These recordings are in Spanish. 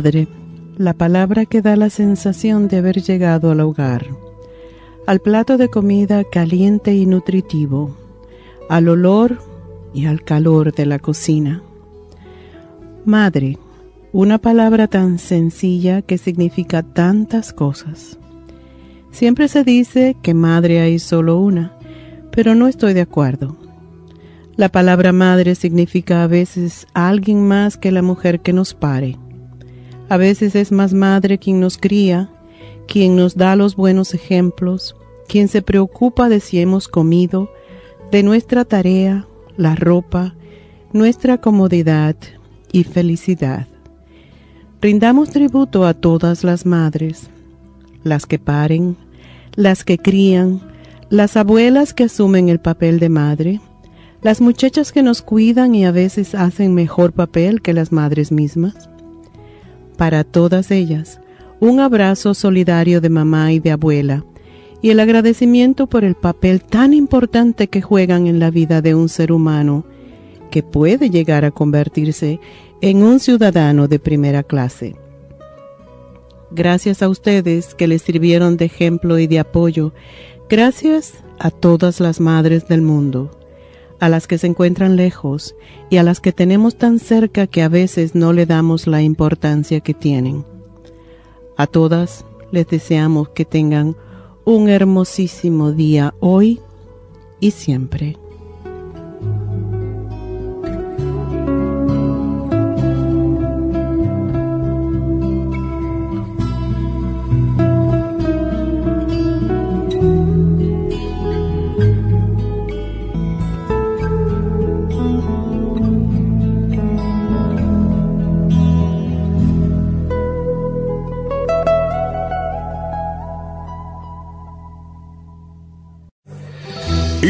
Madre, la palabra que da la sensación de haber llegado al hogar, al plato de comida caliente y nutritivo, al olor y al calor de la cocina. Madre, una palabra tan sencilla que significa tantas cosas. Siempre se dice que madre hay solo una, pero no estoy de acuerdo. La palabra madre significa a veces alguien más que la mujer que nos pare a veces es más madre quien nos cría, quien nos da los buenos ejemplos, quien se preocupa de si hemos comido, de nuestra tarea, la ropa, nuestra comodidad y felicidad. Brindamos tributo a todas las madres, las que paren, las que crían, las abuelas que asumen el papel de madre, las muchachas que nos cuidan y a veces hacen mejor papel que las madres mismas, para todas ellas, un abrazo solidario de mamá y de abuela, y el agradecimiento por el papel tan importante que juegan en la vida de un ser humano, que puede llegar a convertirse en un ciudadano de primera clase. Gracias a ustedes que les sirvieron de ejemplo y de apoyo, gracias a todas las madres del mundo a las que se encuentran lejos y a las que tenemos tan cerca que a veces no le damos la importancia que tienen. A todas les deseamos que tengan un hermosísimo día hoy y siempre.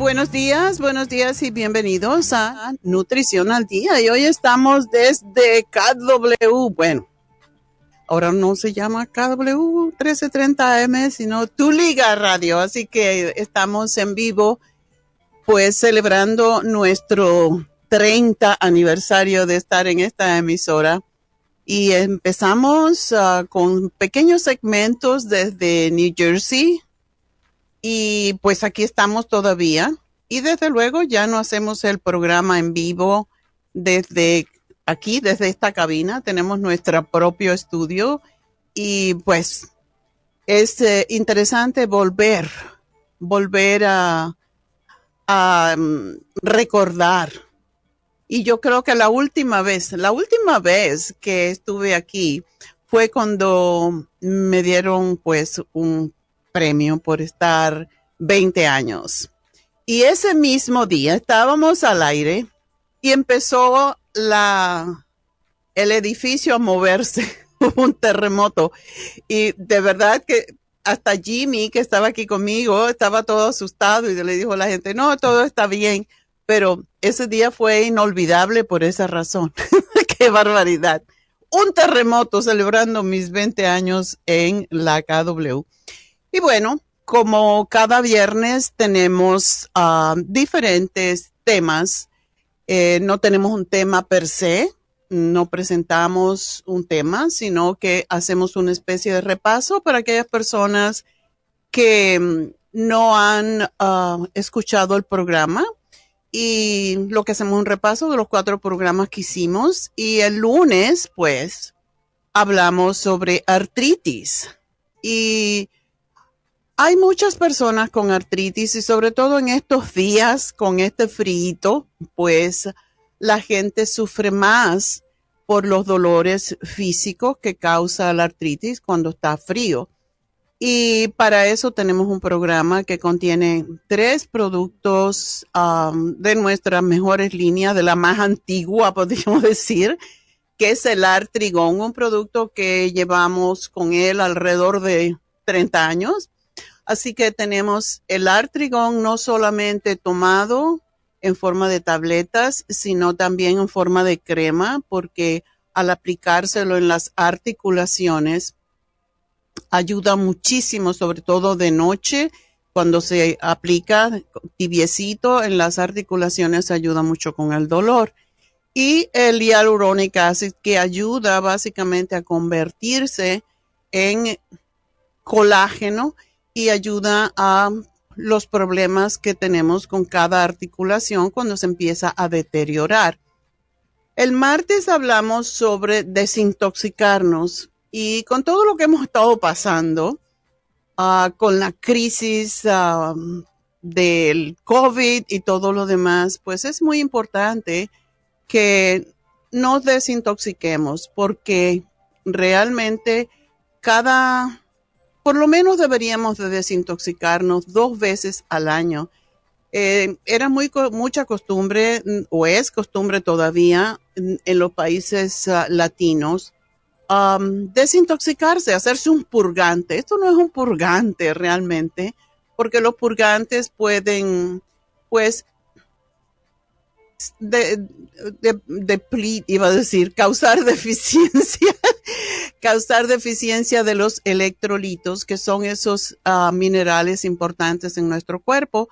Buenos días, buenos días y bienvenidos a Nutrición al Día. Y hoy estamos desde KW, bueno, ahora no se llama KW 1330M, sino Tu Liga Radio. Así que estamos en vivo, pues celebrando nuestro 30 aniversario de estar en esta emisora y empezamos uh, con pequeños segmentos desde New Jersey y pues aquí estamos todavía. Y desde luego ya no hacemos el programa en vivo desde aquí, desde esta cabina, tenemos nuestro propio estudio y pues es eh, interesante volver, volver a, um, recordar. Y yo creo que la última vez, la última vez que estuve aquí fue cuando me dieron pues un premio por estar 20 años. Y ese mismo día estábamos al aire y empezó la, el edificio a moverse, un terremoto. Y de verdad que hasta Jimmy, que estaba aquí conmigo, estaba todo asustado y le dijo a la gente, no, todo está bien pero ese día fue inolvidable por esa razón. Qué barbaridad. Un terremoto celebrando mis 20 años en la KW. Y bueno, como cada viernes tenemos uh, diferentes temas, eh, no tenemos un tema per se, no presentamos un tema, sino que hacemos una especie de repaso para aquellas personas que mm, no han uh, escuchado el programa. Y lo que hacemos un repaso de los cuatro programas que hicimos. Y el lunes pues hablamos sobre artritis. Y hay muchas personas con artritis y sobre todo en estos días con este frío pues la gente sufre más por los dolores físicos que causa la artritis cuando está frío. Y para eso tenemos un programa que contiene tres productos um, de nuestras mejores líneas, de la más antigua, podríamos decir, que es el Artrigón, un producto que llevamos con él alrededor de 30 años. Así que tenemos el Artrigón no solamente tomado en forma de tabletas, sino también en forma de crema, porque al aplicárselo en las articulaciones, ayuda muchísimo, sobre todo de noche, cuando se aplica tibiecito en las articulaciones, ayuda mucho con el dolor. Y el hialurónico acid que ayuda básicamente a convertirse en colágeno y ayuda a los problemas que tenemos con cada articulación cuando se empieza a deteriorar. El martes hablamos sobre desintoxicarnos y con todo lo que hemos estado pasando, uh, con la crisis uh, del COVID y todo lo demás, pues es muy importante que nos desintoxiquemos porque realmente cada, por lo menos deberíamos de desintoxicarnos dos veces al año. Eh, era muy mucha costumbre o es costumbre todavía en, en los países uh, latinos desintoxicarse, hacerse un purgante. Esto no es un purgante realmente, porque los purgantes pueden, pues, de, de, iba a decir, causar deficiencia, causar deficiencia de los electrolitos, que son esos uh, minerales importantes en nuestro cuerpo,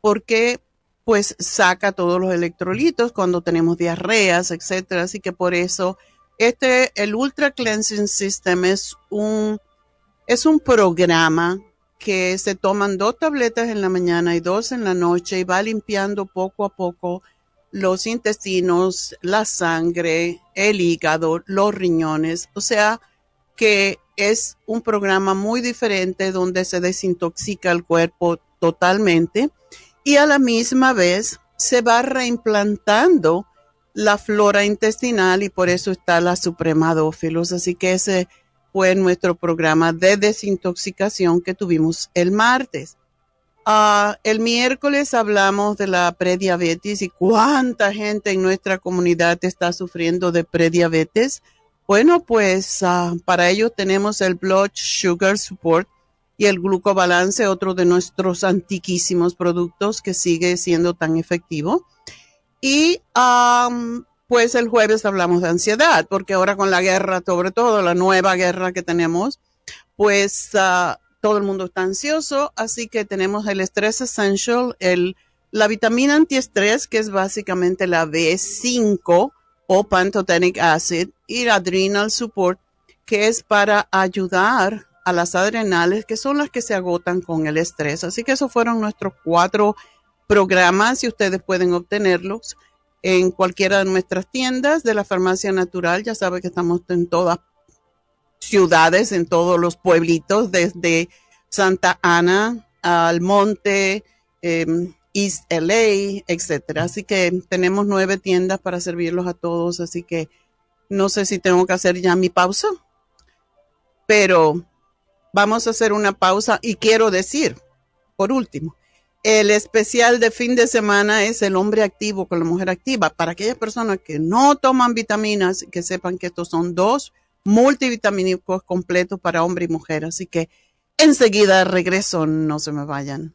porque pues saca todos los electrolitos cuando tenemos diarreas, etcétera. Así que por eso este, el Ultra Cleansing System es un, es un programa que se toman dos tabletas en la mañana y dos en la noche y va limpiando poco a poco los intestinos, la sangre, el hígado, los riñones. O sea que es un programa muy diferente donde se desintoxica el cuerpo totalmente y a la misma vez se va reimplantando la flora intestinal y por eso está la supremadófilos. Así que ese fue nuestro programa de desintoxicación que tuvimos el martes. Uh, el miércoles hablamos de la prediabetes y cuánta gente en nuestra comunidad está sufriendo de prediabetes. Bueno, pues uh, para ello tenemos el Blood Sugar Support y el glucobalance, otro de nuestros antiquísimos productos que sigue siendo tan efectivo. Y pues el jueves hablamos de ansiedad, porque ahora con la guerra, sobre todo la nueva guerra que tenemos, pues ah, todo el mundo está ansioso, así que tenemos el Stress Essential, el la vitamina antiestrés, que es básicamente la B5 o pantotenic acid, y la adrenal support, que es para ayudar a las adrenales, que son las que se agotan con el estrés. Así que esos fueron nuestros cuatro programas y ustedes pueden obtenerlos en cualquiera de nuestras tiendas de la farmacia natural. Ya saben que estamos en todas ciudades, en todos los pueblitos, desde Santa Ana al Monte, em, East LA, etcétera. Así que tenemos nueve tiendas para servirlos a todos. Así que no sé si tengo que hacer ya mi pausa, pero vamos a hacer una pausa y quiero decir, por último, el especial de fin de semana es el hombre activo con la mujer activa. Para aquellas personas que no toman vitaminas, que sepan que estos son dos multivitamínicos completos para hombre y mujer. Así que enseguida regreso, no se me vayan.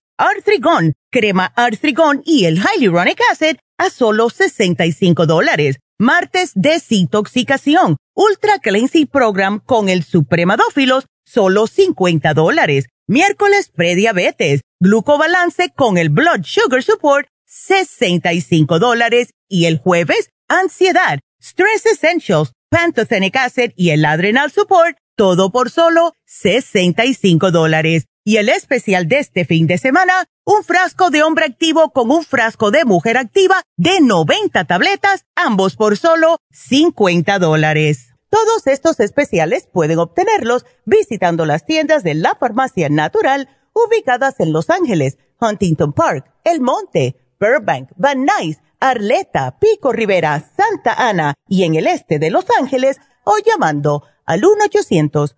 Arthrigon, crema Arthrigon y el Hyaluronic Acid a solo 65 dólares. Martes, desintoxicación, Ultra Cleansing Program con el Supremadófilos, solo 50 dólares. Miércoles, prediabetes, glucobalance con el Blood Sugar Support, 65 dólares. Y el jueves, ansiedad, Stress Essentials, Pantothenic Acid y el Adrenal Support, todo por solo 65 dólares. Y el especial de este fin de semana, un frasco de hombre activo con un frasco de mujer activa de 90 tabletas, ambos por solo 50 dólares. Todos estos especiales pueden obtenerlos visitando las tiendas de la farmacia natural ubicadas en Los Ángeles, Huntington Park, El Monte, Burbank, Van Nuys, Arleta, Pico Rivera, Santa Ana y en el este de Los Ángeles o llamando al 1 800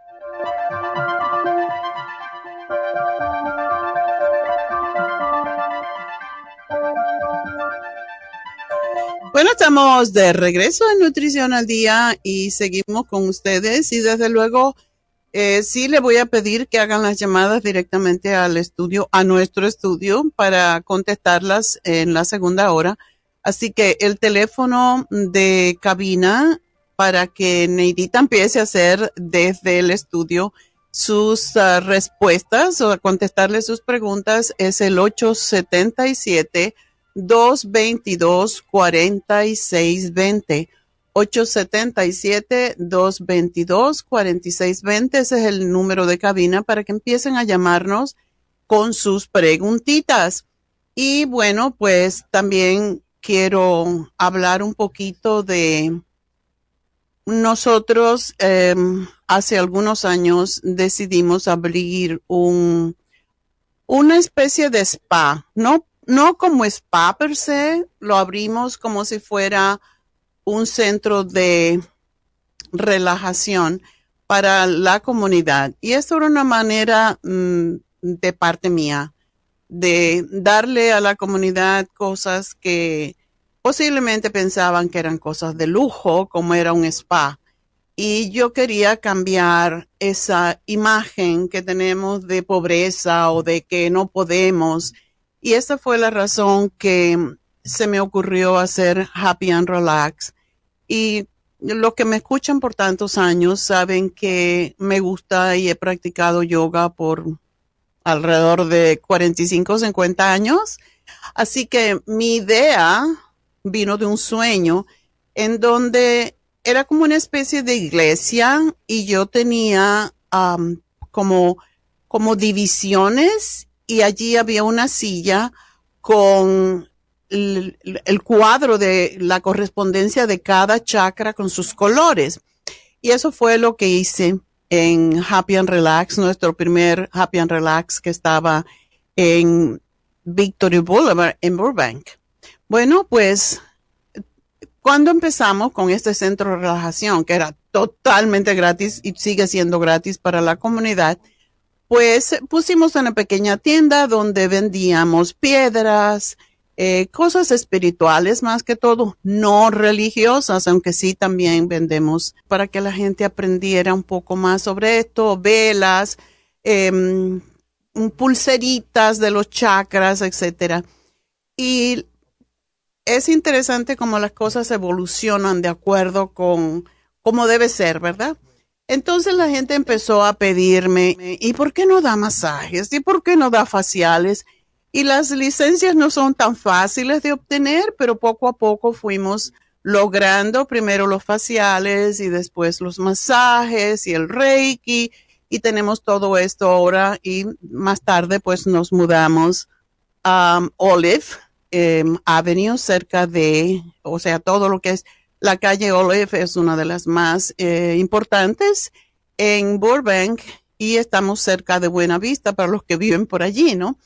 Bueno, estamos de regreso en Nutrición al Día y seguimos con ustedes y desde luego eh, sí le voy a pedir que hagan las llamadas directamente al estudio, a nuestro estudio para contestarlas en la segunda hora. Así que el teléfono de cabina para que Neidita empiece a hacer desde el estudio sus ah, respuestas o a contestarle sus preguntas es el 877 222-4620. 877-222-4620. Ese es el número de cabina para que empiecen a llamarnos con sus preguntitas. Y bueno, pues también quiero hablar un poquito de nosotros em, hace algunos años decidimos abrir un una especie de spa, no no como spa per se, lo abrimos como si fuera un centro de relajación para la comunidad. Y esto era una manera mm, de parte mía de darle a la comunidad cosas que posiblemente pensaban que eran cosas de lujo, como era un spa. Y yo quería cambiar esa imagen que tenemos de pobreza o de que no podemos. Y esa fue la razón que se me ocurrió hacer Happy and Relax. Y los que me escuchan por tantos años saben que me gusta y he practicado yoga por alrededor de 45, 50 años. Así que mi idea vino de un sueño en donde era como una especie de iglesia y yo tenía como, como divisiones y allí había una silla con el, cuadro de la correspondencia de cada chakra con sus colores. Y eso fue lo que hice en Happy and Relax, nuestro primer Happy and Relax que estaba en Victory Boulevard en Burbank. Bueno, pues cuando empezamos con este centro de relajación, que era totalmente gratis y sigue siendo gratis para la comunidad, pues pusimos una pequeña tienda donde vendíamos piedras, eh, cosas espirituales más que todo, no religiosas, aunque sí también vendemos para que la gente aprendiera un poco más sobre esto, velas, eh, pulseritas de los chakras, etcétera. Y es interesante cómo las cosas evolucionan de acuerdo con cómo debe ser, ¿verdad? Entonces la gente empezó a pedirme, ¿y por qué no da masajes? ¿Y por qué no da faciales? Y las licencias no son tan fáciles de obtener, pero poco a poco fuimos logrando primero los faciales y después los masajes y el reiki y tenemos todo esto ahora y más tarde pues nos mudamos a Olive em, Avenue cerca de, o sea, todo lo que es la calle Olive es una de las más eh, importantes en Burbank y estamos cerca de Buena Vista para los que viven por allí, ¿no?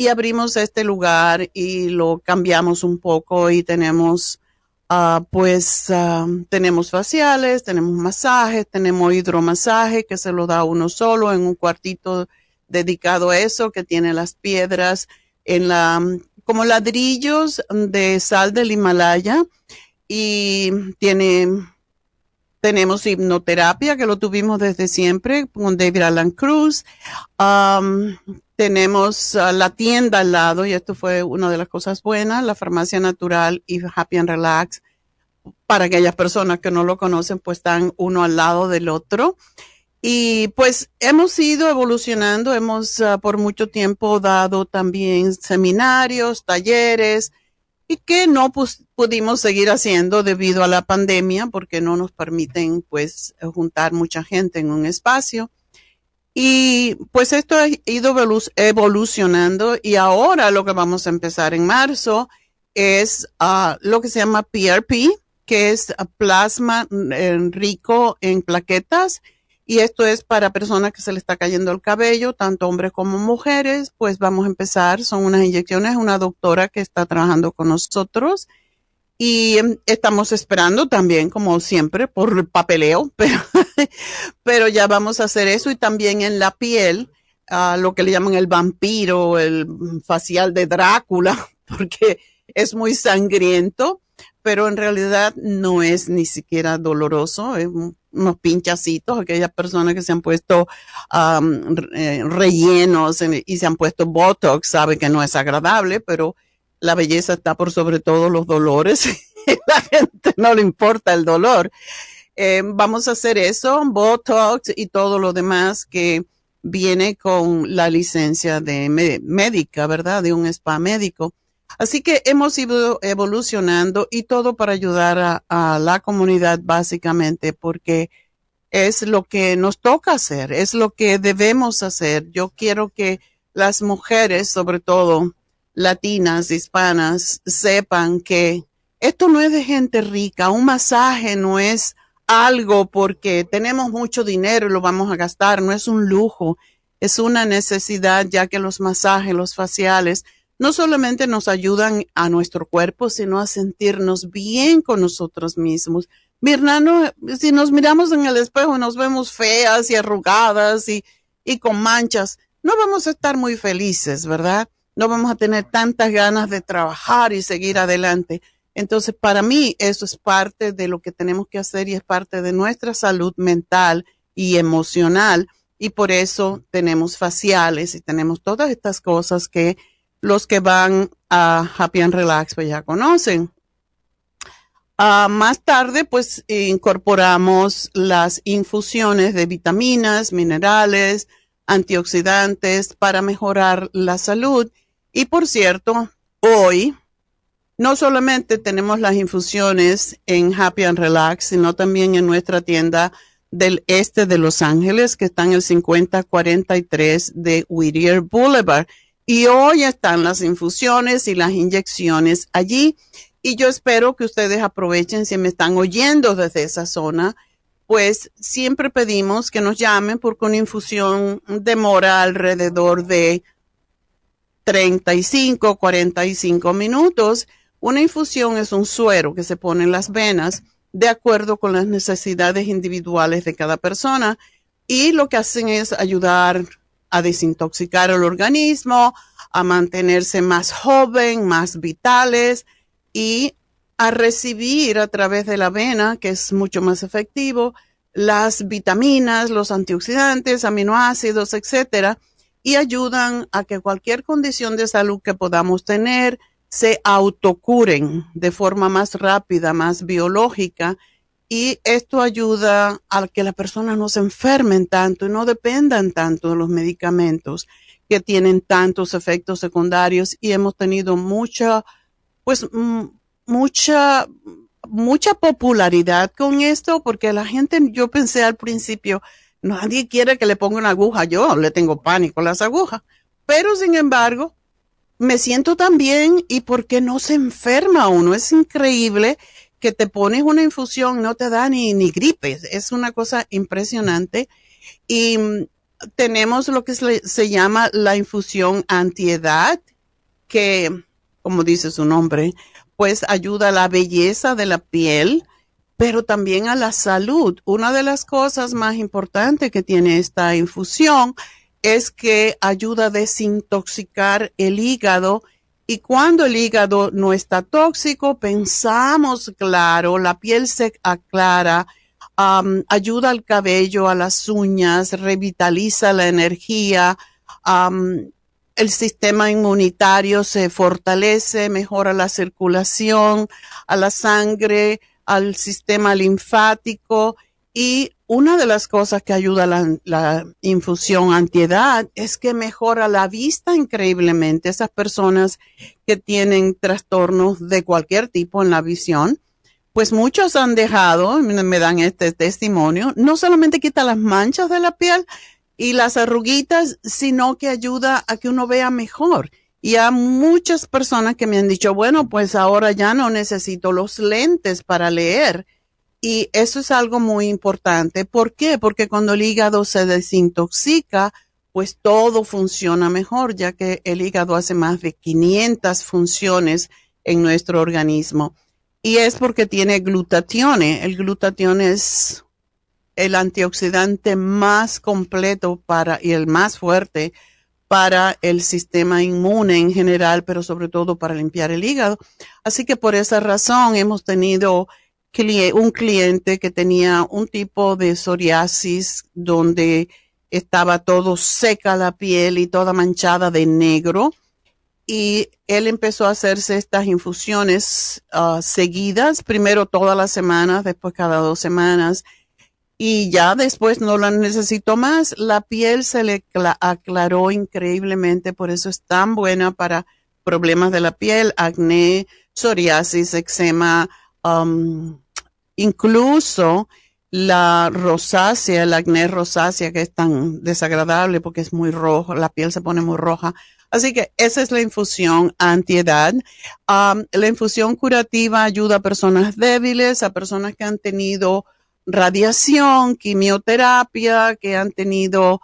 y abrimos este lugar y lo cambiamos un poco y tenemos, uh, pues, uh, tenemos faciales, tenemos masajes, tenemos hidromasaje que se lo da uno solo en un cuartito dedicado a eso que tiene las piedras en la, como ladrillos de sal del Himalaya y tiene tenemos hipnoterapia, que lo tuvimos desde siempre con David Alan Cruz. Um, tenemos uh, la tienda al lado, y esto fue una de las cosas buenas, la farmacia natural y Happy and Relax. Para aquellas personas que no lo conocen, pues están uno al lado del otro. Y pues hemos ido evolucionando, hemos uh, por mucho tiempo dado también seminarios, talleres, y que no pudimos seguir haciendo debido a la pandemia porque no nos permiten pues juntar mucha gente en un espacio. Y pues esto ha ido evolucionando y ahora lo que vamos a empezar en marzo es uh, lo que se llama PRP, que es plasma eh, rico en plaquetas. Y esto es para personas que se le está cayendo el cabello, tanto hombres como mujeres. Pues vamos a empezar. Son unas inyecciones. Una doctora que está trabajando con nosotros y em, estamos esperando también, como siempre, por el papeleo, pero, pero ya vamos a hacer eso y también en la piel, uh, lo que le llaman el vampiro, el facial de Drácula, porque es muy sangriento, pero en realidad no es ni siquiera doloroso, es unos pinchacitos, aquellas personas que se han puesto um, rellenos y se han puesto Botox saben que no es agradable, pero la belleza está por sobre todo los dolores. la gente no le importa el dolor. Eh, vamos a hacer eso, Botox y todo lo demás que viene con la licencia de médica, ¿verdad? De un spa médico. Así que hemos ido evolucionando y todo para ayudar a, la comunidad básicamente porque es lo que nos toca hacer, es lo que debemos hacer. Yo quiero que las mujeres, sobre todo, latinas, hispanas, sepan que esto no es de gente rica, un masaje no es algo porque tenemos mucho dinero y lo vamos a gastar, no es un lujo, es una necesidad ya que los masajes, los faciales no solamente nos ayudan a nuestro cuerpo, sino a sentirnos bien con nosotros mismos. Mi hermano, si nos miramos en el espejo nos vemos feas y arrugadas y, y con manchas, no vamos a estar muy felices, ¿verdad? No vamos a tener tantas ganas de trabajar y seguir adelante. Entonces, para mí, eso es parte de lo que tenemos que hacer y es parte de nuestra salud mental y emocional. Y por eso tenemos faciales y tenemos todas estas cosas que los que van a Happy and Relax pues ya conocen. Uh, más tarde pues incorporamos las infusiones de vitaminas, minerales, antioxidantes para mejorar la salud. Y por cierto, hoy no solamente tenemos las infusiones en Happy and Relax, sino también en nuestra tienda del este de Los Ángeles, que está en el 5043 de Whittier Boulevard. Y hoy están las infusiones y las inyecciones allí. Y yo espero que ustedes aprovechen si me están oyendo desde esa zona, pues siempre pedimos que nos llamen porque una infusión demora alrededor de 35, 45 minutos. Una infusión es un suero que se pone en las venas de acuerdo con las necesidades individuales de cada persona y lo que hacen es ayudar a desintoxicar el organismo, a mantenerse más joven, más vitales y a recibir a través de la vena, que es mucho más efectivo, las vitaminas, los antioxidantes, aminoácidos, etcétera, y ayudan a que cualquier condición de salud que podamos tener se autocuren de forma más rápida, más biológica y esto ayuda a que las personas no se enfermen tanto y no dependan tanto de los medicamentos que tienen tantos efectos secundarios y hemos tenido mucha, pues, mucha, mucha popularidad con esto porque la gente, yo pensé al principio, nadie quiere que le ponga una aguja, yo le tengo pánico a las agujas, pero sin embargo, me siento tan bien y porque no se enferma uno, es increíble que te pones una infusión, no te da ni, ni gripe. Es una cosa impresionante. Y mm, tenemos lo que se, se, llama la infusión antiedad, que, como dice su nombre, pues ayuda a la belleza de la piel, pero también a la salud. Una de las cosas más importantes que tiene esta infusión es que ayuda a desintoxicar el hígado y cuando el hígado no está tóxico, pensamos claro, la piel se aclara, ayuda al cabello, a las uñas, revitaliza la energía, el sistema inmunitario se fortalece, mejora la circulación, a la sangre, al sistema linfático y una de las cosas que ayuda la, infusión antiedad es que mejora la vista increíblemente. Esas personas que tienen trastornos de cualquier tipo en la visión, pues muchos han dejado, me dan este testimonio, no solamente quita las manchas de la piel y las arruguitas, sino que ayuda a que uno vea mejor. Y hay muchas personas que me han dicho, bueno, pues ahora ya no necesito los lentes para leer y eso es algo muy importante. ¿Por qué? Porque cuando el hígado se desintoxica, pues todo funciona mejor, ya que el hígado hace más de 500 funciones en nuestro organismo. Y es porque tiene glutatione. El glutatione es el antioxidante más completo para y el más fuerte para el sistema inmune en general, pero sobre todo para limpiar el hígado. Así que por esa razón hemos tenido un cliente que tenía un tipo de psoriasis donde estaba todo seca la piel y toda manchada de negro. Y él empezó a hacerse estas infusiones uh, seguidas, primero todas las semanas, después cada dos semanas. Y ya después no la necesitó más. La piel se le aclaró increíblemente, por eso es tan buena para problemas de la piel, acné, psoriasis, eczema, incluso la rosácea, el acné rosácea que es tan desagradable porque es muy rojo, la piel se pone muy roja. Así que esa es la infusión antiedad. Um, la infusión curativa ayuda a personas débiles, a personas que han tenido radiación, quimioterapia, que han tenido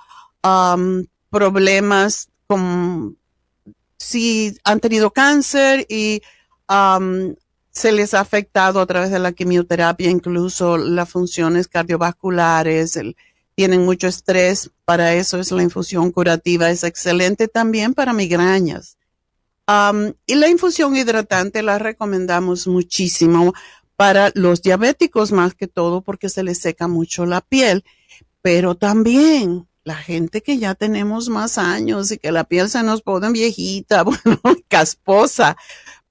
problemas con si han tenido cáncer y se les ha afectado a través de la quimioterapia, incluso las funciones cardiovasculares, tienen mucho estrés, para eso es la infusión curativa, es excelente también para migrañas. y la infusión hidratante la recomendamos muchísimo para los diabéticos más que todo porque se les seca mucho la piel, pero también la gente que ya tenemos más años y que la piel se nos pone viejita, bueno, casposa,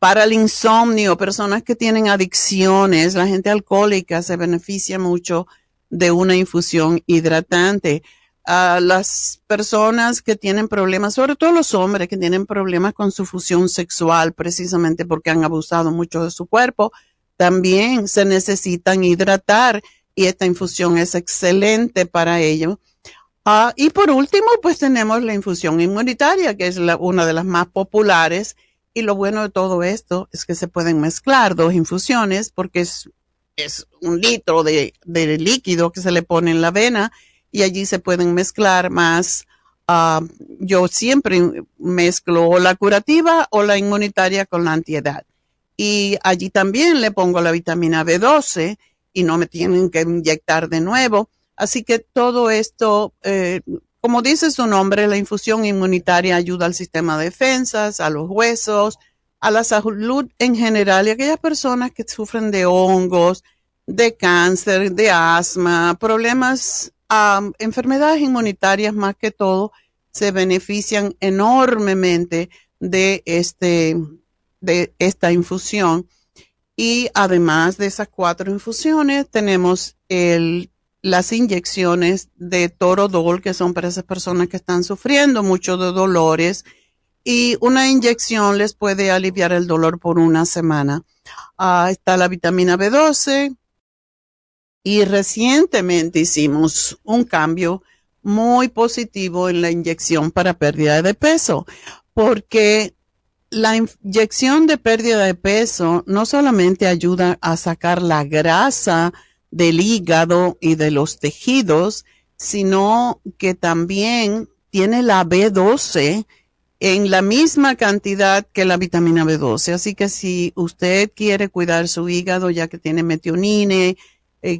para el insomnio, personas que tienen adicciones, la gente alcohólica se beneficia mucho de una infusión hidratante. A las personas que tienen problemas, sobre todo los hombres que tienen problemas con su fusión sexual, precisamente porque han abusado mucho de su cuerpo, también se necesitan hidratar y esta infusión es excelente para ello. Ah, y por último, pues tenemos la infusión inmunitaria, que es una de las más populares y lo bueno de todo esto es que se pueden mezclar dos infusiones porque es, es un litro de, de, líquido que se le pone en la vena y allí se pueden mezclar más. Uh, yo siempre mezclo la curativa o la inmunitaria con la antiedad. Y allí también le pongo la vitamina B12 y no me tienen que inyectar de nuevo. Así que todo esto eh, como dice su nombre, la infusión inmunitaria ayuda al sistema de defensas, a los huesos, a la salud en general y a aquellas personas que sufren de hongos, de cáncer, de asma, problemas, enfermedades inmunitarias más que todo, se benefician enormemente de este, de esta infusión. Y además de esas cuatro infusiones, tenemos el las inyecciones de Torodol, que son para esas personas que están sufriendo mucho de dolores, y una inyección les puede aliviar el dolor por una semana. Ah, está la vitamina B12 y recientemente hicimos un cambio muy positivo en la inyección para pérdida de peso, porque la inyección de pérdida de peso no solamente ayuda a sacar la grasa, del hígado y de los tejidos, sino que también tiene la B12 en la misma cantidad que la vitamina B12. Así que si usted quiere cuidar su hígado, ya que tiene metionine, eh,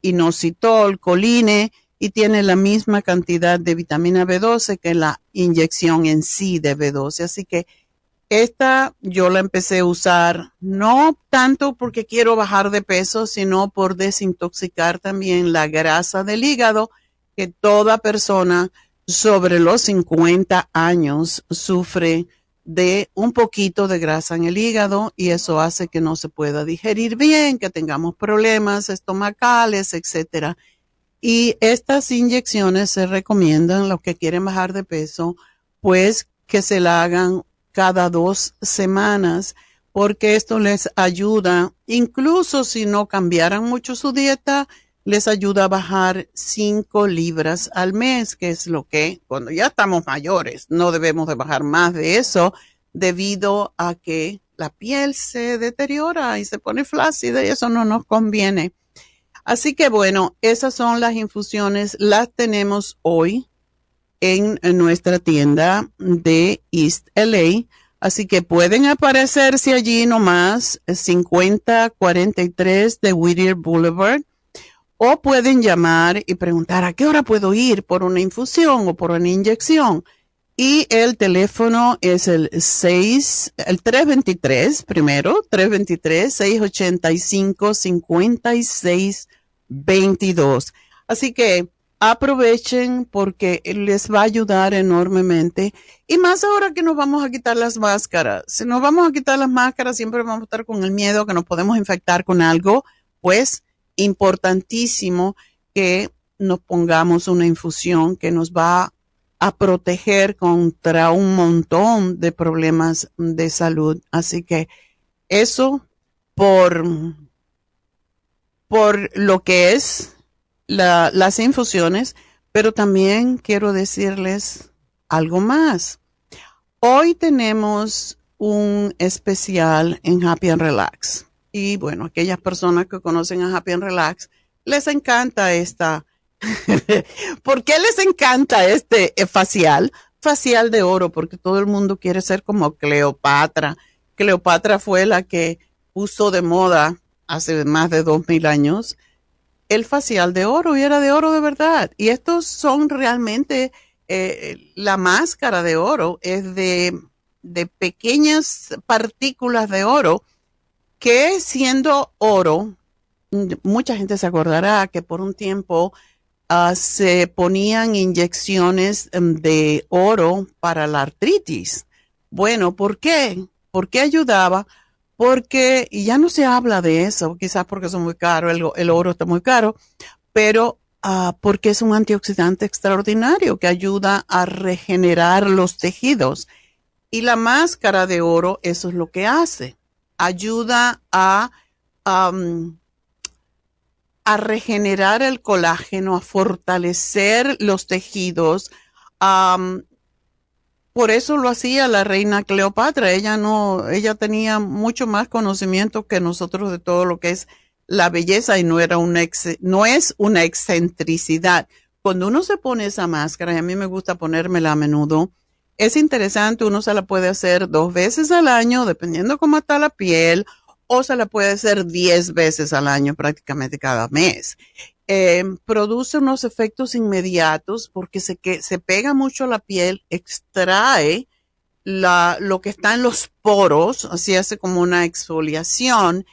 inositol, coline, y tiene la misma cantidad de vitamina B12 que la inyección en sí de B12. Así que esta yo la empecé a usar no tanto porque quiero bajar de peso, sino por desintoxicar también la grasa del hígado que toda persona sobre los 50 años sufre de un poquito de grasa en el hígado y eso hace que no se pueda digerir bien, que tengamos problemas estomacales, etcétera. Y estas inyecciones se recomiendan los que quieren bajar de peso, pues que se la hagan cada dos semanas, porque esto les ayuda, incluso si no cambiaran mucho su dieta, les ayuda a bajar cinco libras al mes, que es lo que cuando ya estamos mayores no debemos de bajar más de eso debido a que la piel se deteriora y se pone flácida y eso no nos conviene. Así que bueno, esas son las infusiones, las tenemos hoy en, nuestra tienda de East LA. Así que pueden aparecerse allí nomás 5043 de Whittier Boulevard o pueden llamar y preguntar a qué hora puedo ir por una infusión o por una inyección. Y el teléfono es el 6, el 323, primero, 323-685-5622. Así que aprovechen porque les va a ayudar enormemente. Y más ahora que nos vamos a quitar las máscaras. Si nos vamos a quitar las máscaras, siempre vamos a estar con el miedo que nos podemos infectar con algo. Pues importantísimo que nos pongamos una infusión que nos va a proteger contra un montón de problemas de salud. Así que eso por, por lo que es las infusiones, pero también quiero decirles algo más. Hoy tenemos un especial en Happy and Relax. Y bueno, aquellas personas que conocen a Happy and Relax, les encanta esta. ¿Por qué les encanta este facial? facial de oro porque todo el mundo quiere ser como Cleopatra. Cleopatra fue la que puso de moda hace más de dos mil años el facial de oro y era de oro de verdad. Y estos son realmente, eh, la máscara de oro es de, de pequeñas partículas de oro que siendo oro, mucha gente se acordará que por un tiempo uh, se ponían inyecciones um, de oro para la artritis. Bueno, ¿por qué? ¿Por qué ayudaba? Porque, y ya no se habla de eso, quizás porque es muy caro, el, oro está muy caro, pero uh, porque es un antioxidante extraordinario que ayuda a regenerar los tejidos. Y la máscara de oro, eso es lo que hace. Ayuda a regenerar el colágeno, a fortalecer los tejidos. Por eso lo hacía la reina Cleopatra. Ella no, ella tenía mucho más conocimiento que nosotros de todo lo que es la belleza y no era una no es una excentricidad. Cuando uno se pone esa máscara, y a mí me gusta ponérmela a menudo, es interesante, uno se la puede hacer dos veces al año, dependiendo cómo está la piel, o se la puede hacer 10 veces al año, prácticamente cada mes. Eh, produce unos efectos inmediatos porque se, que, se pega mucho la piel, extrae la, lo que está en los poros, así hace como una exfoliación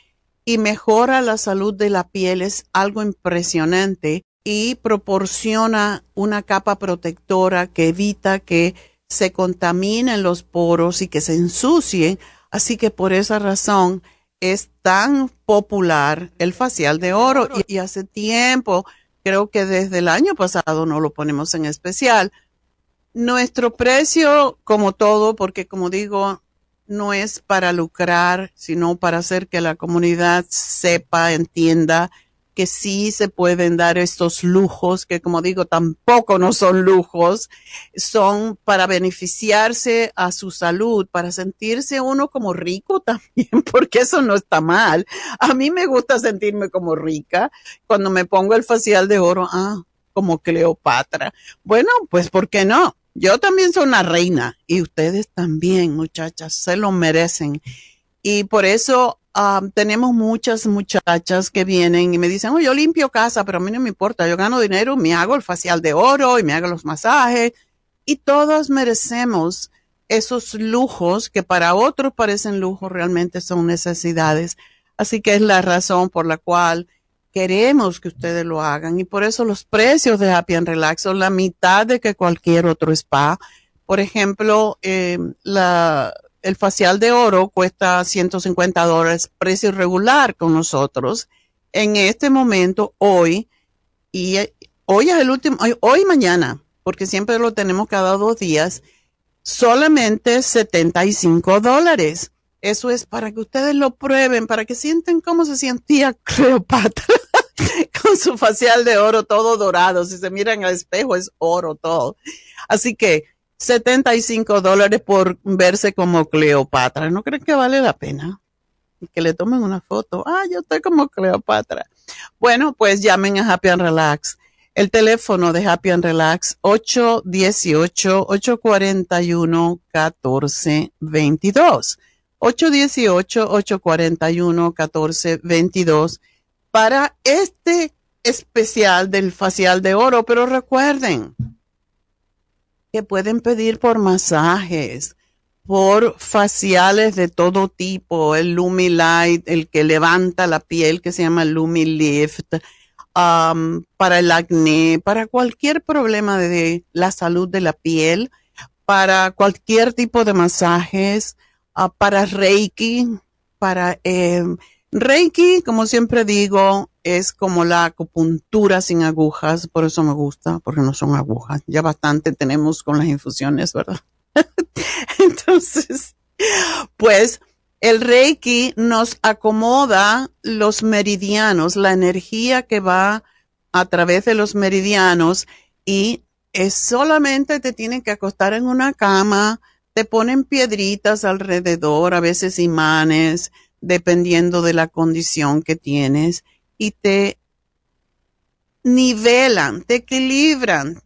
y mejora la salud de la piel. Es algo impresionante y proporciona una capa protectora que evita que se contaminen los poros y que se ensucien. Así que por esa razón, es tan popular el facial de oro y, hace tiempo, creo que desde el año pasado no lo ponemos en especial. Nuestro precio, como todo, porque como digo, no es para lucrar, sino para hacer que la comunidad sepa, entienda que sí se pueden dar estos lujos, que como digo, tampoco no son lujos, son para beneficiarse a su salud, para sentirse uno como rico también, porque eso no está mal. A mí me gusta sentirme como rica cuando me pongo el facial de oro, ah, como Cleopatra. Bueno, pues ¿por qué no? Yo también soy una reina y ustedes también, muchachas, se lo merecen. Y por eso tenemos muchas muchachas que vienen y me dicen, oh, yo limpio casa, pero a mí no me importa, yo gano dinero, me hago el facial de oro y me hago los masajes. Y todas merecemos esos lujos que para otros parecen lujos, realmente son necesidades. Así que es la razón por la cual queremos que ustedes lo hagan y por eso los precios de Happy and Relax son la mitad de que cualquier otro spa. Por ejemplo, eh, la, el facial de oro cuesta 150 dólares, precio regular con nosotros. En este momento, hoy, y hoy es el último, hoy, mañana, porque siempre lo tenemos cada dos días, solamente 75 dólares. Eso es para que ustedes lo prueben, para que sienten cómo se sentía Cleopatra con su facial de oro todo dorado. Si se miran al espejo es oro todo. Así que 75 dólares por verse como Cleopatra. ¿No creen que vale la pena? Y que le tomen una foto. Ah, yo estoy como Cleopatra. Bueno, pues llamen a Happy and Relax. El teléfono de Happy and Relax 818-841-1422. 818-841-1422 para este especial del facial de oro. Pero recuerden, que pueden pedir por masajes, por faciales de todo tipo, el Lumi Light, el que levanta la piel que se llama Lumi Lift, para el acné, para cualquier problema de la salud de la piel, para cualquier tipo de masajes, uh, para Reiki, para eh, Reiki, como siempre digo, es como la acupuntura sin agujas, por eso me gusta, porque no son agujas. Ya bastante tenemos con las infusiones, ¿verdad? Entonces, pues el Reiki nos acomoda los meridianos, la energía que va a través de los meridianos y es solamente te tienen que acostar en una cama, te ponen piedritas alrededor, a veces imanes, dependiendo de la condición que tienes, y te nivelan, te equilibran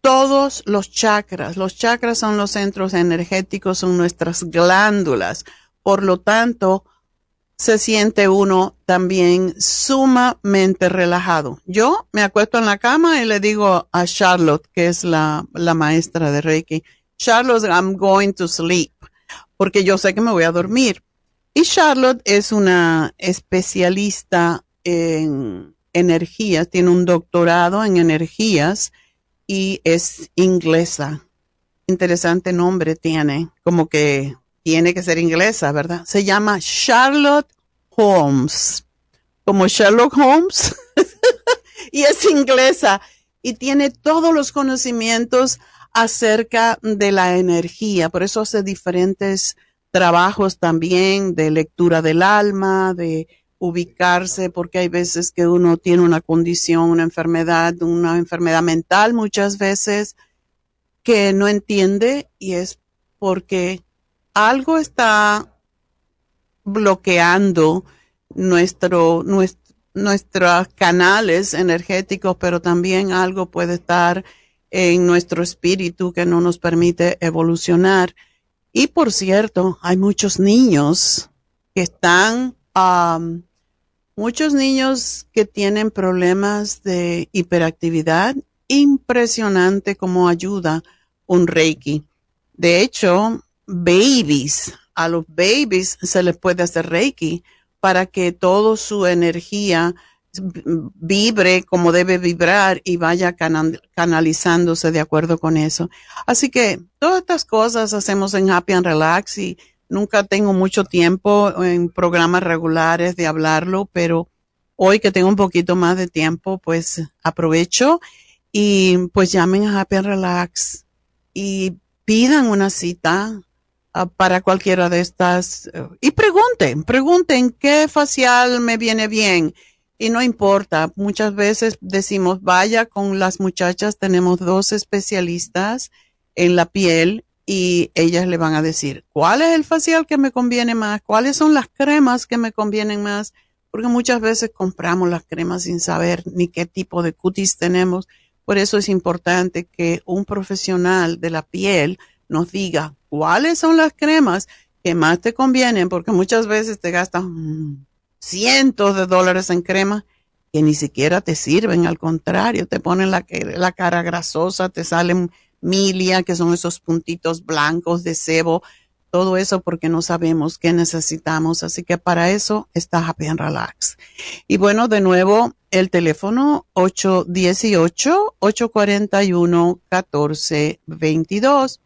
todos los chakras. Los chakras son los centros energéticos, son nuestras glándulas. Por lo tanto, se siente uno también sumamente relajado. Yo me acuesto en la cama y le digo a Charlotte, que es la, la maestra de Reiki, Charlotte, I'm going to sleep, porque yo sé que me voy a dormir. Y Charlotte es una especialista en energías, tiene un doctorado en energías y es inglesa. Interesante nombre tiene, como que tiene que ser inglesa, ¿verdad? Se llama Charlotte Holmes, como Sherlock Holmes, y es inglesa y tiene todos los conocimientos acerca de la energía, por eso hace diferentes trabajos también de lectura del alma, de ubicarse, porque hay veces que uno tiene una condición, una enfermedad, una enfermedad mental muchas veces que no entiende y es porque algo está bloqueando nuestro, nuestros canales energéticos, pero también algo puede estar en nuestro espíritu que no nos permite evolucionar. Y por cierto, hay muchos niños que están Muchos niños que tienen problemas de hiperactividad, impresionante como ayuda un Reiki. De hecho, babies, a los babies se les puede hacer Reiki para que toda su energía vibre como debe vibrar y vaya canalizándose de acuerdo con eso. Así que todas estas cosas hacemos en Happy and Relax y Nunca tengo mucho tiempo en programas regulares de hablarlo, pero hoy que tengo un poquito más de tiempo, pues aprovecho y pues llamen a Happy Relax y pidan una cita ah, para cualquiera de estas eh, y pregunten, pregunten qué facial me viene bien y no importa, muchas veces decimos vaya con las muchachas, tenemos dos especialistas en la piel y ellas le van a decir cuál es el facial que me conviene más, cuáles son las cremas que me convienen más, porque muchas veces compramos las cremas sin saber ni qué tipo de cutis tenemos. Por eso es importante que un profesional de la piel nos diga cuáles son las cremas que más te convienen, porque muchas veces te gastas cientos de dólares en crema que ni siquiera te sirven, al contrario, te ponen la, la cara grasosa, te salen milia, que son esos puntitos blancos de sebo, todo eso porque no sabemos qué necesitamos. Así que para eso está Happy and Relax. Y bueno, de nuevo, el teléfono 818-841-1422.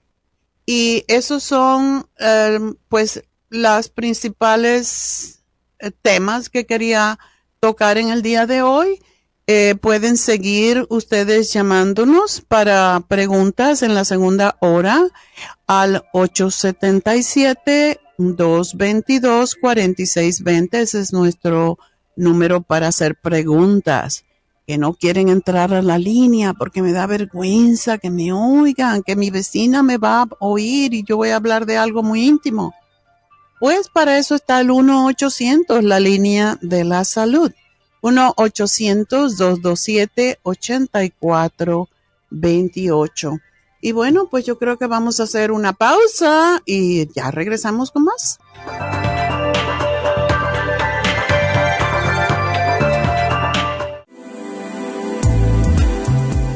Y esos son, eh, pues, las principales temas que quería tocar en el día de hoy. Eh, pueden seguir ustedes llamándonos para preguntas en la segunda hora al 877-222-4620. Ese es nuestro número para hacer preguntas. Que no quieren entrar a la línea porque me da vergüenza que me oigan, que mi vecina me va a oír y yo voy a hablar de algo muy íntimo. Pues para eso está el 1-800, la línea de la salud. 1-800-227-8428. Y bueno, pues yo creo que vamos a hacer una pausa y ya regresamos con más.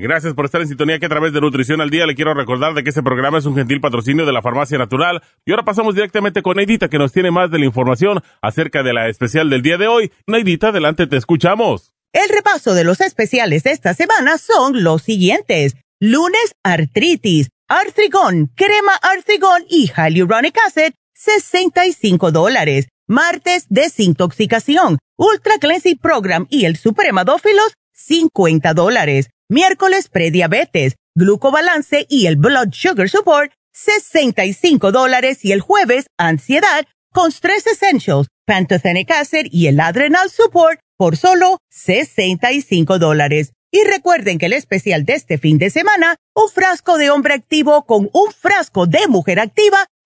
Gracias por estar en sintonía que a través de Nutrición al Día le quiero recordar de que este programa es un gentil patrocinio de la Farmacia Natural. Y ahora pasamos directamente con Neidita que nos tiene más de la información acerca de la especial del día de hoy. Neidita, adelante, te escuchamos. El repaso de los especiales de esta semana son los siguientes. Lunes, artritis, artrigón, crema artrigón y hyaluronic acid, 65 dólares. Martes, desintoxicación, ultra cleansing program y el supremadófilos, 50 dólares. Miércoles, prediabetes, glucobalance y el blood sugar support, 65 dólares. Y el jueves, ansiedad, con Stress Essentials, Pantothenic Acid y el Adrenal Support, por solo 65 dólares. Y recuerden que el especial de este fin de semana, un frasco de hombre activo con un frasco de mujer activa,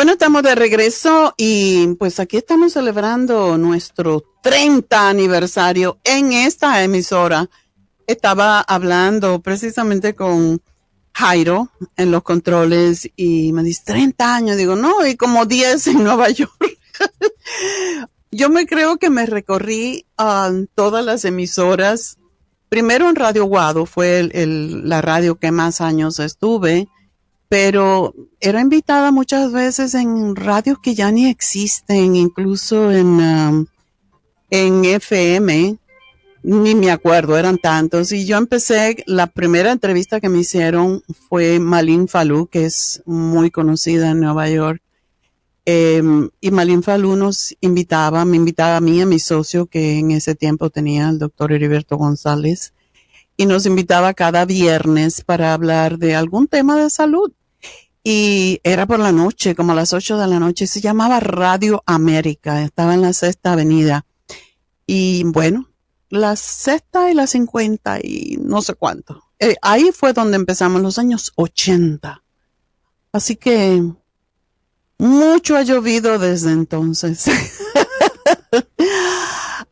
Bueno, estamos de regreso y pues aquí estamos celebrando nuestro 30 aniversario en esta emisora. Estaba hablando precisamente con Jairo en los controles y me dice 30 años. Digo, no, y como 10 en Nueva York. Yo me creo que me recorrí a todas las emisoras. Primero en Radio Guado fue el, la radio que más años estuve, pero era invitada muchas veces en radios que ya ni existen, incluso en, um, en FM ni me acuerdo, eran tantos. Y yo empecé, la primera entrevista que me hicieron fue Malin Falú, que es muy conocida en Nueva York. Em, y Malin Falú nos invitaba, me invitaba a mí, a mi socio, que en ese tiempo tenía el doctor Heriberto González, y nos invitaba cada viernes para hablar de algún tema de salud. Y era por la noche, como a las ocho de la noche, se llamaba Radio América, estaba en la Sexta Avenida. Y bueno, la sexta y la cincuenta y no sé cuánto. Eh, ahí fue donde empezamos los años 80. Así que mucho ha llovido desde entonces.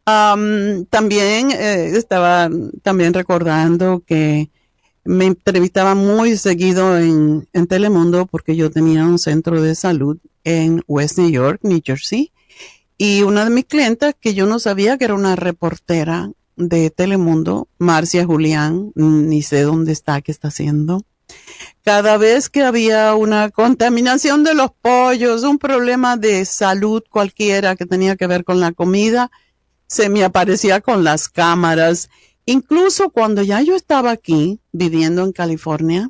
también eh, estaba también recordando que me entrevistaba muy seguido en, en Telemundo porque yo tenía un centro de salud en West New York, New Jersey y una de mis clientes, que yo no sabía que era una reportera de Telemundo, Marcia Julián, ni sé dónde está, qué está haciendo. Cada vez que había una contaminación de los pollos, un problema de salud cualquiera que tenía que ver con la comida, se me aparecía con las cámaras. Incluso cuando ya yo estaba aquí, viviendo en California,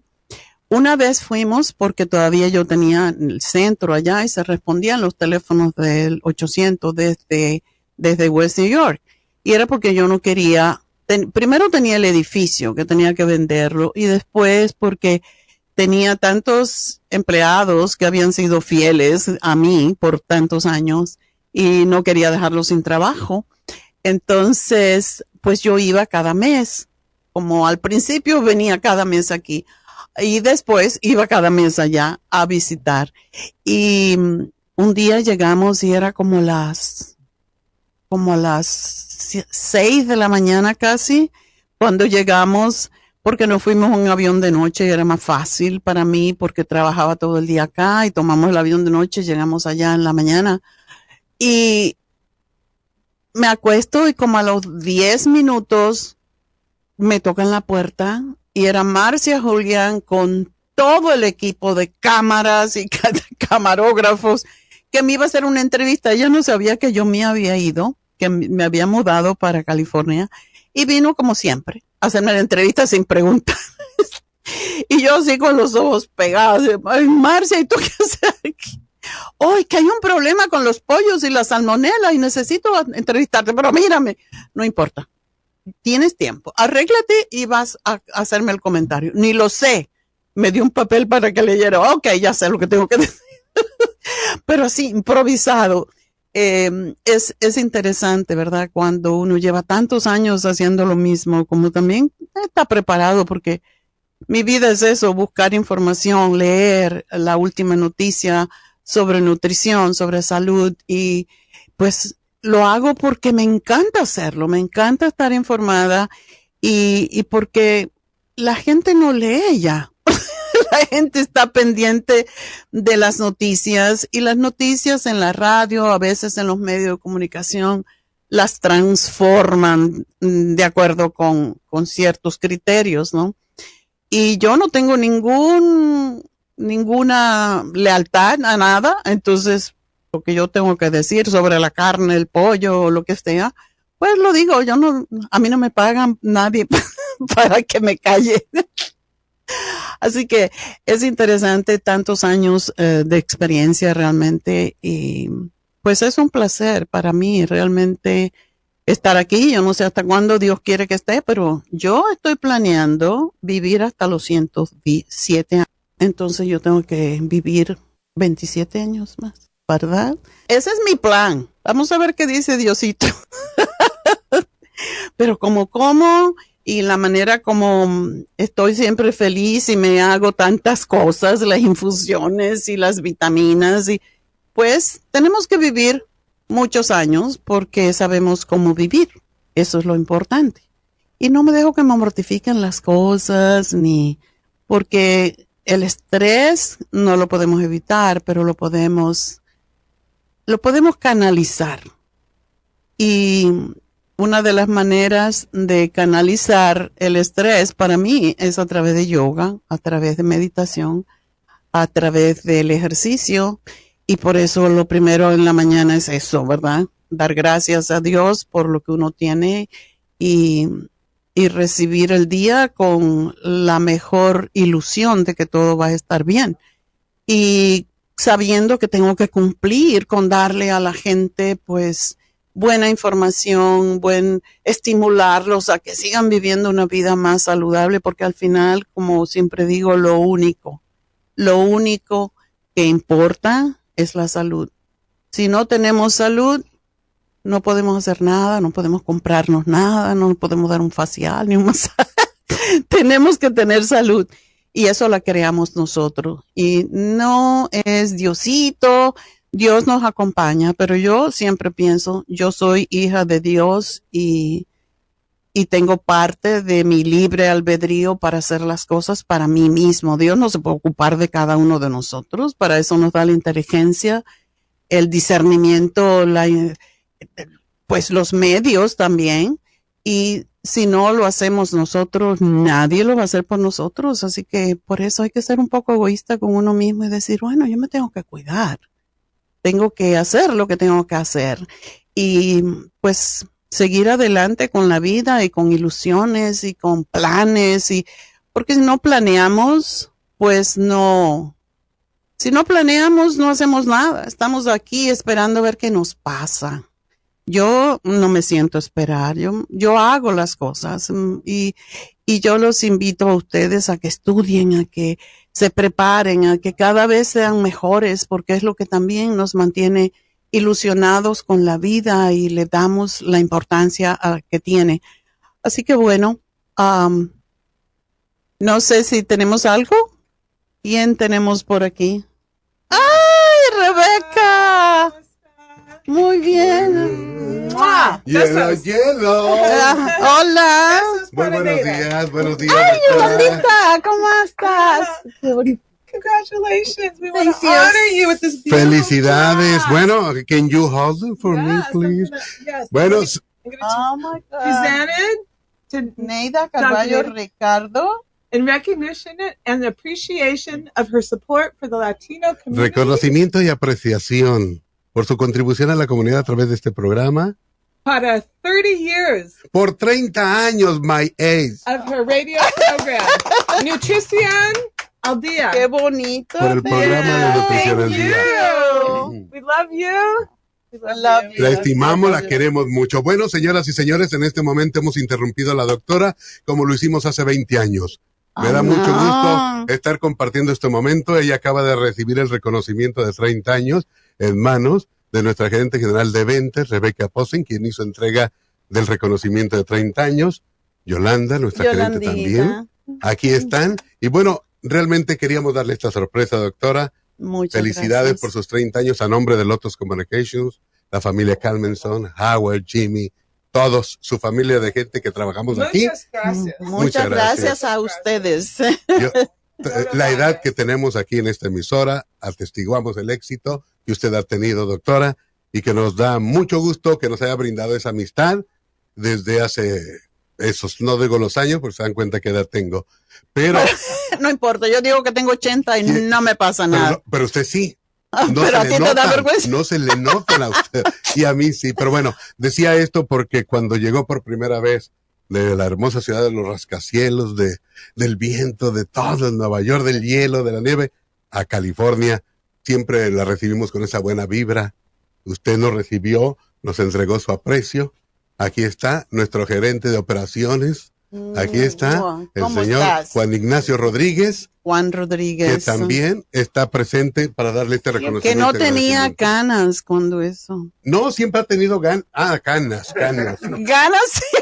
una vez fuimos, porque todavía yo tenía el centro allá y se respondían los teléfonos del 800 desde, desde West New York. Y era porque yo no quería, primero tenía el edificio que tenía que venderlo y después porque tenía tantos empleados que habían sido fieles a mí por tantos años y no quería dejarlos sin trabajo. Entonces, pues yo iba cada mes. Como al principio venía cada mes aquí y después iba cada mes allá a visitar. Y mm, un día llegamos y era como las, como las seis de la mañana casi, cuando llegamos, porque nos fuimos en un avión de noche y era más fácil para mí porque trabajaba todo el día acá y tomamos el avión de noche, llegamos allá en la mañana. Y me acuesto y como a los diez minutos me tocan la puerta y era Marcia Julián con todo el equipo de cámaras y camarógrafos que me iba a hacer una entrevista. Ella no sabía que yo me había ido, que me había mudado para California y vino como siempre a hacerme la entrevista sin preguntas. y yo así con los ojos pegados. Marcia, ¿y tú qué haces aquí? Hoy que hay un problema con los pollos y la salmonela y necesito entrevistarte, pero mírame, no importa tienes tiempo, arréglate y vas a, hacerme el comentario. Ni lo sé. Me dio un papel para que leyera. Ok, ya sé lo que tengo que decir. Pero así, improvisado. Em, es, es interesante, ¿verdad? Cuando uno lleva tantos años haciendo lo mismo, como también está preparado, porque mi vida es eso, buscar información, leer la última noticia sobre nutrición, sobre salud y pues lo hago porque me encanta hacerlo, me encanta estar informada y, y porque la gente no lee ya. la gente está pendiente de las noticias y las noticias en la radio, a veces en los medios de comunicación, las transforman mm, de acuerdo con, con ciertos criterios, ¿no? Y yo no tengo ningún, ninguna lealtad a nada, entonces lo que yo tengo que decir sobre la carne, el pollo o lo que sea, pues lo digo, yo no, a mí no me pagan nadie para que me calle. Así que es interesante tantos años eh, de experiencia realmente y pues es un placer para mí realmente estar aquí. Yo no sé hasta cuándo Dios quiere que esté, pero yo estoy planeando vivir hasta los 107 años. Entonces yo tengo que vivir 27 años más, ¿verdad? Ese es mi plan. Vamos a ver qué dice Diosito. pero como como y la manera como estoy siempre feliz y me hago tantas cosas, las infusiones y las vitaminas y pues tenemos que vivir muchos años porque sabemos cómo vivir. Eso es lo importante. Y no me dejo que me mortifiquen las cosas ni porque el estrés no lo podemos evitar, pero lo podemos lo podemos canalizar. Y una de las maneras de canalizar el estrés para mí es a través de yoga, a través de meditación, a través del ejercicio. Y por eso lo primero en la mañana es eso, ¿verdad? Dar gracias a Dios por lo que uno tiene y, y recibir el día con la mejor ilusión de que todo va a estar bien. Y sabiendo que tengo que cumplir con darle a la gente, pues, buena información, buen estimularlos a que sigan viviendo una vida más saludable, porque al final, como siempre digo, lo único, lo único que importa es la salud. Si no tenemos salud, no podemos hacer nada, no podemos comprarnos nada, no podemos dar un facial ni un masaje. tenemos que tener salud y eso la creamos nosotros. Y no es Diosito, Dios nos acompaña, pero yo siempre pienso, yo soy hija de Dios y, y tengo parte de mi libre albedrío para hacer las cosas para mí mismo. Dios no se puede ocupar de cada uno de nosotros, para eso nos da la inteligencia, el discernimiento, la, pues los medios también. Y si no lo hacemos nosotros, nadie lo va a hacer por nosotros. Así que por eso hay que ser un poco egoísta con uno mismo y decir, bueno, yo me tengo que cuidar tengo que hacer lo que tengo que hacer y pues seguir adelante con la vida y con ilusiones y con planes y porque si no planeamos, pues no, si no planeamos no hacemos nada, estamos aquí esperando a ver qué nos pasa. Yo no me siento a esperar, yo, yo hago las cosas mm, y, y yo los invito a ustedes a que estudien, a que se preparen, a que cada vez sean mejores, porque es lo que también nos mantiene ilusionados con la vida y le damos la importancia a que tiene. Así que bueno, no sé si tenemos algo. ¿Quién tenemos por aquí? ¡Ay, Rebeca! Muy bien. Hielo, hielo. Ah, hola. Muy buenos días, buenos días. Ay, Yolandita, ¿cómo estás? Congratulations. We want to honor you with this beautiful Felicidades. job. Bueno, can you hold it for me, Yes, I'm please? gonna- yes, Bueno, Oh my God. presented to Neida Carballo. Ricardo. in recognition and appreciation of her support for the Latino community. reconocimiento y apreciación por su contribución a la comunidad a través de este programa. para 30 years Por 30 años, my ace. of her radio program, Nutrición al Día. Qué bonito. Por el programa de Nutrición al Día. you. We love you. We love you. La estimamos, la queremos mucho. Bueno, señoras y señores, en este momento hemos interrumpido a la doctora como lo hicimos hace 20 años. Me da mucho no. gusto estar compartiendo este momento. Ella acaba de recibir el reconocimiento de 30 años en manos de nuestra gerente general de ventas, Rebeca Posen, quien hizo entrega del reconocimiento de 30 años. Yolanda, nuestra gerente también. Aquí están. Y bueno, realmente queríamos darle esta sorpresa, doctora. Muchas Felicidades gracias. por sus 30 años a nombre de Lotus Communications, la familia Calmenson, Howard, Jimmy todos, su familia de gente que trabajamos aquí. Muchas gracias. Muchas, Muchas gracias. gracias. a ustedes. Yo- eh, la edad que tenemos aquí en esta emisora, atestiguamos el éxito que usted ha tenido, doctora, y que nos da mucho gusto que nos haya brindado esa amistad desde hace esos, no digo los años, porque se dan cuenta qué edad tengo, pero, no importa, yo digo que tengo 80 y no me pasa pero, nada. no- pero usted sí. Ah, No pero se a le ti te da notan, vergüenza. No se le notan a usted y a mí sí. Pero bueno, decía esto porque cuando llegó por primera vez de la hermosa ciudad de los rascacielos, de, del viento, de todo Nueva York, del hielo, de la nieve, a California, siempre la recibimos con esa buena vibra. Usted nos recibió, nos entregó su aprecio. Aquí está nuestro gerente de operaciones. Aquí está Mm, el ¿Cómo señor estás? Juan Ignacio Rodríguez, Juan que Rodríguez. también está presente para darle este reconocimiento. Que no y tenía canas cuando eso. No, siempre ha tenido gan ah, canas, canas. Ganas, sí.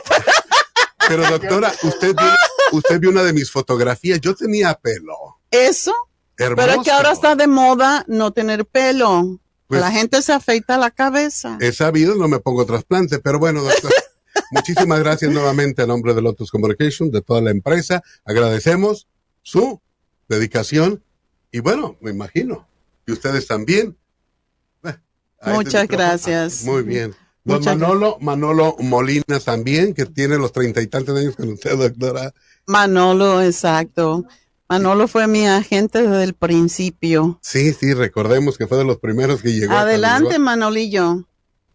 Pero doctora, usted vio, usted vio una de mis fotografías. Yo tenía pelo. Eso. Hermoso. Pero es que ahora está de moda no tener pelo. Pues- la gente se afeita la cabeza. He sabido, no me pongo trasplante, pero bueno, doctor. muchísimas gracias nuevamente a nombre de Lotus Communication, de toda la empresa. Agradecemos su dedicación y bueno, me imagino que ustedes también. Este Muchas gracias. Muy bien. Don Muchas Manolo, Manolo Molina también, que tiene los treinta y tantos años con usted, doctora. Manolo, exacto. Manolo fue mi agente desde el principio. Sí, sí, recordemos que fue de los primeros que llegó. Adelante. Manolillo.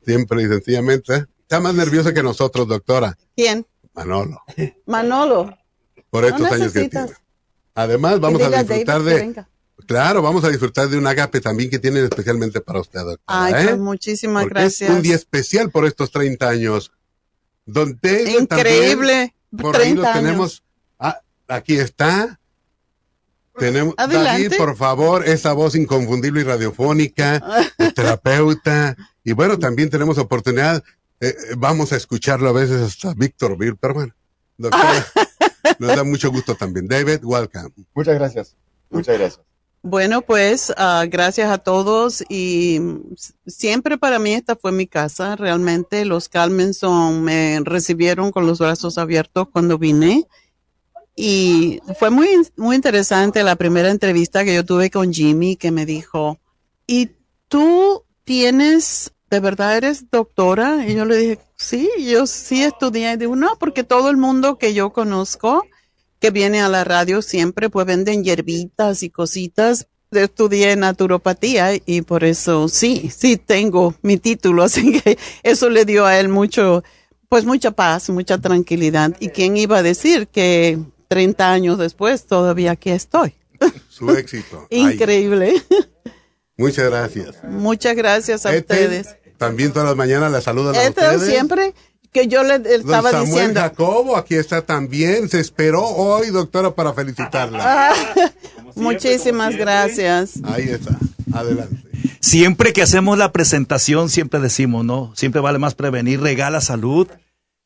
Siempre y sencillamente. Está más nervioso que nosotros, doctora. ¿Quién? Manolo. Manolo. Por estos No años que tiene. Además, vamos a disfrutar de. Claro, vamos a disfrutar de un agape también que tienen especialmente para usted, doctora. Ay, ¿eh? pues muchísimas Porque gracias. Es un día especial por estos 30 años. Don David también, Increíble. por ahí 30 lo años. tenemos. Ah, aquí está. Tenemos, Adelante. David, por favor, esa voz inconfundible y radiofónica, el terapeuta. Y bueno, también tenemos oportunidad, eh, eh, vamos a escucharlo a veces hasta Víctor Bill, pero bueno, doctora, nos da mucho gusto también. David, welcome. Muchas gracias. Muchas gracias. Bueno, pues ah, gracias a todos y siempre para mí esta fue mi casa. Realmente los Calmenson me recibieron con los brazos abiertos cuando vine y fue muy, muy interesante la primera entrevista que yo tuve con Jimmy que me dijo, ¿y tú tienes, de verdad eres doctora? Y yo le dije, sí, yo sí estudié. Y digo, no, porque todo el mundo que yo conozco que viene a la radio siempre, pues venden hierbitas y cositas. Estudié naturopatía y por eso sí, sí tengo mi título, así que eso le dio a él mucho, pues mucha paz, mucha tranquilidad. ¿Y quién iba a decir que 30 años después todavía aquí estoy? Su éxito. Increíble. muchas gracias. Muchas gracias a Este, ustedes. También todas las mañanas la saludan a ustedes. siempre que yo le Don estaba Samuel diciendo. Jacobo, aquí está también. Se esperó hoy, doctora, para felicitarla. Ah, muchísimas gracias. Ahí está. Adelante. Siempre que hacemos la presentación, siempre decimos, ¿no? Siempre vale más prevenir, regala salud.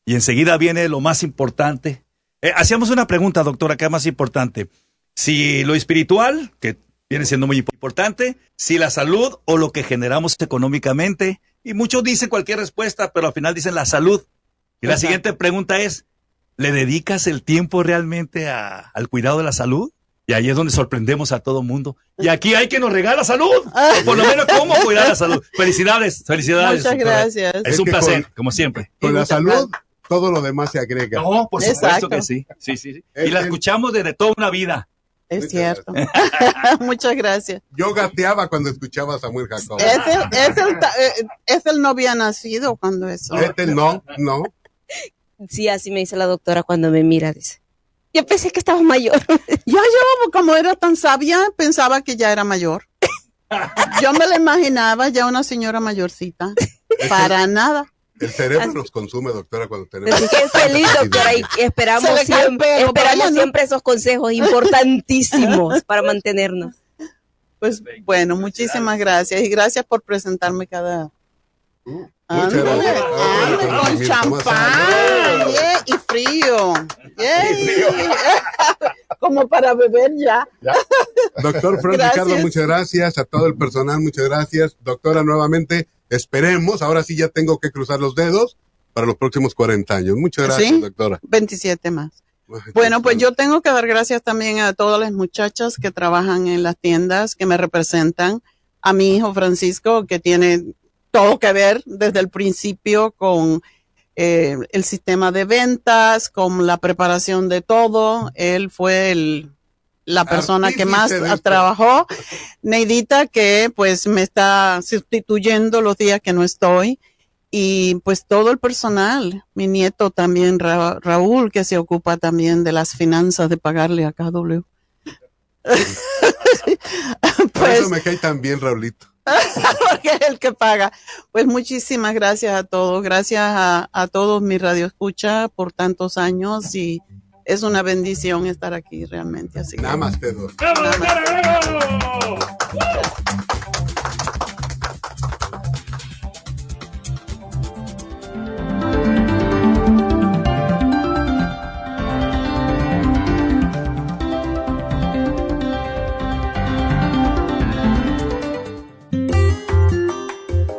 Y enseguida viene lo más importante. Eh, hacíamos una pregunta, doctora, ¿qué es más importante? Si lo espiritual, que viene siendo muy importante, si la salud o lo que generamos económicamente. Y muchos dicen cualquier respuesta, pero al final dicen la salud. Y la siguiente pregunta es, ¿le dedicas el tiempo realmente a- al cuidado de la salud? Y ahí es donde sorprendemos a todo mundo. Y aquí hay que nos regala salud. O por lo menos cómo cuidar la salud. Felicidades, felicidades. Muchas gracias. Es Es un placer, con- como siempre. Con la salud, todo lo demás se agrega. No, por supuesto Exacto. que sí. Sí, sí, sí. El- Y la escuchamos desde toda una vida. Es Muchas cierto. Muchas gracias. Yo gateaba cuando escuchaba a Samuel Jacobo. Es el, es el, eh, es el no había nacido cuando eso. Este no, no. Sí, así me dice la doctora cuando me mira, dice. Yo pensé que estaba mayor. Ya yo, como era tan sabia, pensaba que ya era mayor. Yo me la imaginaba ya una señora mayorcita. Para nada. El cerebro nos consume, doctora, cuando tenemos. Así que es feliz, doctora, y esperamos siempre, esperamos siempre esos consejos importantísimos para mantenernos. Pues bueno, muchísimas gracias. Y gracias por presentarme cada. Gracias. Ándale, con champán yeah, y frío. Yeah. Como para beber ya. Doctor Fran Gracias. Ricardo, muchas gracias. A todo el personal, muchas gracias. Doctora, nuevamente, esperemos. Ahora sí ya tengo que cruzar los dedos para los próximos 40 años. Muchas gracias, ¿Sí? doctora. 27 más. Bueno, pues yo tengo que dar gracias también a todas las muchachas que trabajan en las tiendas, que me representan, a mi hijo Francisco, que tiene todo que ver desde el principio con eh, el sistema de ventas, con la preparación de todo. Él fue el, la persona que más trabajó. Neidita, que pues me está sustituyendo los días que no estoy. Y pues todo el personal, mi nieto también, Ra- Raúl, que se ocupa también de las finanzas de pagarle a KW. Por Pues eso me cae tan bien, Raulito. porque es el que paga. Pues muchísimas gracias a todos, gracias a, a todos mis radioescuchas por tantos años y es una bendición estar aquí realmente. Así que- Nada más doy.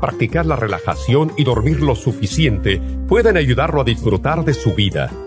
practicar la relajación y dormir lo suficiente pueden ayudarlo a disfrutar de su vida.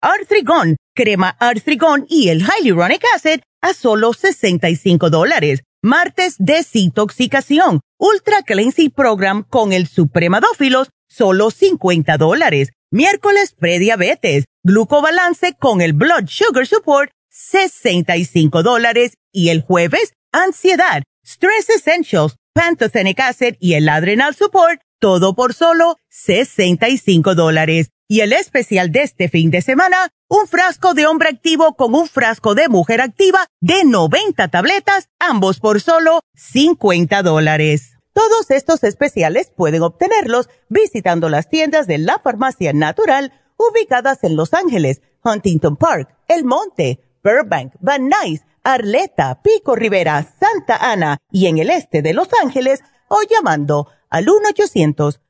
Artrigón, crema Artrigón y el Hyaluronic Acid a solo 65 dólares. Martes, desintoxicación, Ultra Cleansing Program con el Supremadófilos, solo 50 dólares. Miércoles, prediabetes, glucobalance con el Blood Sugar Support, 65 dólares. Y el jueves, ansiedad, Stress Essentials, Pantothenic Acid y el Adrenal Support, todo por solo 65 dólares. Y el especial de este fin de semana, un frasco de hombre activo con un frasco de mujer activa de 90 tabletas, ambos por solo 50 dólares. Todos estos especiales pueden obtenerlos visitando las tiendas de la farmacia natural ubicadas en Los Ángeles, Huntington Park, El Monte, Burbank, Van Nuys, Arleta, Pico Rivera, Santa Ana y en el este de Los Ángeles o llamando al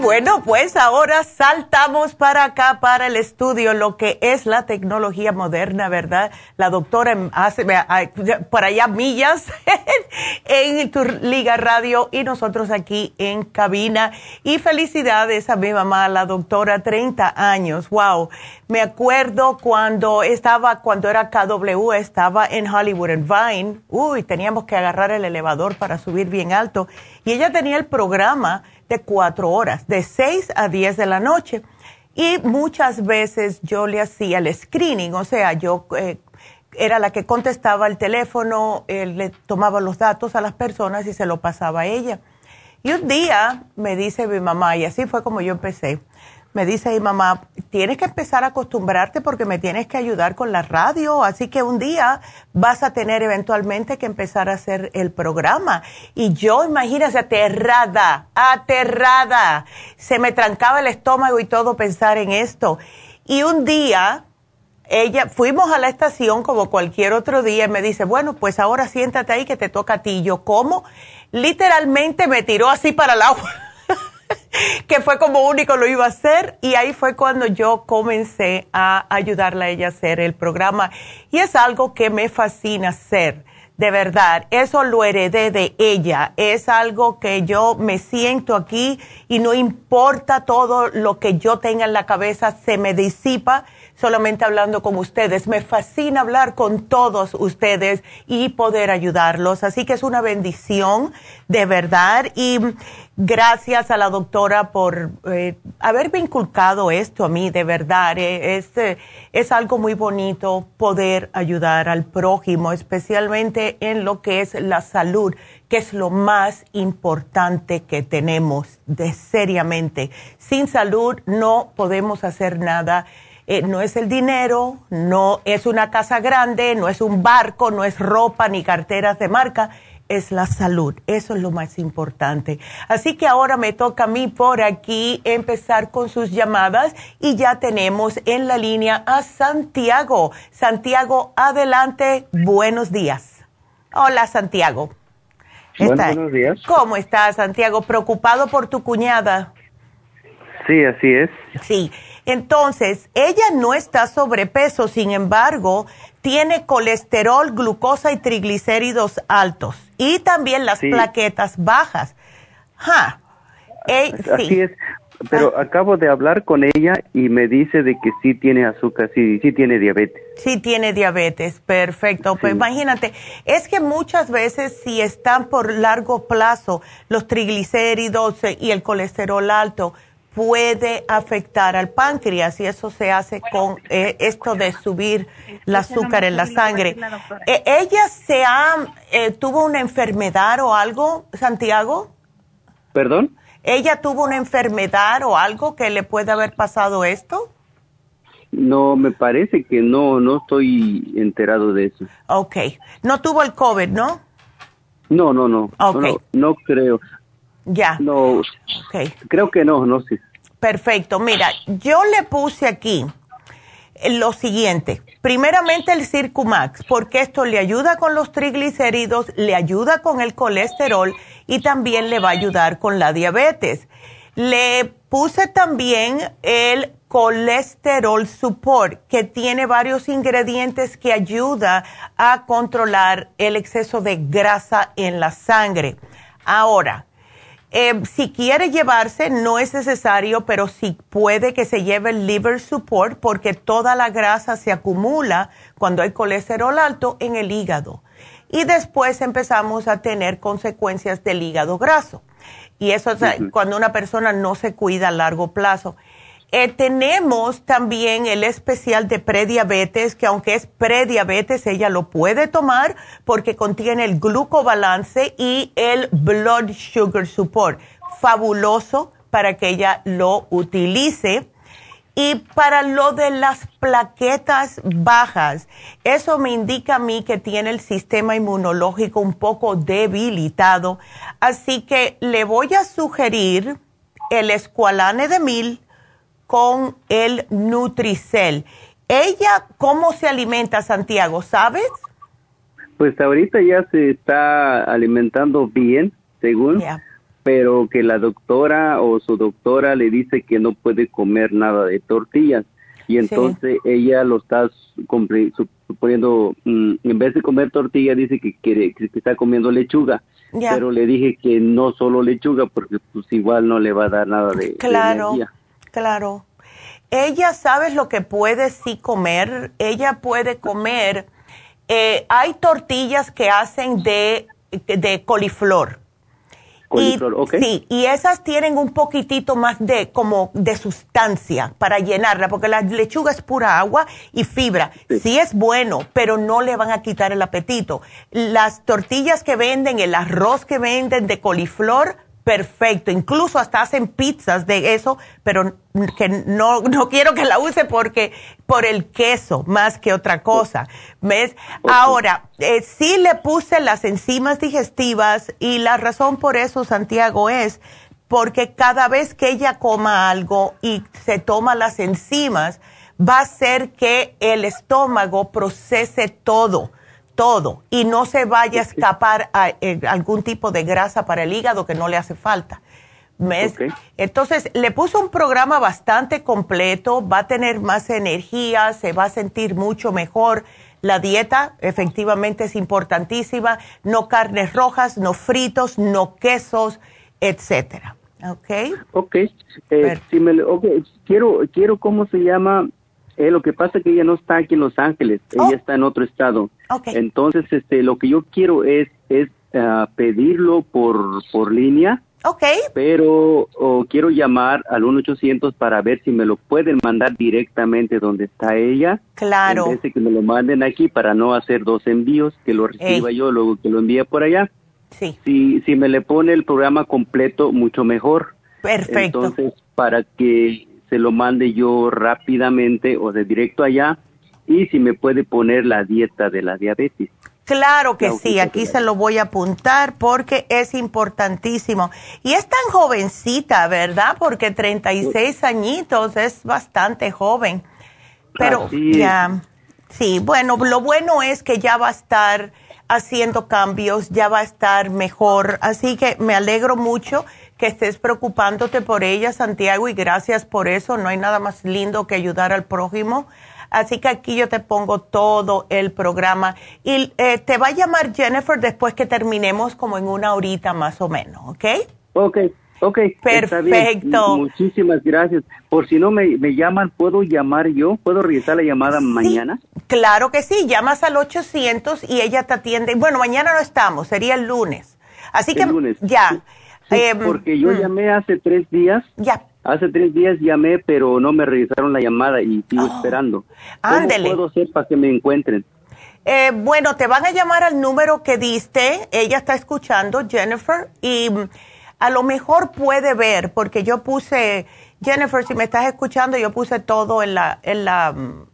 Bueno, pues ahora saltamos para acá, para el estudio, lo que es la tecnología moderna, ¿verdad? La doctora hace por allá millas en tu Liga Radio y nosotros aquí en cabina. Y felicidades a mi mamá, la doctora, 30 años, wow. Me acuerdo cuando estaba, cuando era KW, estaba en Hollywood en Vine. Uy, teníamos que agarrar el elevador para subir bien alto. Y ella tenía el programa de cuatro horas, de seis a diez de la noche. Y muchas veces yo le hacía el screening, o sea, yo eh, era la que contestaba el teléfono, le tomaba los datos a las personas y se lo pasaba a ella. Y un día me dice mi mamá, y así fue como yo empecé, me dice mi mamá, tienes que empezar a acostumbrarte porque me tienes que ayudar con la radio, así que un día vas a tener eventualmente que empezar a hacer el programa. Y yo, imagínate, aterrada, aterrada, se me trancaba el estómago y todo pensar en esto. Y un día, ella, fuimos a la estación como cualquier otro día y me dice, bueno, pues ahora siéntate ahí que te toca a ti. Y yo, ¿cómo? Literalmente me tiró así para el agua. que fue como único lo iba a hacer y ahí fue cuando yo comencé a ayudarla a ella a hacer el programa y es algo que me fascina hacer. De verdad, eso lo heredé de ella. Es algo que yo me siento aquí y no importa todo lo que yo tenga en la cabeza, se me disipa solamente hablando con ustedes. Me fascina hablar con todos ustedes y poder ayudarlos. Así que es una bendición, de verdad. Y gracias a la doctora por eh, haberme inculcado esto a mí, de verdad. Eh, es, eh, es algo muy bonito poder ayudar al prójimo, especialmente en lo que es la salud que es lo más importante que tenemos de seriamente. Sin salud no podemos hacer nada eh, no es el dinero, no es una casa grande, no es un barco, no es ropa ni carteras de marca, es la salud. Eso es lo más importante. Así que ahora me toca a mí por aquí empezar con sus llamadas y ya tenemos en la línea a Santiago. Santiago, adelante. Buenos días. Hola, Santiago. buenos días. ¿Cómo estás, Santiago? ¿Preocupado por tu cuñada? Sí, así es. Sí. Entonces, ella no está sobrepeso, sin embargo, tiene colesterol, glucosa y triglicéridos altos y también las plaquetas bajas. Ja. Así es. Pero ah. acabo de hablar con ella y me dice de que sí tiene azúcar, sí, sí tiene diabetes. Sí tiene diabetes, perfecto. Pues imagínate, es que muchas veces si están por largo plazo los triglicéridos y el colesterol alto, puede afectar al páncreas y eso se hace con eh, esto de subir el azúcar en la sangre. Eh, ¿Ella se ha, eh, tuvo una enfermedad o algo, Santiago? ¿Perdón? ¿Ella tuvo una enfermedad o algo que le puede haber pasado esto? No, me parece que no, no estoy enterado de eso. Ok. No tuvo el COVID, ¿no? No, no, no. Okay. No, no, creo. Ya. No. Okay. Creo que no, no sé. Perfecto. Mira, yo le puse aquí lo siguiente. Primeramente el Circumax, porque esto le ayuda con los triglicéridos, le ayuda con el colesterol y también le va a ayudar con la diabetes. Le puse también el colesterol support, que tiene varios ingredientes que ayuda a controlar el exceso de grasa en la sangre. Ahora, eh, si quiere llevarse, no es necesario, pero sí puede que se lleve el liver support porque toda la grasa se acumula cuando hay colesterol alto en el hígado. Y después empezamos a tener consecuencias del hígado graso. Y eso es cuando una persona no se cuida a largo plazo. Eh, tenemos también el especial de prediabetes, que aunque es prediabetes, ella lo puede tomar porque contiene el glucobalance y el blood sugar support. Fabuloso para que ella lo utilice. Y para lo de las plaquetas bajas, eso me indica a mí que tiene el sistema inmunológico un poco debilitado. Así que le voy a sugerir el escualane de mil con el Nutricel. ¿Ella cómo se alimenta, Santiago? ¿Sabes? Pues ahorita ya se está alimentando bien, según. pero que la doctora o su doctora le dice que no puede comer nada de tortillas y entonces ella lo está suponiendo, mm, en vez de comer tortilla dice que quiere que está comiendo lechuga, pero le dije que no solo lechuga porque pues igual no le va a dar nada de, de Claro, energía. Claro. Ella, ¿sabes lo que puede sí comer? Ella puede comer, eh, hay tortillas que hacen de, de coliflor. Coliflor, y, ok. Sí, y esas tienen un poquitito más de como de sustancia para llenarla, porque la lechuga es pura agua y fibra. Sí. es bueno, pero no le van a quitar el apetito. Las tortillas que venden, el arroz que venden de coliflor, perfecto. Incluso hasta hacen pizzas de eso, pero que no, no quiero que la use porque por el queso más que otra cosa. ¿Ves? Ahora, eh, sí le puse las enzimas digestivas y la razón por eso, Santiago, es porque cada vez que ella coma algo y se toma las enzimas, va a hacer que el estómago procese todo todo y no se vaya a escapar a, eh, algún tipo de grasa para el hígado que no le hace falta. ¿Ves? Entonces, le puso un programa bastante completo, va a tener más energía, se va a sentir mucho mejor. La dieta efectivamente es importantísima, no carnes rojas, no fritos, no quesos, etcétera. ¿Ok? Ok, eh, si me, lo- ok, quiero, quiero, ¿cómo se llama? Eh, lo que pasa es que ella no está aquí en Los Ángeles, ella está en otro estado. Entonces, este, lo que yo quiero es, es ah, pedirlo por, por línea. Ok. Pero quiero llamar al 1-800 para ver si me lo pueden mandar directamente donde está ella. Claro. En vez de que me lo manden aquí para no hacer dos envíos, que lo reciba Ey. yo, luego que lo envíe por allá. Sí. Si, si me le pone el programa completo, mucho mejor. Perfecto. Entonces, para que se lo mande yo rápidamente o de directo allá y si me puede poner la dieta de la diabetes. Claro que sí, aquí se lo voy a apuntar porque es importantísimo. Y es tan jovencita, ¿verdad? Porque 36 añitos es bastante joven. Pero ya, sí, bueno, lo bueno es que ya va a estar haciendo cambios, ya va a estar mejor. Así que me alegro mucho que estés preocupándote por ella, Santiago, y gracias por eso. No hay nada más lindo que ayudar al prójimo. Así que aquí yo te pongo todo el programa. Y eh, te va a llamar Jennifer después que terminemos como en una horita más o menos, ¿ok? Ok, ok. Perfecto. Muchísimas gracias. Por si no me, me llaman, ¿puedo llamar yo? ¿Puedo regresar la llamada mañana? Claro que sí, llamas al 800 y ella te atiende. Bueno, mañana no estamos, sería el lunes. Así que El lunes. ya. Sí, Em, porque yo mm, llamé hace tres días. Ya. Hace tres días llamé, pero no me regresaron la llamada y sigo esperando. ¿Cómo Oh. Ándele. puedo hacer para que me encuentren? Eh, bueno, te van a llamar al número que diste. Ella está escuchando, Jennifer, y mm, a lo mejor puede ver, porque yo puse, Jennifer, si me estás escuchando, yo puse todo en la, en la, mm,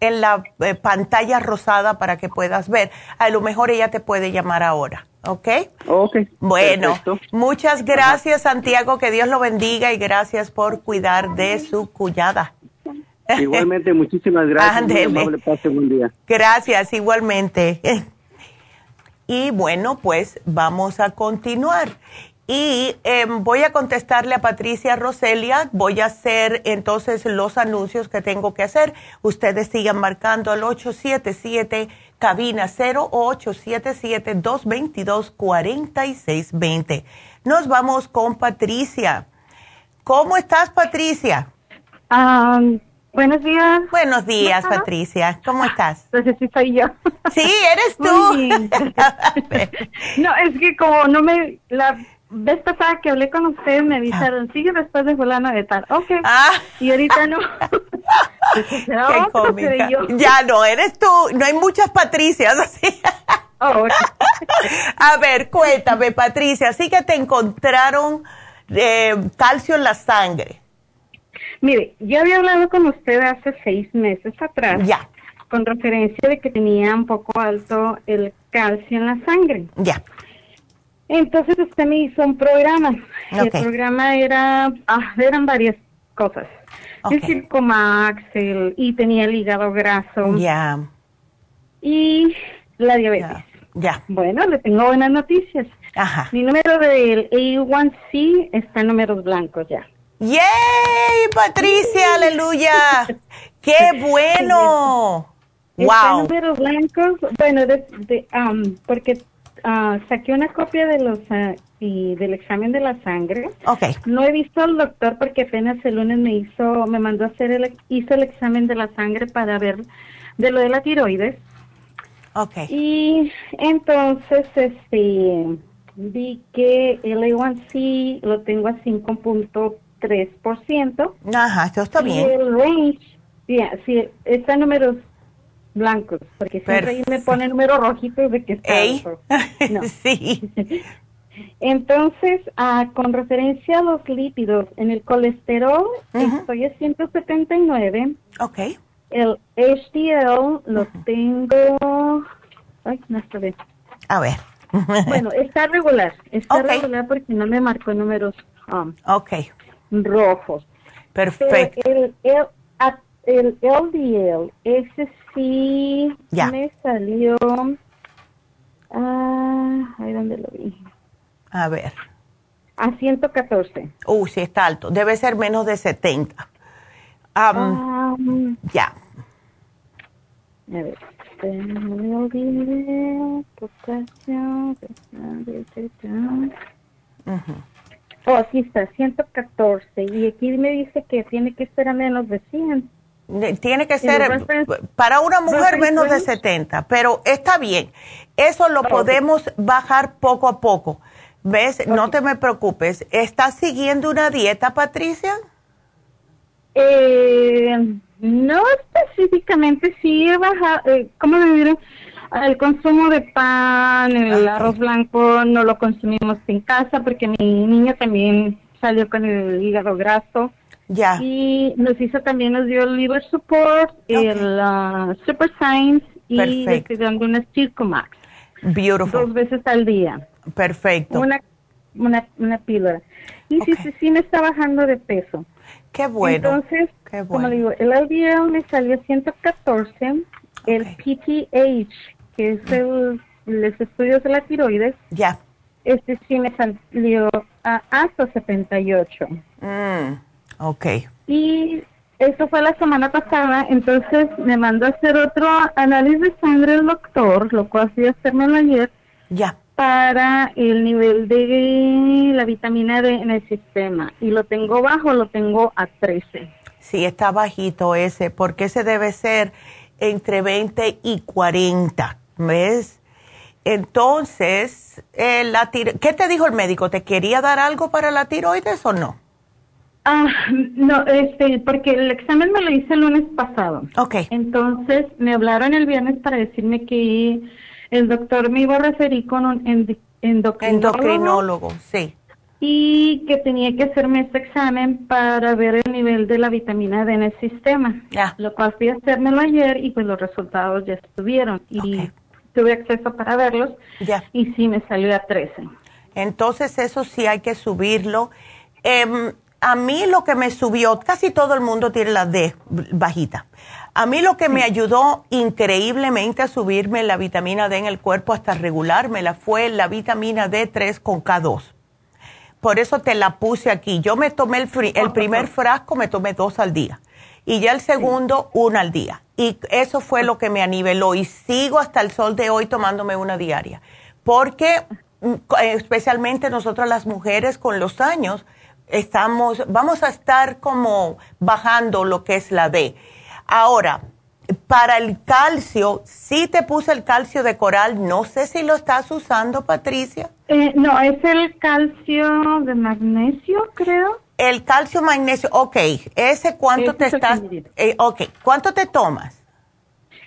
en la eh, pantalla rosada para que puedas ver. A lo mejor ella te puede llamar ahora, ¿ok? Ok. Bueno, perfecto. muchas gracias, Santiago, que Dios lo bendiga y gracias por cuidar de su cuñada. Igualmente, muchísimas gracias. Amable, pase buen día. Gracias, igualmente. Y bueno, pues vamos a continuar. Y em, voy a contestarle a Patricia Roselia. Voy a hacer entonces los anuncios que tengo que hacer. Ustedes sigan marcando al 877 cabina 0 o 877 222 4620. Nos vamos con Patricia. ¿Cómo estás, Patricia? buenos días. Buenos días. Patricia. ¿Cómo estás? Entonces sí soy yo. Sí, eres tú. No, es que como no me... La vez pasada que hablé con ustedes me avisaron, sigue después de fulano de tal. Ok. Y ahorita no. ¿Será Qué cómica. Ya no, eres tú. No hay muchas Patricias así. Oh, A ver, cuéntame, Patricia. Así que te encontraron eh, calcio en la sangre. Mire, yo había hablado con usted hace seis meses atrás. Ya. Con referencia de que tenía un poco alto el calcio en la sangre. Ya. Entonces usted me hizo un programa. El programa era, ah, eran varias cosas. El Circomax, el, y tenía el hígado graso. Ya. Y la diabetes. Ya. Bueno, le tengo buenas noticias. Ajá. Mi número del A1C está en números blancos ya. ¡Yay, Patricia! ¡Aleluya! ¡Qué bueno! wow. números blancos, bueno, de, um, porque uh, saqué una copia de los uh, y del examen de la sangre. Okay. No he visto al doctor porque apenas el lunes me hizo, me mandó a hacer el, hizo el examen de la sangre para ver de lo de la tiroides. Okay. Y entonces, este, vi que el A1C lo tengo a 5.3%. Ajá, eso está bien. Y el range, sí, está en números blancos, porque siempre ahí me pone números rojitos de que está No. sí. Entonces, ah, con referencia a los lípidos, en el colesterol estoy a 179. Ok. El HDL lo tengo... Ay, no está bien. A ver. bueno, está regular. Está regular porque no me marcó números um, okay. rojos. Perfecto. el, el, el LDL, ese sí me salió... Ah, ahí donde lo vi. A ver. A 114. Uh, sí está alto. Debe ser menos de 70. Um, ya. A ver. Oh, aquí está, 114. Y aquí me dice que tiene que ser a menos de 100. Tiene que ser para una mujer menos de 70, pero está bien. Eso lo podemos bajar poco a poco. ¿Ves? No te me preocupes. ¿Estás siguiendo una dieta, Patricia? Eh, no específicamente, sí he bajado, eh, ¿cómo me diré? El consumo de pan, el arroz blanco no lo consumimos en casa porque mi niña también salió con el hígado graso. Ya. Y nos hizo también, nos dio el liver support, el uh, super science y le una Circomax. Beautiful. Dos veces al día. Perfecto. Una, una, una píldora. Y sí, sí, sí me está bajando de peso. Qué bueno. Entonces, como digo, el LDL me salió 114, el PTH, que es el, los estudios de la tiroides. Ya. Este sí me salió a hasta 78. Mm, ok. Y eso fue la semana pasada, entonces me mandó a hacer otro análisis de sangre el doctor, lo cual fui a hacérmelo ayer. Ya. Para el nivel de la vitamina D en el sistema. Y lo tengo bajo, lo tengo a 13. Sí, está bajito ese, porque ese debe ser entre 20 y 40, ¿ves? Entonces, eh, la ¿qué te dijo el médico? ¿Te quería dar algo para la tiroides o no? Ah, no, este, porque el examen me lo hice el lunes pasado. Ok. Entonces me hablaron el viernes para decirme que el doctor me iba a referir con un endocrinólogo. Endocrinólogo, sí. Y que tenía que hacerme este examen para ver el nivel de la vitamina D en el sistema. Ya. Lo cual fui a hacérmelo ayer y pues los resultados ya estuvieron. Y tuve acceso para verlos. Ya. Y sí me salió a 13. Entonces eso sí hay que subirlo. Eh, a mí lo que me subió, casi todo el mundo tiene la D bajita. A mí lo que me ayudó increíblemente a subirme la vitamina D en el cuerpo hasta regulármela fue la vitamina D3 con K2. Por eso te la puse aquí. Yo me tomé el, el primer frasco, me tomé dos al día. Y ya el segundo, una al día. Y eso fue lo que me aniveló. Y sigo hasta el sol de hoy tomándome una diaria. Porque mm, especialmente nosotras las mujeres con los años, estamos, vamos a estar como bajando lo que es la D. Ahora, para el calcio, sí te puse el calcio de coral, no sé si lo estás usando, Patricia. Eh, no, es el calcio de magnesio, creo. El calcio magnesio, ok, ese cuánto te estás, eh, ok, ¿cuánto te tomas?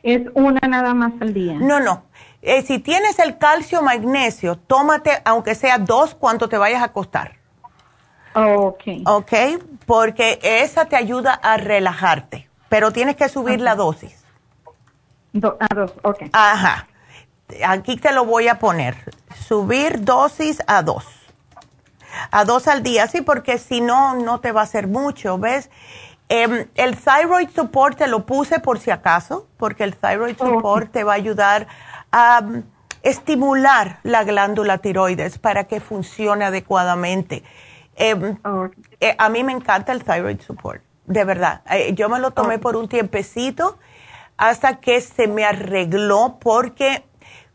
Es una nada más al día. No, no, eh, si tienes el calcio magnesio, tómate, aunque sea dos, cuánto te vayas a costar. Ok. Ok, porque esa te ayuda a relajarte, pero tienes que subir la dosis. a dos, ok. Ajá. Aquí te lo voy a poner. Subir dosis a dos. A dos al día, sí, porque si no, no te va a hacer mucho, ¿ves? Em, el thyroid support te lo puse por si acaso, porque el thyroid support te va a ayudar a estimular la glándula tiroides para que funcione adecuadamente. Em, eh, a mí me encanta el thyroid support, de verdad. Eh, yo me lo tomé por un tiempecito hasta que se me arregló porque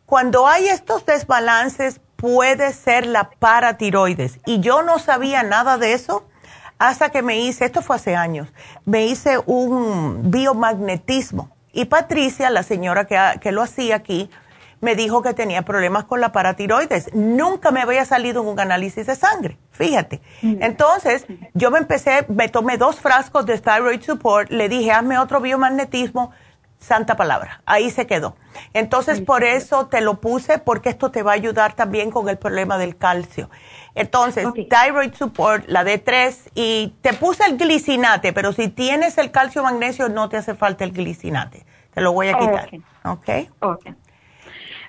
cuando hay estos desbalances puede ser la paratiroides. Y yo no sabía nada de eso hasta que me hice, esto fue hace años, me hice un biomagnetismo. Y Patricia, la señora que, que lo hacía aquí, me dijo que tenía problemas con la paratiroides. Nunca me había salido un análisis de sangre, fíjate. Entonces, yo me empecé, me tomé dos frascos de Thyroid Support, le dije, hazme otro biomagnetismo, santa palabra, ahí se quedó. Entonces, por eso te lo puse, porque esto te va a ayudar también con el problema del calcio. Entonces, Thyroid Support, la D3, y te puse el glicinate, pero si tienes el calcio magnesio, no te hace falta el glicinate. Te lo voy a quitar. ¿Ok? Ok.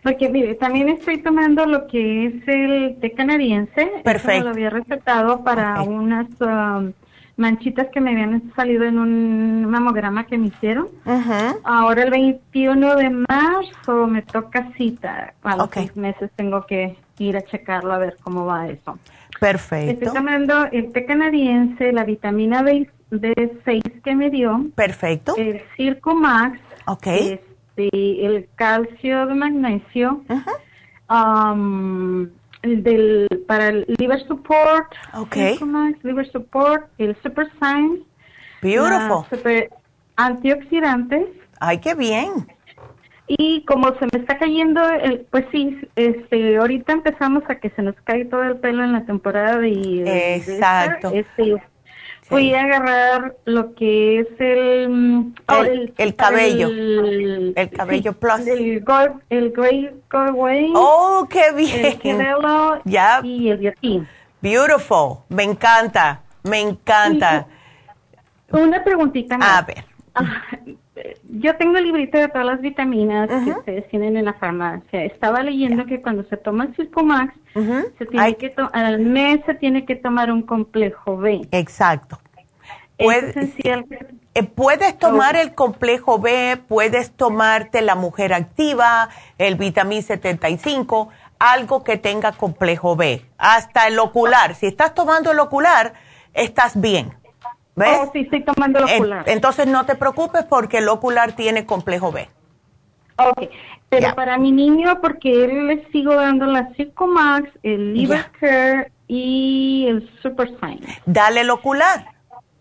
Porque mire, también estoy tomando lo que es el té canadiense. Perfecto. lo había recetado para unas um, manchitas que me habían salido en un mamograma que me hicieron. Ahora el 21 de marzo me toca cita. A los seis meses tengo que ir a checarlo a ver cómo va eso. Perfecto. Estoy tomando el té canadiense, la vitamina B, 6 que me dio. Perfecto. El Circo Max. Ok. Este, el calcio de magnesio, um, el del, para el liver support, okay. liver support, el super sign, beautiful, super antioxidantes. Ay, qué bien. Y como se me está cayendo, el, pues sí, este, ahorita empezamos a que se nos cae todo el pelo en la temporada de, Exacto. este, Fui a agarrar lo que es el... Mm, oh, el, cabello. El, cabello plus. El, gold, el Grey Gold Oh, qué bien. El ya. y el Yatin. Beautiful. Me encanta. Me encanta. Una preguntita más. A ver. Yo tengo el librito de todas las vitaminas que ustedes tienen en la farmacia. Estaba leyendo que cuando se toma el Circomax, se tiene que al mes se tiene que tomar un complejo B. Exacto. Puedes, eh, puedes tomar el complejo B, puedes tomarte la mujer activa, el vitamín 75, algo que tenga complejo B, hasta el ocular. Si estás tomando el ocular, estás bien ¿Ves? Oh, sí, estoy tomando el ocular. entonces no te preocupes porque el ocular tiene complejo B. Ok, pero para mi niño, porque él le sigo dando la Max, el Liver Care y el Super Sign. Dale el ocular,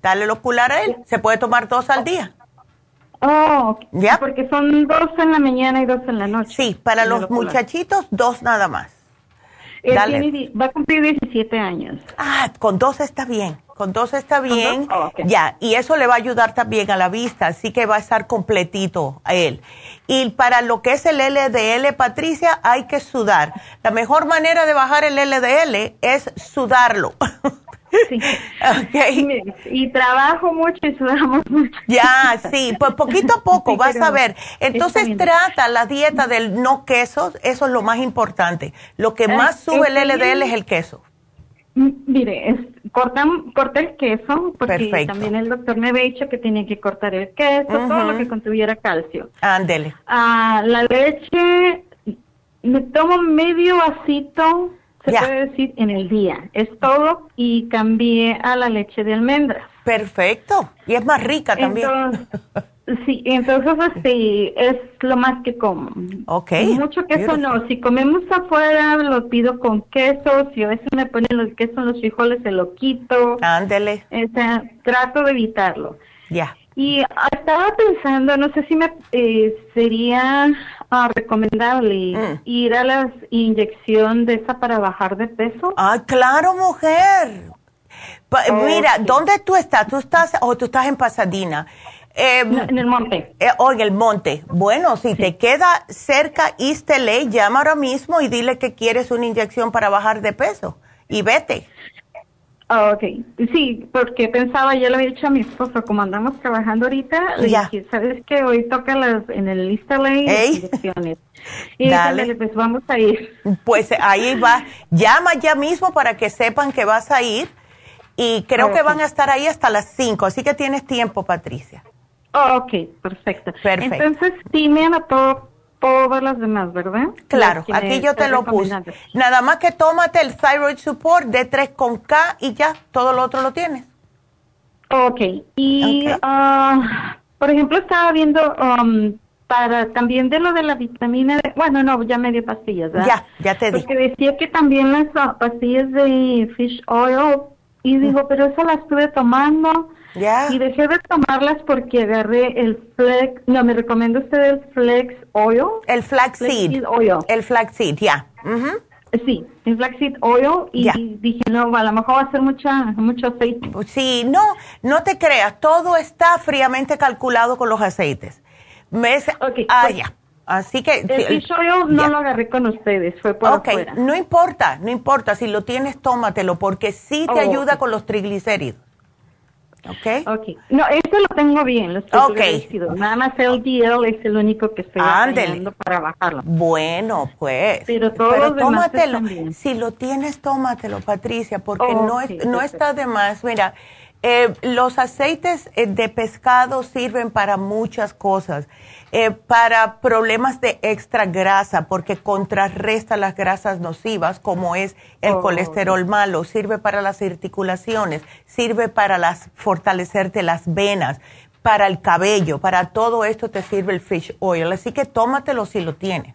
dale el ocular a él. Se puede tomar dos al día. Oh, ¿Ya? porque son dos en la mañana y dos en la noche. Sí, para los muchachitos, dos nada más. Dale. va a cumplir 17 años. Ah, con dos está bien. Con dos está bien. Oh, ya, y eso le va a ayudar también a la vista, así que va a estar completito a él. Y para lo que es el LDL, Patricia, hay que sudar. La mejor manera de bajar el LDL es sudarlo. Sí. okay. Y, trabajo mucho y sudamos mucho. Ya, sí, pues poquito a poco, vas a ver. Entonces trata la dieta del no quesos, eso es lo más importante. Lo que más sube el LDL es el queso. Mire, es, cortan, corta el queso, porque también el doctor me había dicho que tenía que cortar el queso, todo lo que contuviera calcio. Ándele. Ah, la leche, me tomo medio vasito, se puede decir, en el día. Es todo, y cambié a la leche de almendras. Perfecto. Y es más rica también. Sí, entonces este es lo más que como. Ok. Mucho queso no. Si comemos afuera, lo pido con queso. Si a veces me ponen los quesos en los frijoles, se lo quito. Ándele. O sea, trato de evitarlo. Ya. Y estaba pensando, no sé si me eh, sería ah, recomendable mm. ir a la inyección de esa para bajar de peso. Ah, claro, mujer. mira, ¿dónde tú estás? ¿Tú estás o tú estás en Pasadena? Em, en el monte. Eh, o en el monte. Bueno, si te queda cerca East llama ahora mismo y dile que quieres una inyección para bajar de peso y vete. Ah, ok, sí, porque pensaba, ya lo había dicho a mi esposo, como andamos trabajando ahorita, le dije, ¿sabes qué? Hoy toca las, en el LA inyecciones. Y Dale. pues vamos a ir. Pues ahí va, llama ya mismo para que sepan que vas a ir y creo que van a estar ahí hasta las 5, así que tienes tiempo, Patricia. Oh, ok, perfecto. Entonces, sí me anotó todas las demás, ¿verdad? Claro, aquí yo te lo puse. Nada más que tómate el Thyroid Support D3 con K y ya, todo lo otro lo tienes. Ok, y ah, por ejemplo estaba viendo um, para también de lo de la vitamina D, bueno, no, ya me dio pastillas, ¿verdad? Ya, ya te di. Porque decía que también las ah, pastillas de fish oil, y digo, pero eso las estuve tomando. Y dejé de tomarlas porque agarré el flex, no, me recomienda usted el flex oil. El flaxseed. oil. El flaxseed, ya. Sí, el flaxseed oil y dije, no, a lo mejor va a ser mucha, mucho aceite. Sí, no, no te creas, todo está fríamente calculado con los aceites. ¿Ves? ah, ya. Así que... El fish oil no lo agarré con ustedes, fue por Ok, afuera. no importa, no importa. Si lo tienes, tómatelo, porque sí te Oh, ayuda con los triglicéridos. ¿Ok? Ok. No, eso lo tengo bien, los Ok. triglicéridos. Nada más el DL es el único que estoy batallando para bajarlo. Bueno, pues. Pero todos Pero demás tómatelo. Si lo tienes, tómatelo, Patricia, porque Oh, no, ok, es, no está de más. Mira, eh, los aceites eh, de pescado sirven para muchas cosas. Eh, para problemas de extra grasa, porque contrarresta las grasas nocivas, como es el Oh. colesterol malo, sirve para las articulaciones, sirve para las, fortalecerte las venas, para el cabello, para todo esto te sirve el fish oil. Así que tómatelo si lo tienes.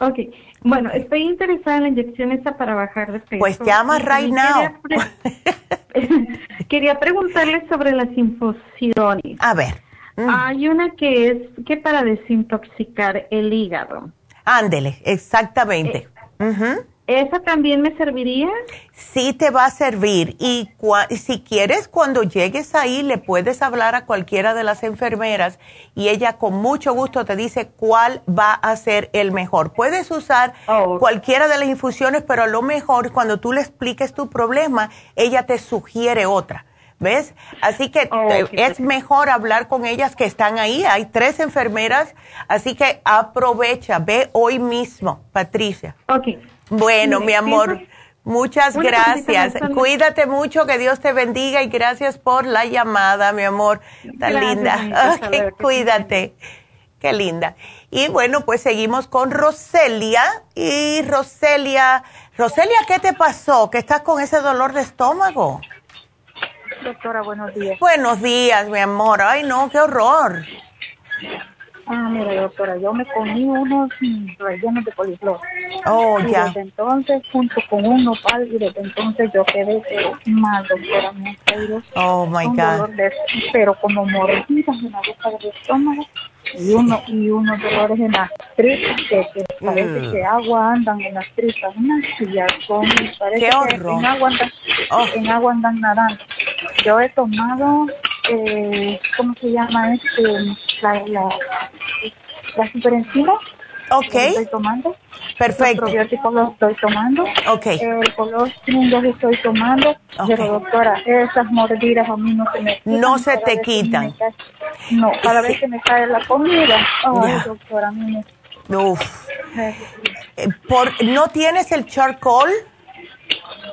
Ok. Bueno, estoy interesada en la inyección esa para bajar de peso. Pues llama right también Quería, pre- quería preguntarle sobre las infusiones. A ver. mm. Hay una que es que para desintoxicar el hígado. Ándele, exactamente. Ujú. ¿Esa también me serviría? Sí te va a servir y si quieres cuando llegues ahí le puedes hablar a cualquiera de las enfermeras y ella con mucho gusto te dice cuál va a ser el mejor. Puedes usar cualquiera de las infusiones, pero a lo mejor cuando tú le expliques tu problema, ella te sugiere otra. ¿Ves? Así que eh, es mejor hablar con ellas que están ahí. Hay tres enfermeras, así que aprovecha, ve hoy mismo, Patricia. Ok. Bueno, mi amor, muchas Una gracias. Cuídate mucho, que Dios te bendiga y gracias por la llamada, mi amor. Tan Gracias, linda. cuídate. Qué linda. Y bueno, pues seguimos con Roselia. Y Roselia, Roselia, ¿qué te pasó? ¿Que estás con ese dolor de estómago? Doctora, buenos días. Buenos días, mi amor. Ay, no, qué horror. Ah, mira, doctora, yo me comí unos rellenos de coliflor. Oh, y ya. desde entonces, junto con un nopal, y desde entonces yo quedé pero mal, doctora. Me Oh, my un God. dolor de, pero como mordidas en la boca del estómago y uno y unos dolores en las tripas que, que parece Mm. que agua andan en las tripas, unas con parece Qué que horror. en agua andan, Oh. en agua andan nadando. Yo he tomado, eh, ¿cómo se llama este? La, la, la superenzima. Ok. Estoy tomando. Perfecto. Los probióticos los estoy tomando. Ok. El colostrum los estoy tomando. Pero doctora, esas mordidas a mí no se me quitan. No se te quitan. cae- no, cada vez que me cae la comida. Ay, Ya. doctora, a mí me... Uf. Eh, Por, ¿No tienes el charcoal?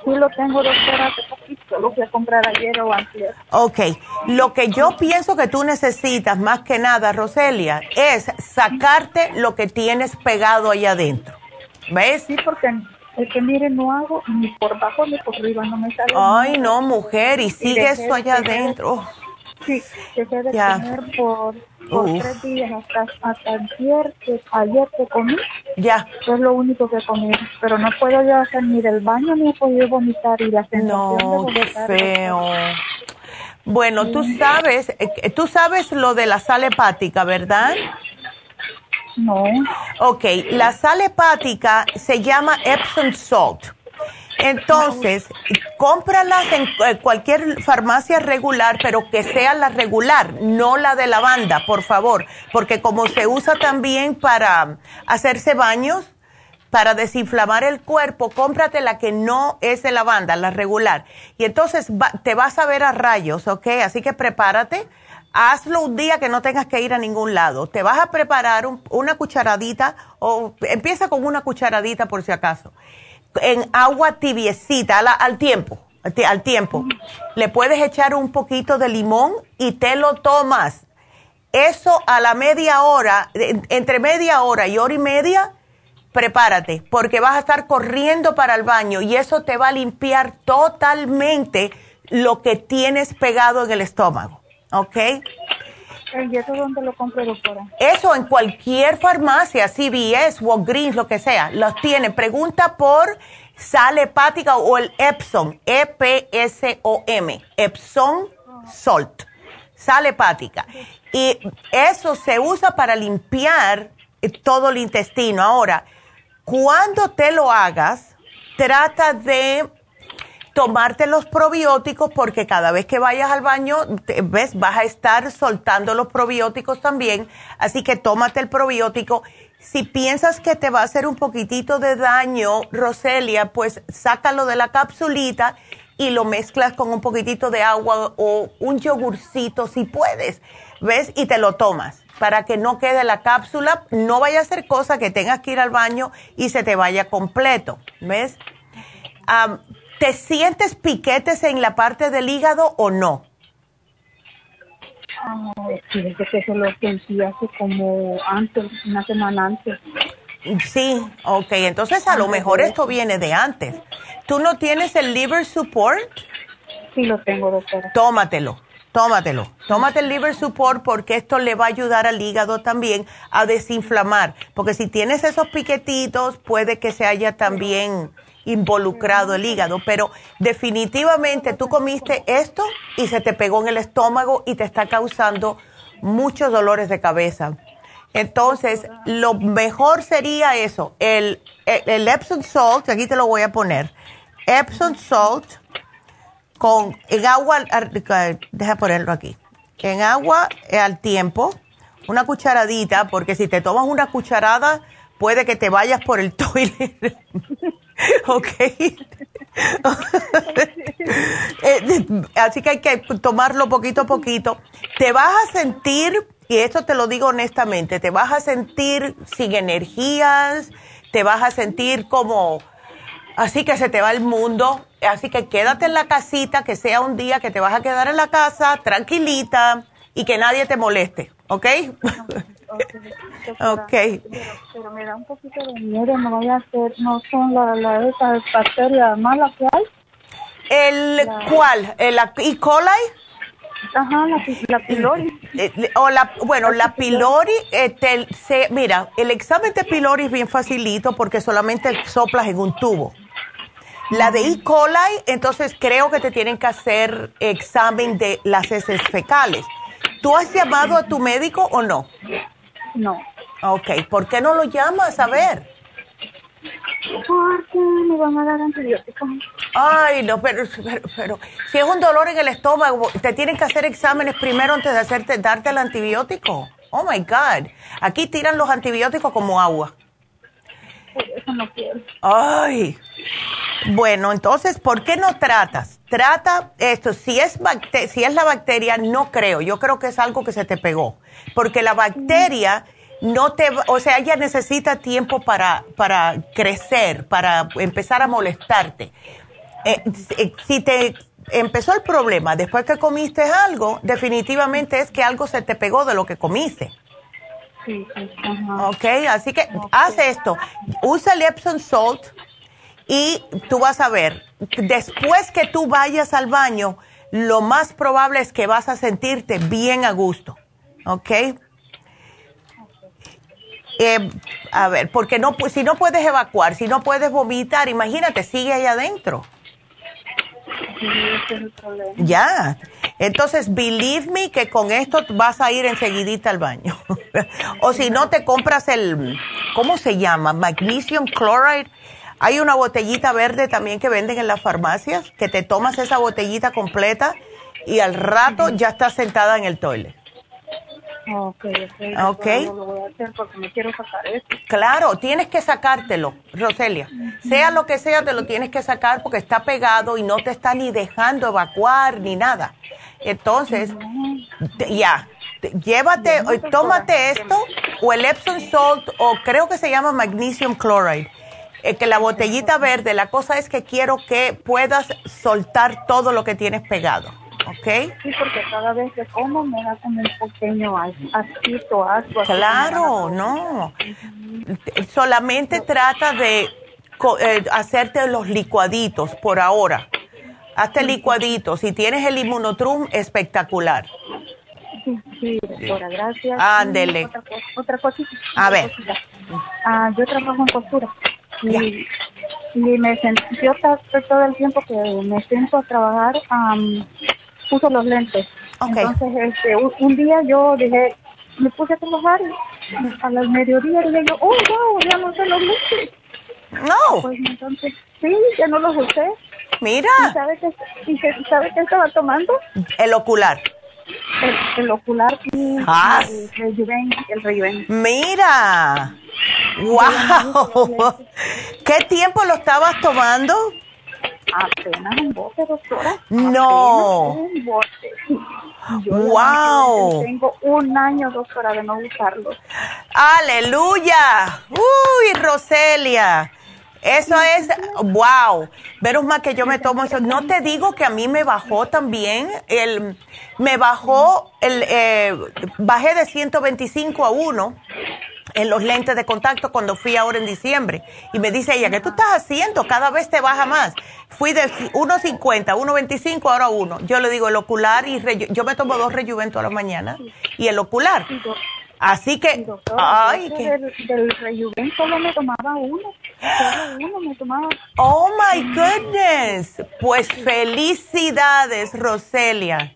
Sí lo tengo, doctora, poquito. Lo fui a comprar ayer o antes. Ok, lo que yo pienso que tú necesitas más que nada, Roselia, es sacarte lo que tienes pegado allá adentro. ¿Ves? Sí, porque es que mire, no hago ni por abajo ni por arriba, no me sale Ay, no, mujer, y sigue eso allá adentro. Sí, dejé de Ya. comer por, tres días hasta, hasta ayer, que ayer que comí. Ya. Es lo único que comí, pero no puedo yo hacer ni del baño ni he podido vomitar y la sensación No, de qué vomitar. feo. Bueno, tú sabes, eh, tú sabes lo de la sal hepática, ¿verdad? No. Ok, la sal hepática se llama Epsom Salt. Entonces, cómpralas en eh, cualquier farmacia regular, pero que sea la regular, no la de lavanda, por favor, porque como se usa también para hacerse baños, para desinflamar el cuerpo, cómprate la que no es de lavanda, la regular. Y entonces va- te vas a ver a rayos, ¿ok? Así que prepárate. Hazlo un día que no tengas que ir a ningún lado. Te vas a preparar un- una cucharadita o empieza con una cucharadita por si acaso. En agua tibiecita, al tiempo, al al tiempo. Le puedes echar un poquito de limón y te lo tomas Eso a la media hora, entre media hora y hora y media, prepárate, porque vas a estar corriendo para el baño y eso te va a limpiar totalmente lo que tienes pegado en el estómago, ¿ok? ¿Y eso dónde lo compro, doctora? Eso en cualquier farmacia, CVS, Walgreens, lo que sea, los tiene. Pregunta por sal hepática o el Epsom, E-P-S-O-M, Epsom Salt, sal hepática. Y eso se usa para limpiar todo el intestino. Ahora, cuando te lo hagas, trata de tomarte los probióticos porque cada vez que vayas al baño, ves, vas a estar soltando los probióticos también. Así que tómate el probiótico. Si piensas que te va a hacer un poquitito de daño, Roselia, pues sácalo de la capsulita y lo mezclas con un poquitito de agua o un yogurcito si puedes, ¿ves? Y te lo tomas para que no quede la cápsula, no vaya a ser cosa que tengas que ir al baño y se te vaya completo, ¿ves? ¿Te sientes piquetes en la parte del hígado o no? Ah, sí, que eso lo sentí hace como antes, una semana antes. Sí, ok, entonces a lo mejor esto viene de antes. ¿Tú no tienes el liver support? Sí, lo tengo, doctora. Tómatelo, tómatelo. Tómate el liver support porque esto le va a ayudar al hígado también a desinflamar. Porque si tienes esos piquetitos, puede que se haya también involucrado el hígado, pero definitivamente tú comiste esto y se te pegó en el estómago y te está causando muchos dolores de cabeza. Entonces, lo mejor sería eso, el, Epsom Salt, aquí te lo voy a poner, Epsom Salt con, en agua, deja ponerlo aquí, en agua al tiempo, una cucharadita, porque si te tomas una cucharada, puede que te vayas por el toilet. ok. Eh, así que hay que tomarlo poquito a poquito. Te vas a sentir, y esto te lo digo honestamente, te vas a sentir sin energías, te vas a sentir como así que se te va el mundo. Así que quédate en la casita, que sea un día que te vas a quedar en la casa, tranquilita, y que nadie te moleste, ¿ok? Ok. Pero, me da un poquito de miedo, no vaya a ser, no son las la, esas bacterias malas que hay. ¿El cuál? ¿El E. coli? Ajá, la, la pylori. Eh, o la, bueno, la pylori, este, se, mira, el examen de pylori es bien facilito porque solamente soplas en un tubo. La de E. coli, entonces creo que te tienen que hacer examen de las heces fecales. ¿Tú has llamado a tu médico o no? No. Ok, ¿por qué no lo llamas a ver? Porque me van a dar antibióticos. Ay, no, pero, pero, si es un dolor en el estómago, te tienen que hacer exámenes primero antes de hacerte darte el antibiótico. Oh my God. Aquí tiran los antibióticos como agua. Eso no quiero. Ay. Bueno, entonces, ¿por qué no tratas? Trata esto. Si es, si es la bacteria, no creo. Yo creo que es algo que se te pegó. Porque la bacteria no te, o sea, ella necesita tiempo para, para crecer, para empezar a molestarte. Eh, eh, si te empezó el problema después que comiste algo, definitivamente es que algo se te pegó de lo que comiste. Ok, así que haz esto. Usa el Epsom Salt y tú vas a ver, después que tú vayas al baño, lo más probable es que vas a sentirte bien a gusto. ¿Ok? Eh, a ver, porque no, si no puedes evacuar, si no puedes vomitar, imagínate, sigue ahí adentro. Ya. Entonces, believe me que con esto vas a ir enseguidita al baño. o si no, te compras el, ¿cómo se llama? Magnesium chloride. Hay una botellita verde también que venden en las farmacias, que te tomas esa botellita completa y al rato ya estás sentada en el toilet. Ok, ok. Lo voy a hacer porque me quiero sacar esto. Claro, tienes que sacártelo, Roselia. Sea lo que sea, te lo tienes que sacar porque está pegado y no te está ni dejando evacuar ni nada. Entonces, ya, llévate, tómate esto o el Epsom Salt o creo que se llama Magnesium Chloride. Eh, que la botellita verde, la cosa es que quiero que puedas soltar todo lo que tienes pegado, ¿ok? Sí, porque cada vez que como me da como un pequeño asquito, asco. Claro, no. Solamente trata de eh, hacerte los licuaditos por ahora. Hazte licuaditos. Si tienes el inmunotrum, espectacular. Sí, sí, doctora, gracias. Ándele. Otra, otra cosita. A ver. Ah, yo trabajo en costura. Y, y me sentí, yo todo el tiempo que me siento a trabajar, um, uso los lentes. Entonces, este, un, día yo dije, me puse a trabajar a las mediodía dije yo, oh, wow, ya no sé los lentes. No. Pues entonces, sí, ya no los usé. Mira. ¿Y sabe qué, y sabe qué estaba tomando? El ocular. El, el ocular y ah. el rejuven, el rejuven. Mira. ¡Wow! ¿Qué tiempo lo estabas tomando? Apenas un bote, doctora. No. un bote. wow. Tengo un año, doctora, de no usarlo. Aleluya. Uy, Roselia. Eso es, wow. Menos más que yo me tomo eso. No te digo que a mí me bajó también, el, me bajó, el, eh, bajé de 125 a 1 en los lentes de contacto cuando fui ahora en diciembre. Y me dice ella, ¿qué tú estás haciendo? Cada vez te baja más. Fui de 1.50, 1.25, ahora 1. Yo le digo el ocular y yo me tomo dos rejuventos a la mañana y el ocular. Así que, ay, que del, del rejuven solo me tomaba uno, solo uno me tomaba. Oh my goodness, pues felicidades, Roselia.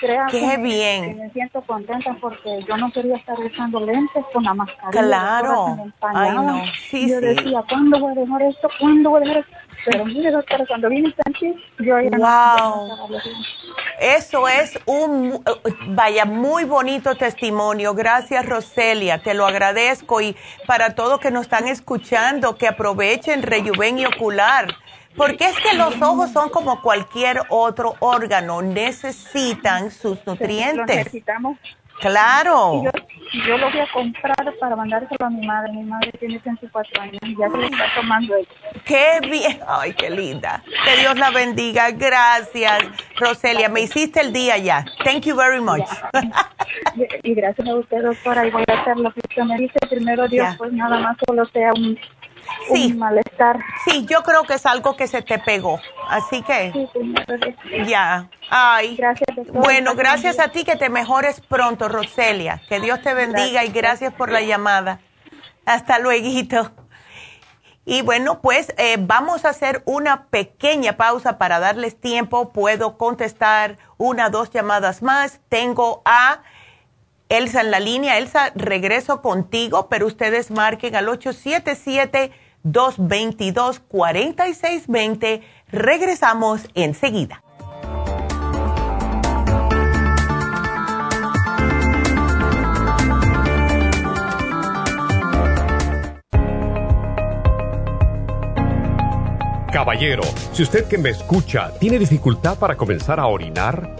Qué bien. me siento contenta porque yo no quería estar usando lentes con la mascarilla. Claro. Ay, no. Sí, yo decía, ¿cuándo voy a dejar esto? ¿Cuándo voy a dejar esto? Pero mire, doctora, cuando vine aquí, yo ya wow. no Eso es un, vaya, muy bonito testimonio. Gracias, Roselia, te lo agradezco. Y para todos que nos están escuchando, que aprovechen Rejuven y Ocular porque es que los ojos son como cualquier otro órgano, necesitan sus nutrientes. Lo necesitamos. Claro. Yo, yo, lo voy a comprar para mandárselo a mi madre. Mi madre tiene 104 años y ya se lo está tomando ella. Qué bien. Ay, qué linda. Que Dios la bendiga. Gracias, Roselia. Me hiciste el día ya. Thank you very much. y gracias a usted, doctora. Y voy a hacer lo que usted me dice. Primero Dios, pues nada más solo sea un sí. malestar. Sí, yo creo que es algo que se te pegó. Así que. ya. Ay. Gracias. Bueno, gracias a ti que te mejores pronto, Roselia. Que Dios te bendiga y gracias por la llamada. Hasta luego. Y bueno, pues eh, vamos a hacer una pequeña pausa para darles tiempo. Puedo contestar una, dos llamadas más. Tengo a Elsa en la línea. Elsa, regreso contigo, pero ustedes marquen al 877-222-4620. Regresamos enseguida. Caballero, si usted que me escucha tiene dificultad para comenzar a orinar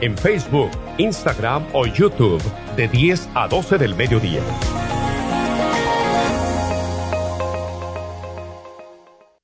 en Facebook, Instagram o YouTube de 10 a 12 del mediodía.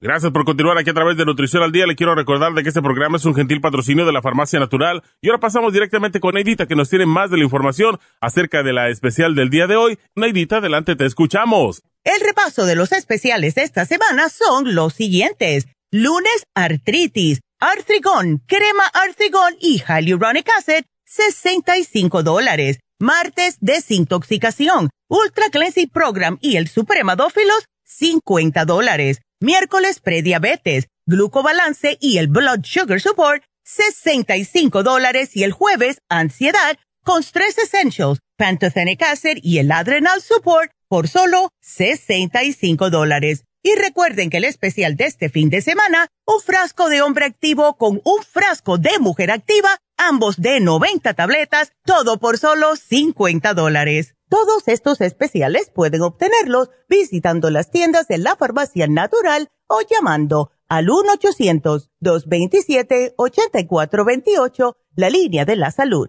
Gracias por continuar aquí a través de Nutrición al Día. Le quiero recordar de que este programa es un gentil patrocinio de la Farmacia Natural. Y ahora pasamos directamente con Neidita, que nos tiene más de la información acerca de la especial del día de hoy. Neidita, adelante, te escuchamos. El repaso de los especiales de esta semana son los siguientes. Lunes, artritis, artrigón, crema artrigón y hyaluronic acid, 65 dólares. Martes, desintoxicación, ultra cleansing program y el supremadófilos, 50 dólares. Miércoles, prediabetes, glucobalance y el blood sugar support, 65 dólares. Y el jueves, ansiedad, con stress essentials, pantothenic acid y el adrenal support, por solo 65 dólares. Y recuerden que el especial de este fin de semana, un frasco de hombre activo con un frasco de mujer activa, ambos de 90 tabletas, todo por solo 50 dólares. Todos estos especiales pueden obtenerlos visitando las tiendas de la farmacia natural o llamando al 1-800-227-8428, la línea de la salud.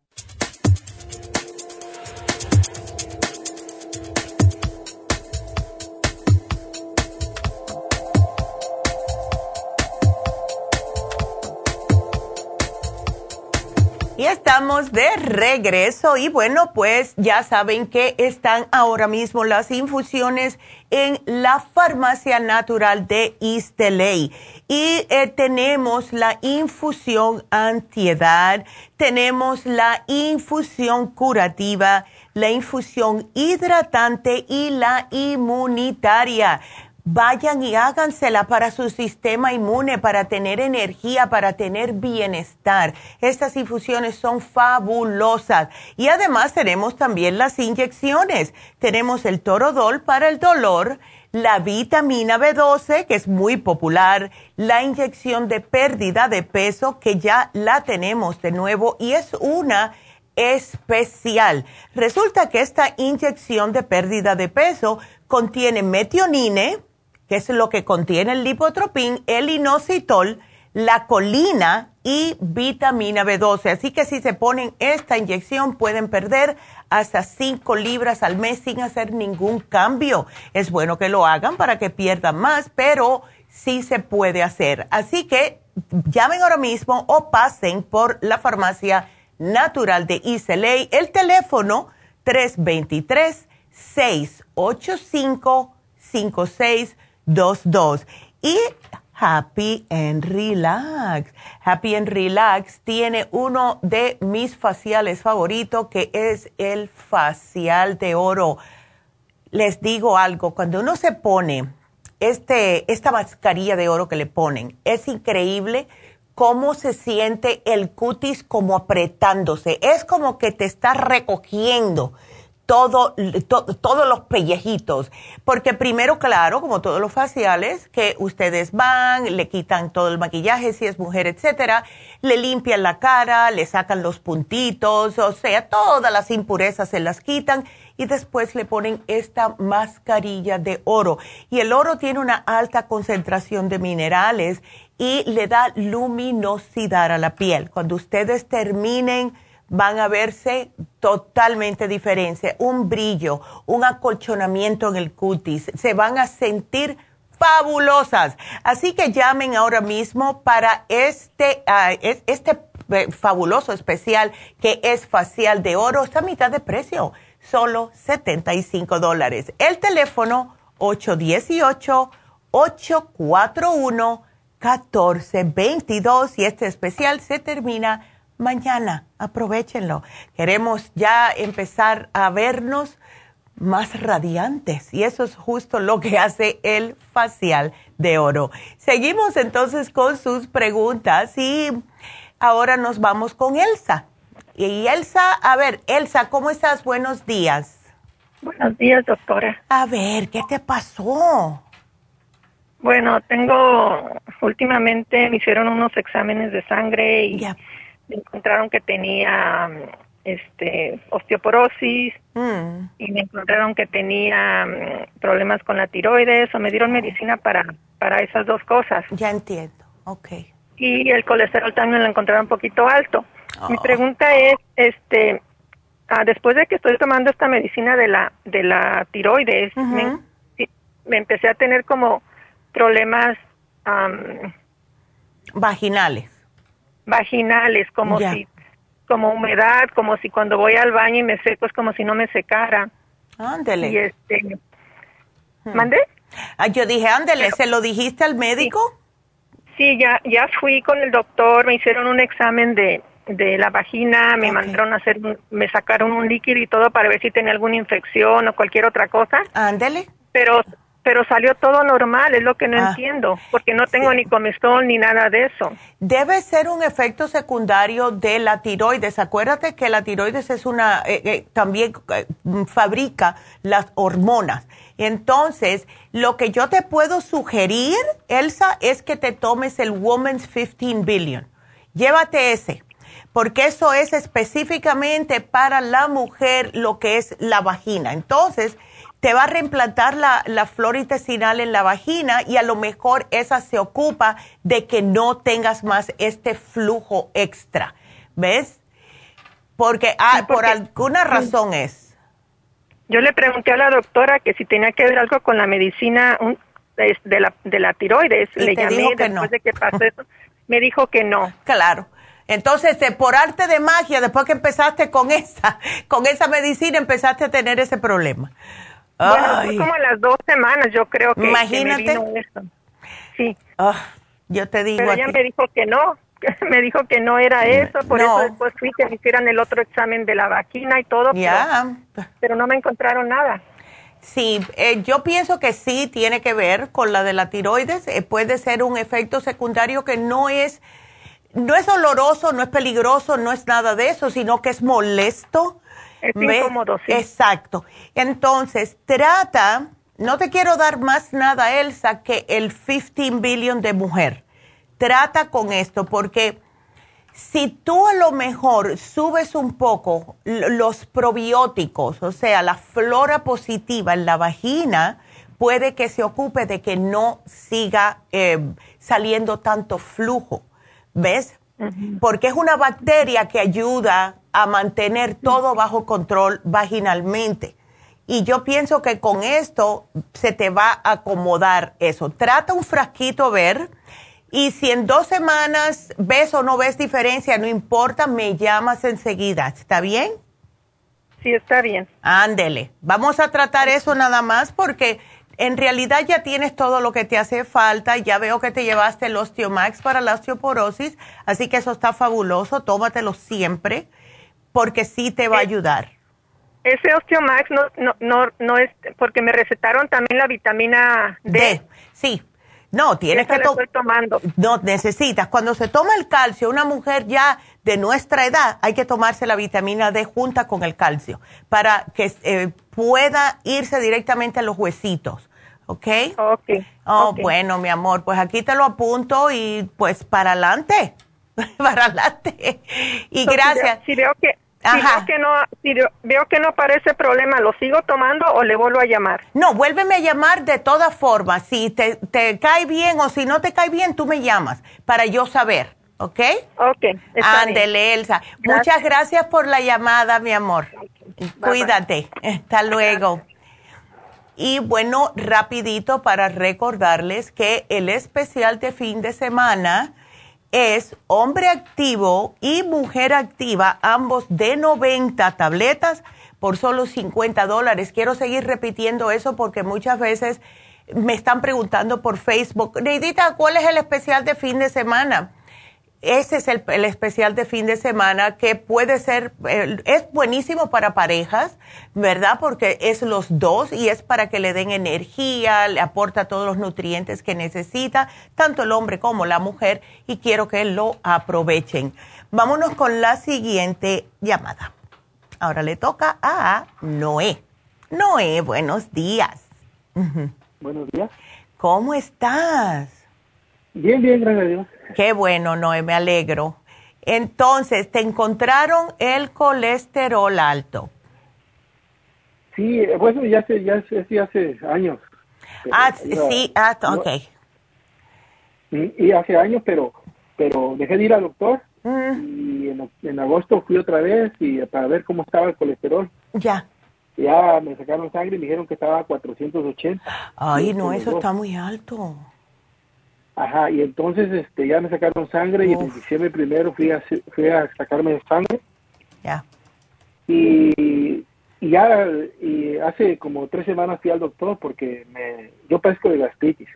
Y estamos de regreso y bueno, pues ya saben que están ahora mismo las infusiones en la farmacia natural de Isteley. Y eh, tenemos la infusión antiedad, tenemos la infusión curativa, la infusión hidratante y la inmunitaria vayan y hágansela para su sistema inmune, para tener energía, para tener bienestar. Estas infusiones son fabulosas. Y además tenemos también las inyecciones. Tenemos el torodol para el dolor, la vitamina B12, que es muy popular, la inyección de pérdida de peso, que ya la tenemos de nuevo y es una especial. Resulta que esta inyección de pérdida de peso contiene metionine, que es lo que contiene el lipotropín, el inositol, la colina y vitamina B12. Así que si se ponen esta inyección pueden perder hasta 5 libras al mes sin hacer ningún cambio. Es bueno que lo hagan para que pierdan más, pero sí se puede hacer. Así que llamen ahora mismo o pasen por la farmacia natural de Iseley. El teléfono 323 685 56 dos Y Happy and Relax. Happy and Relax tiene uno de mis faciales favoritos que es el facial de oro. Les digo algo, cuando uno se pone este, esta mascarilla de oro que le ponen, es increíble cómo se siente el cutis como apretándose. Es como que te está recogiendo todo, todos los pellejitos. Porque primero, claro, como todos los faciales, que ustedes van, le quitan todo el maquillaje, si es mujer, etcétera, le limpian la cara, le sacan los puntitos, o sea, todas las impurezas se las quitan y después le ponen esta mascarilla de oro. Y el oro tiene una alta concentración de minerales y le da luminosidad a la piel. Cuando ustedes terminen van a verse totalmente diferentes, un brillo, un acolchonamiento en el cutis, se van a sentir fabulosas. Así que llamen ahora mismo para este, ah, este eh, fabuloso especial que es facial de oro, está a mitad de precio, solo 75 dólares. El teléfono 818-841-1422 y este especial se termina mañana. Aprovechenlo. Queremos ya empezar a vernos más radiantes. Y eso es justo lo que hace el facial de oro. Seguimos entonces con sus preguntas y ahora nos vamos con Elsa. Y Elsa, a ver, Elsa, ¿cómo estás? Buenos días. Buenos días, doctora. A ver, ¿qué te pasó? Bueno, tengo, últimamente me hicieron unos exámenes de sangre y encontraron que tenía este osteoporosis Mm. y me encontraron que tenía mm, problemas con la tiroides o me dieron medicina para para esas dos cosas. Ya entiendo, ok. Y el colesterol también lo encontraron un poquito alto. Mi Oh. pregunta es, este, ah, después de que estoy tomando esta medicina de la de la tiroides, me, empecé a tener como problemas Vaginales. Vaginales, como Ya. si como humedad, como si cuando voy al baño y me seco es como si no me secara. Ándele. Y este, Hmm. ¿Mandé? Ah, yo dije, ándele, ¿se lo dijiste al médico? Sí, ya ya fui con el doctor, me hicieron un examen de de la vagina, me mandaron a hacer, me sacaron un líquido y todo para ver si tenía alguna infección o cualquier otra cosa. Ándele. Pero pero salió todo normal, es lo que no Ah. entiendo, porque no tengo ni comezón ni nada de eso. Debe ser un efecto secundario de la tiroides. Acuérdate que la tiroides es una, eh, eh, también eh, fabrica las hormonas. Entonces, lo que yo te puedo sugerir, Elsa, es que te tomes el Woman's 15 Billion. Llévate ese, porque eso es específicamente para la mujer lo que es la vagina. Entonces, te va a reimplantar la, la flora intestinal en la vagina y a lo mejor esa se ocupa de que no tengas más este flujo extra. ¿Ves? Porque, ah, por alguna razón es. Yo le pregunté a la doctora que si tenía que ver algo con la medicina un- de la, de la tiroides. Y le llamé después no. de que pasó eso. Me dijo que no. Claro. Entonces, de- por arte de magia, después que empezaste con esa, con esa medicina, empezaste a tener ese problema. Bueno, Ay. fue como a las dos semanas yo creo que, que me Imagínate. vino eso. Sí. Ah, yo te digo Pero ella me dijo que no. me dijo que no era eso. Por No. eso después fui que me hicieran el otro examen de la vagina y todo. pero- Ya. Pero, no me encontraron nada. Sí, eh, yo pienso que sí tiene que ver con la de la tiroides. Eh, puede ser un efecto secundario que no es, no es doloroso, no es peligroso, no es nada de eso, sino que es molesto. Es ¿Ves? incómodo, sí. Exacto. Entonces, trata, no te quiero dar más nada, Elsa, que el 15 billion de mujer. Trata con esto, porque si tú a lo mejor subes un poco los probióticos, o sea, la flora positiva en la vagina, puede que se ocupe de que no siga eh, saliendo tanto flujo. ¿Ves? Porque es una bacteria que ayuda a mantener todo bajo control vaginalmente. Y yo pienso que con esto se te va a acomodar eso. Trata un frasquito a ver. Y si en dos semanas ves o no ves diferencia, no importa, me llamas enseguida. ¿Está bien? Sí, está bien. Ándele. Vamos a tratar eso nada más porque en realidad ya tienes todo lo que te hace falta. Ya veo que te llevaste el Osteomax para la osteoporosis, así que eso está fabuloso. Tómatelo siempre porque sí te va a ayudar. Ese Osteomax no, no, no, no es, porque me recetaron también la vitamina D. D, sí. No, tienes Esa que estoy tomando. No, necesitas. Cuando se toma el calcio, una mujer ya de nuestra edad, hay que tomarse la vitamina D junta con el calcio para que eh, pueda irse directamente a los huesitos. ¿Ok? Ok. Oh, bueno, mi amor, pues aquí te lo apunto y pues para adelante. para adelante. Y gracias. Si veo que, si Ajá. veo que no, si veo- que no aparece problema, ¿lo sigo tomando o le vuelvo a llamar? No, vuélveme a llamar de todas formas. Si te, te cae bien o si no te cae bien, tú me llamas para yo saber, ¿ok? Ok. Ándele, Elsa. Muchas gracias por la llamada, mi amor. Cuídate. Hasta luego. Y bueno, rapidito para recordarles que el especial de fin de semana es hombre activo y mujer activa, ambos de 90 tabletas por solo 50 dólares. Quiero seguir repitiendo eso porque muchas veces me están preguntando por Facebook, Neidita, ¿cuál es el especial de fin de semana? Ese es el, el, especial de fin de semana que puede ser, es buenísimo para parejas, ¿verdad? Porque es los dos y es para que le den energía, le aporta todos los nutrientes que necesita, tanto el hombre como la mujer, y quiero que lo aprovechen. Vámonos con la siguiente llamada. Ahora le toca a Noé. Noé, buenos días. Buenos días. ¿Cómo estás? Bien, bien, gracias a Dios. Qué bueno, Noé, me alegro. Entonces, ¿te encontraron el colesterol alto? Sí, bueno, ya hace, ya hace, hace años. Ah, sí, ah, ok. Y hace años, pero pero dejé de ir al doctor mm. y en, en, agosto fui otra vez y para ver cómo estaba el colesterol. Ya. Ya me sacaron sangre y me dijeron que estaba a 480. Ay, no, eso está muy alto. Ajá, y entonces este, ya me sacaron sangre y en diciembre primero fui a, fui a sacarme sangre. Ya. Y, y, ya y hace como tres semanas fui al doctor porque me, yo padezco de gastritis.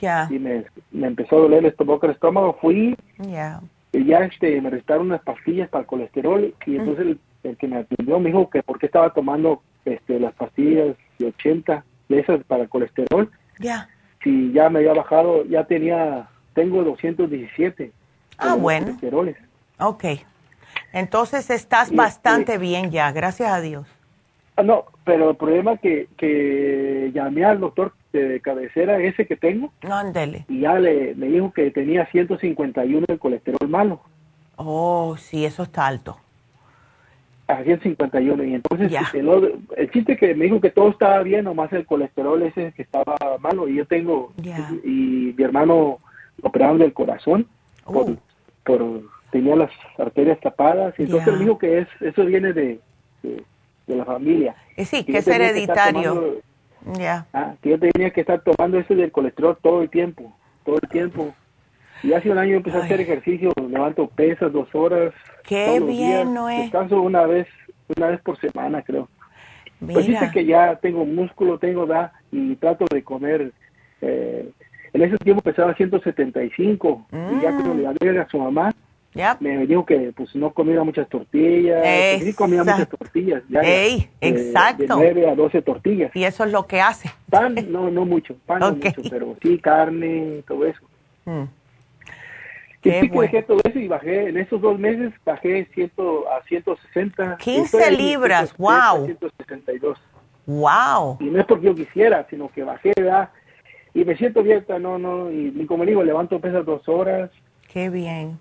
Ya. Y me, me empezó a doler el estómago, el estómago. Fui Ya. y ya este, me restaron unas pastillas para el colesterol y entonces el, el, que me atendió me dijo que por qué estaba tomando este, las pastillas de 80 de esas para el colesterol. Ya si ya me había bajado, ya tenía, tengo 217. Ah, bueno. Colesteroles. Ok. Entonces estás y bastante este, bien ya, gracias a Dios. Ah, no, pero el problema que, que llamé al doctor de cabecera ese que tengo. No, andele. Y ya le, me dijo que tenía 151 de colesterol malo. Oh, sí, eso está alto a 151 y entonces el, el, chiste que me dijo que todo estaba bien nomás el colesterol ese que estaba malo y yo tengo y mi hermano operaron del corazón por, Oh. por tenía las arterias tapadas y entonces me dijo que es eso viene de, de, de la familia. Eh, sí que que es que hereditario. tomando- ya. ah, que yo tenía que estar tomando ese del colesterol todo el tiempo todo el tiempo y hace un año empecé a hacer ejercicio levanto pesas dos horas Qué todos bien. Noé. Descanso una vez, una vez por semana, creo. Pues Mira. dice que ya tengo músculo, tengo da y trato de comer. Eh, en ese tiempo pesaba 175 y ya cuando le hablé a su mamá, me dijo que pues no comiera muchas tortillas. sí comía muchas tortillas. Ya, Ey, de- exacto. De 9 a 12 tortillas. y eso es lo que hace Pan, no, no mucho, pan no mucho, pero sí carne, todo eso. Mm. Qué sí bueno. todo eso y bajé, en esos dos meses bajé 100 a 160. 15 Estoy ahí, libras, 160, wow. 162. wow Y no es porque yo quisiera, sino que bajé, ¿verdad? Y me siento bien, no, no, y, y como digo, levanto pesas dos horas. qué bien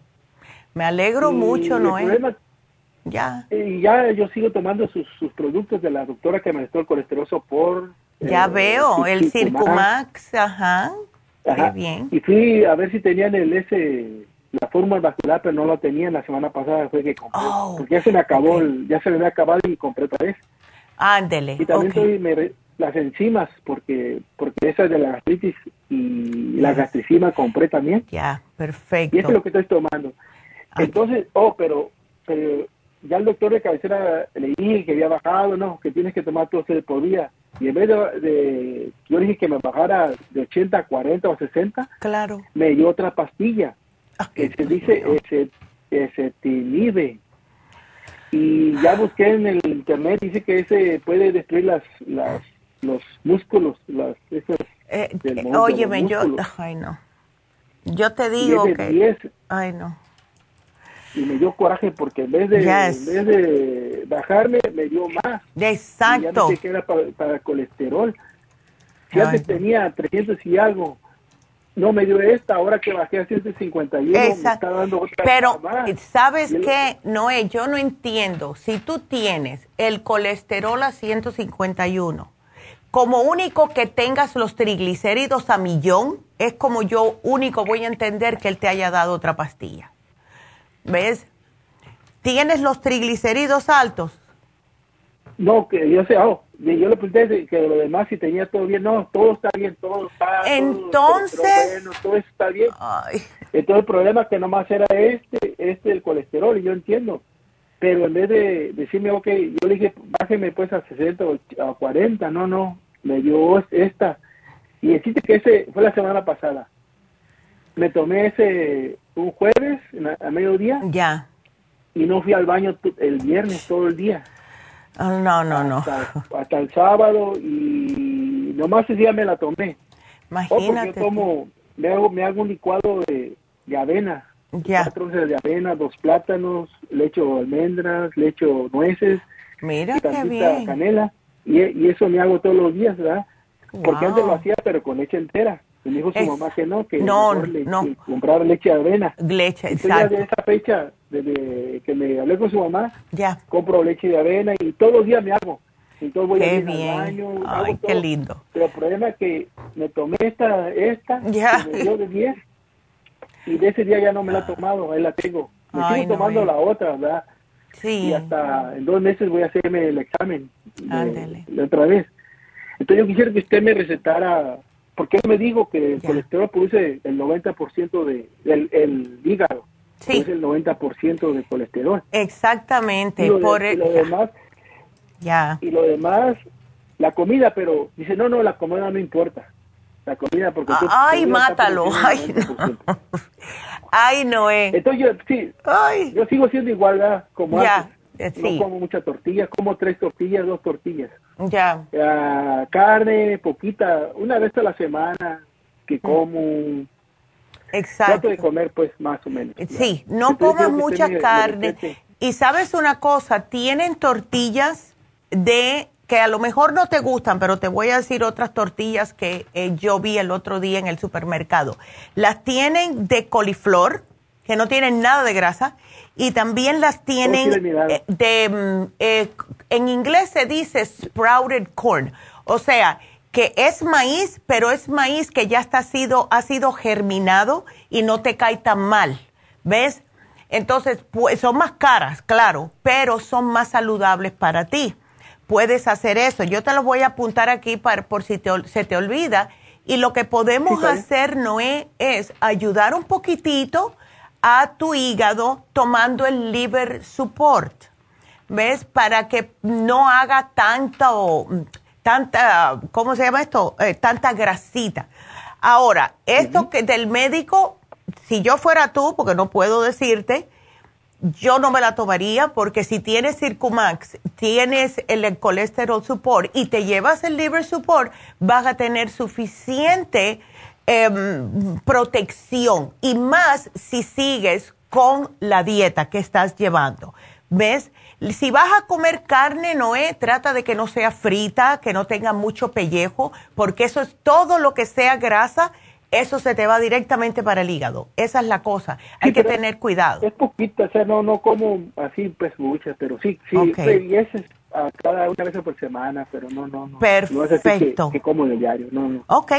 me alegro Y mucho Noé problema- ya Y ya yo sigo tomando sus, sus productos de la doctora que me restó el colesterol por ya veo el Circumax ajá Ajá. qué bien Y fui a ver si tenían el ese la fórmula vascular, pero no lo tenían la semana pasada, fue que compré. Oh, porque ya se me acabó, el- ya se me había acabado y compré otra vez. ándele Y también ok. estoy me las enzimas, porque porque esa de la gastritis y la gastricima compré también. ya perfecto Y eso es lo que estoy tomando. Entonces, oh, pero, pero ya el doctor de cabecera le dije que había bajado, no, que tienes que tomar todo ese por día. Y en vez de, de- yo dije que me bajara de 80 a 40 o 60, claro me dio otra pastilla que se dice ese, esetinib. Y ya busqué en el internet, dice que ese puede destruir las, las los músculos, las esas Eh, eh, óyeme yo ay no. Yo te Y digo que 10, ay no. Y me dio coraje porque en vez de, Yes. en vez de bajarme me dio más. Y ya exacto. no sé qué era para, para colesterol. Ay, antes tenía 300 y algo no me dio esta ahora que bajé a 151 me Exacto. está dando otra Pero, más. ¿sabes el- qué? Noé, yo no entiendo. Si tú tienes el colesterol a 151, como único que tengas los triglicéridos a millón, es como yo único voy a entender que él te haya dado otra pastilla. ¿Ves? ¿Tienes los triglicéridos altos? no que yo sé oh, y yo le pregunté de- que lo demás si tenía todo bien no todo está bien todo está todo- Entonces- pero bueno, todo está bien entonces el problema que nomás era este este el colesterol y yo entiendo pero en vez de decirme ok yo le dije bájeme pues a 60 o a 40 no no me dio esta y decirte que ese fue la semana pasada me tomé ese un jueves a, mediodía. Ya. Y no fui al baño el viernes todo el día. Oh, no, no, no. Hasta, el sábado y nomás ese día me la tomé. Imagínate. Oh, yo tomo, me hago, me hago un licuado de, de avena. Ya. Cuatro onzas de avena, dos plátanos, le echo almendras, le echo nueces. Mira y qué bien. canela. Y, y, eso me hago todos los días, ¿verdad? Porque antes lo hacía, pero con leche entera. Y me dijo su mamá que no, que no, le, no. Que comprar leche de avena. Leche, Entonces, exacto. Ya de esa fecha, desde que me hablé con su mamá, ya. compro leche de avena y todos los días me hago. Entonces voy qué a ir bien. al baño. Ay, qué todo. lindo. Pero el problema es que me tomé esta, esta, Ya. me dio de 10, y de ese día ya no me la he tomado, ahí la tengo. Me Ay, sigo no, tomando eh. la otra, ¿verdad? Sí. Y hasta en dos meses voy a hacerme el examen de- Ándele. de otra vez. Entonces yo quisiera que usted me recetara, porque él me dijo que el colesterol produce el 90% de, del el hígado, Sí. produce el 90% de colesterol. Exactamente. Y lo, de- por y lo demás, ya. y lo demás, la comida, pero dice, no, no, la comida no importa. La comida, porque... tú- Ay, mátalo. Ay, el 90%. Ay, Noé. Entonces yo, sí, yo sigo siendo igual, ¿verdad? Como Ya, antes. Eh, sí. No como mucha tortilla, como tres tortillas, dos tortillas. Ya. Carne, poquita, una vez a la semana que como. Exacto. Trato de comer, pues, más o menos. Sí, no que mucha usted me- me carne. Y sabes una cosa, tienen tortillas de que a lo mejor no te gustan, pero te voy a decir otras tortillas que eh, yo vi el otro día en el supermercado. Las tienen de coliflor, que no tienen nada de grasa, y también las tienen de eh, de, mm, eh, en inglés se dice sprouted corn, o sea, que es maíz, pero es maíz que ya está sido, ha sido germinado y no te cae tan mal, ¿ves? Entonces, pues, son más caras, claro, pero son más saludables para ti. Puedes hacer eso. Yo te lo voy a apuntar aquí para, por si te se te olvida. Y lo que podemos Sí, hacer, Noé, es ayudar un poquitito a tu hígado tomando el liver support. ¿Ves? Para que no haga tanto, tanta, ¿cómo se llama esto? Eh, tanta grasita. Ahora, esto que del médico, si yo fuera tú, porque no puedo decirte, yo no me la tomaría porque si tienes Circumax, tienes el colesterol support y te llevas el liver support, vas a tener suficiente em, protección y más si sigues con la dieta que estás llevando. ¿Ves? Si vas a comer carne, Noé, trata de que no sea frita, que no tenga mucho pellejo, porque eso es todo lo que sea grasa, eso se te va directamente para el hígado. Esa es la cosa. Hay que tener cuidado. Es poquita, o sea, no, no como así, pues, muchas, pero sí, sí, Ok. y es a cada una vez por semana, pero no, no, no. No es así que, Perfecto. que como de diario, no, no. Ok,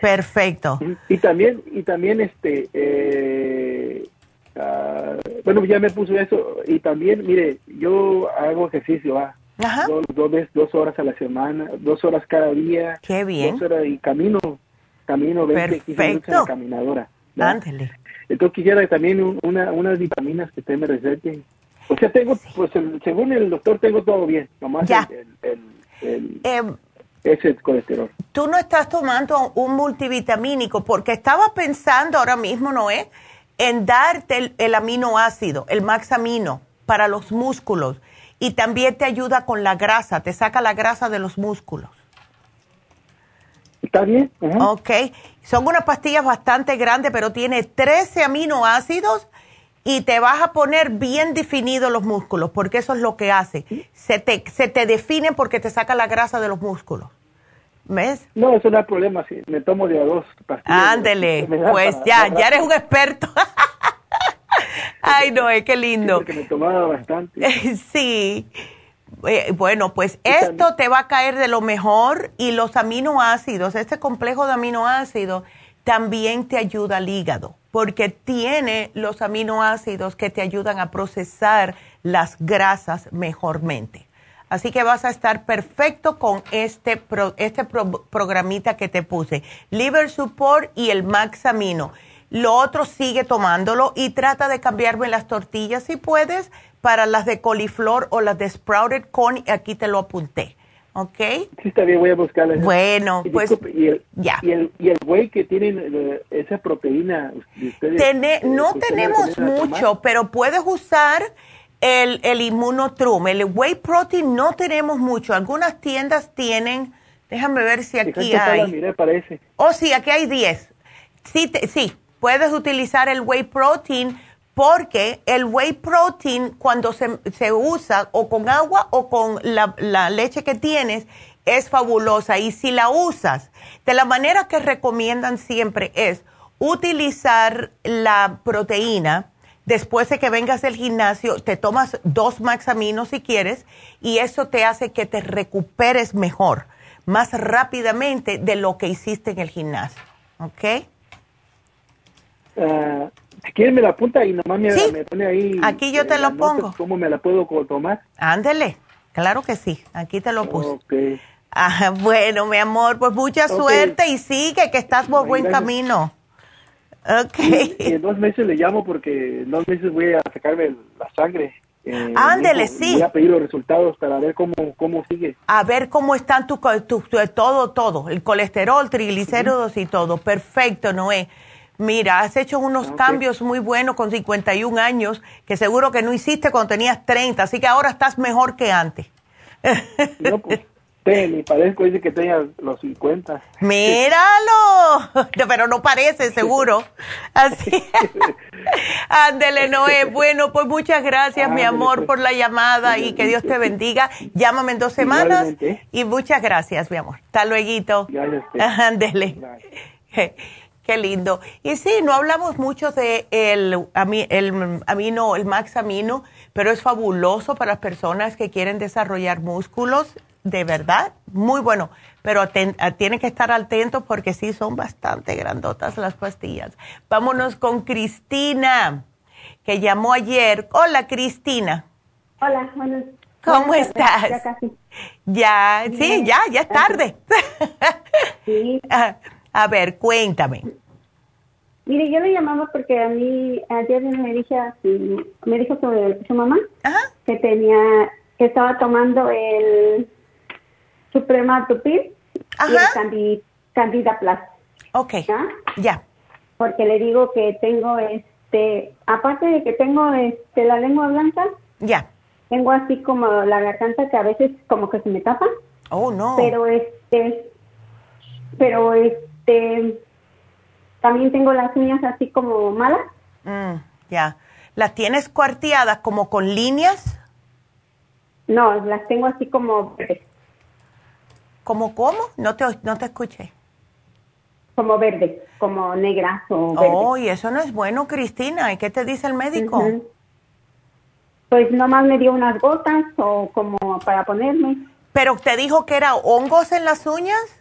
perfecto. Y también, y también este, eh, ah, bueno, ya me puso eso, y también, mire, yo hago ejercicio, ah, Ajá. dos, dos veces, dos horas a la semana, dos horas cada día. Qué bien. Dos horas y camino, camino 20, 15 minutos en la Perfecto. caminadora. Ándele. Entonces quisiera también un- una, unas vitaminas que usted me recete. O sea, tengo, pues el- según el doctor tengo todo bien, nomás Ya. el, el, el, Em, es el colesterol. tú no estás tomando un multivitamínico porque estaba pensando ahora mismo, Noé, en darte el, el aminoácido, el maxamino para los músculos y también te ayuda con la grasa, te saca la grasa de los músculos. ¿Está bien? Ok, son unas pastillas bastante grandes, pero tiene 13 aminoácidos y te vas a poner bien definidos los músculos, porque eso es lo que hace. Se te, se te definen porque te saca la grasa de los músculos. ¿Ves? No, eso no hay problema, sí, me tomo de a dos pastillas. Ándele, pues para- ya, para- ya eres un experto. Ay, no, qué lindo. Que me tomaba bastante. Sí. Eh, bueno, pues esto te va a caer de lo mejor y los aminoácidos, este complejo de aminoácidos también te ayuda al hígado porque tiene los aminoácidos que te ayudan a procesar las grasas mejormente. Así que vas a estar perfecto con este, pro- este pro- programita que te puse, Liver Support y el Max Amino. Lo otro sigue tomándolo y trata de cambiarme las tortillas si puedes para las de coliflor o las de sprouted corn. y Aquí te lo apunté. ¿ok? Sí, está bien, voy a buscarla. Bueno, Y pues disculpe, y el, ya. Y el, y el whey que tienen eh, esa proteína de ustedes. Eh, no ustedes tenemos mucho, pero puedes usar el, el Immunotrum. El Whey Protein no tenemos mucho. Algunas tiendas tienen, déjame ver si aquí la hay. miré, parece. Oh, sí, aquí hay 10. Sí, te- sí, puedes utilizar el whey protein porque el whey protein cuando se, se usa o con agua o con la, la leche que tienes es fabulosa. Y si la usas, de la manera que recomiendan siempre es utilizar la proteína. Después de que vengas del gimnasio, te tomas dos maxaminos si quieres y eso te hace que te recuperes mejor, más rápidamente de lo que hiciste en el gimnasio. ¿Ok? Ah, si quieren me la apunta y nomás me, me pone ahí. Aquí yo te eh, lo pongo. ¿Cómo me la puedo tomar? Ándele, claro que sí, aquí te lo puse. Ok. Ah, bueno, mi amor, pues mucha suerte y sigue, que estás por buen camino. Ok. Y, y en dos meses le llamo porque en dos meses voy a sacarme la sangre. Eh, Ándele, sí. Voy a pedir los resultados para ver cómo, cómo sigue. A ver cómo están tu- tu- todo, todo, el colesterol, triglicéridos y todo. Perfecto, Noé. Mira, has hecho unos cambios muy buenos con 51 años que seguro que no hiciste cuando tenías 30, así que ahora estás mejor que antes. No, pues, te, ni parezco, dice que tenga los 50. Míralo, No, pero no parece seguro. Así. Ándele, Noé. Bueno, pues muchas gracias, mi amor, pues. por la llamada y que Dios te bendiga. Llámame en dos semanas Igualmente. y muchas gracias, mi amor. Hasta luego. Gracias. Ándele. Qué lindo. Y sí, no hablamos mucho de el, el amino, el max amino, pero es fabuloso para las personas que quieren desarrollar músculos, de verdad, muy bueno. Pero aten- a- tienen que estar atentos porque sí son bastante grandotas las pastillas. Vámonos con Cristina, que llamó ayer. Hola, Cristina. Hola, buenas. ¿Cómo buenas estás? Ya casi. Ya, sí, Bien, ya, ya es tarde. Sí. A ver, cuéntame. Mire, yo le llamaba porque a mí ayer me dije me dijo sobre su mamá que tenía que estaba tomando el Suprema Tupir y el Candi- Candida Plus. Ok. Ya. Porque le digo que tengo este, aparte de que tengo este la lengua blanca, ya. Tengo así como la garganta que a veces como que se me tapa. Oh, no. Pero este pero este también tengo las uñas así como malas. Mm, ya. ¿Las tienes cuarteadas como con líneas? No, las tengo así como. ¿Cómo cómo? No te, no te escuché. Como verdes, como negras o. Oh, y eso no es bueno, Cristina. ¿Y qué te dice el médico? Ujú. Pues nomás me dio unas gotas o como para ponerme. ¿Pero te dijo que era hongos en las uñas?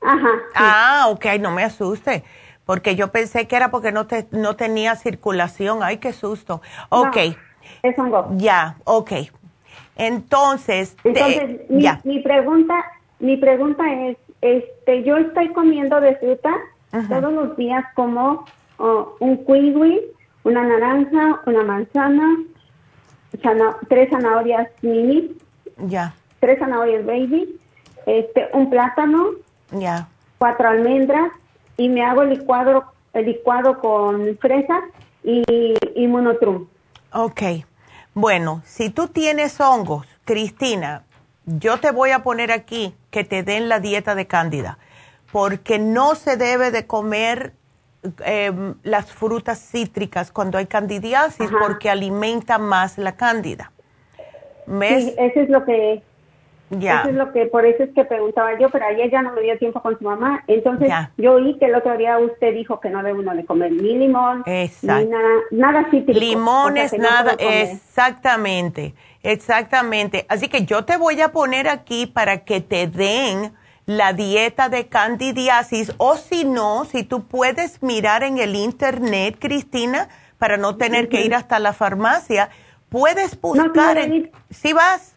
Ajá. Ah, ok, no me asuste. Porque yo pensé que era porque no, te, no tenía circulación. Ay, qué susto. Ok. es hongo. Ya, ok. Entonces, te- Entonces, mi, ya. mi pregunta, mi pregunta es, este, yo estoy comiendo de fruta todos los días como oh, un kiwi, una naranja, una manzana, zana- tres zanahorias mini, Ya, tres zanahorias baby, este, un plátano, ya. cuatro almendras y me hago el licuado, el licuado con fresa y, y monotrum. Ok. Bueno, si tú tienes hongos, Cristina, yo te voy a poner aquí que te den la dieta de cándida, porque no se debe de comer eh, las frutas cítricas cuando hay candidiasis, porque alimenta más la cándida. Sí, eso es lo que Ya. Eso es lo que, por eso es que preguntaba yo, pero ayer ya no me dio tiempo con su mamá. Entonces, Ya. yo oí que el otro día usted dijo que no debe uno de comer ni limón, Exacto. ni nada, nada cítrico. Limones, o sea, que no nada, exactamente, exactamente. Así que yo te voy a poner aquí para que te den la dieta de candidiasis o si no, si tú puedes mirar en el internet, Cristina, para no tener que ir hasta la farmacia, puedes buscar. en, ¿Sí vas?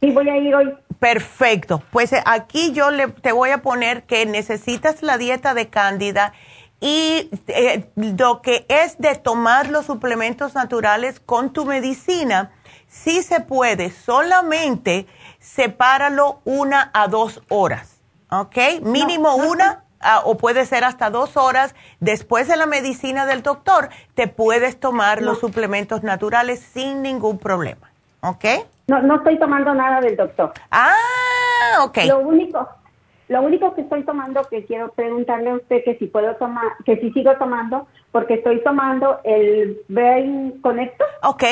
Sí, voy a ir hoy. Perfecto. Pues eh, aquí yo le, te voy a poner que necesitas la dieta de cándida y eh, lo que es de tomar los suplementos naturales con tu medicina, Sí se puede, solamente sepáralo una a dos horas, ¿ok? Mínimo una o puede ser hasta dos horas después de la medicina del doctor, te puedes tomar los suplementos naturales sin ningún problema, ¿ok? No, no estoy tomando nada del doctor. Ah, ok. Lo único, lo único que estoy tomando, que quiero preguntarle a usted que si puedo tomar, que si sigo tomando, porque estoy tomando el Brain Connector. Ok.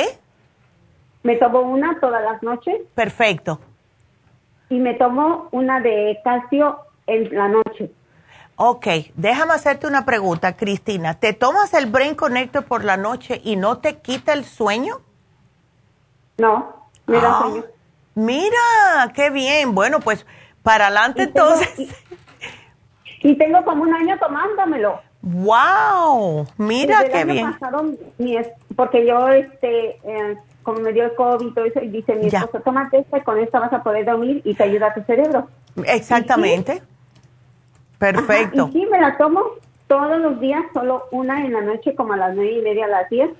Me tomo una todas las noches. Perfecto. Y me tomo una de calcio en la noche. Ok, déjame hacerte una pregunta, Cristina. ¿Te tomas el Brain Connector por la noche y no te quita el sueño? No, me da Ah, sueño. Mira, qué bien. Bueno, pues para adelante Y tengo- entonces. Y tengo como un año tomándomelo. ¡Wow! Mira Desde el qué año bien. pasado, mi porque yo, este, eh, como me dio el COVID y todo eso, y dice mi esposo, tómate esta y con esta vas a poder dormir y te ayuda a tu cerebro. Exactamente. Perfecto. Ajá, y sí, me la tomo todos los días, solo una en la noche, como a las nueve y media, a las diez.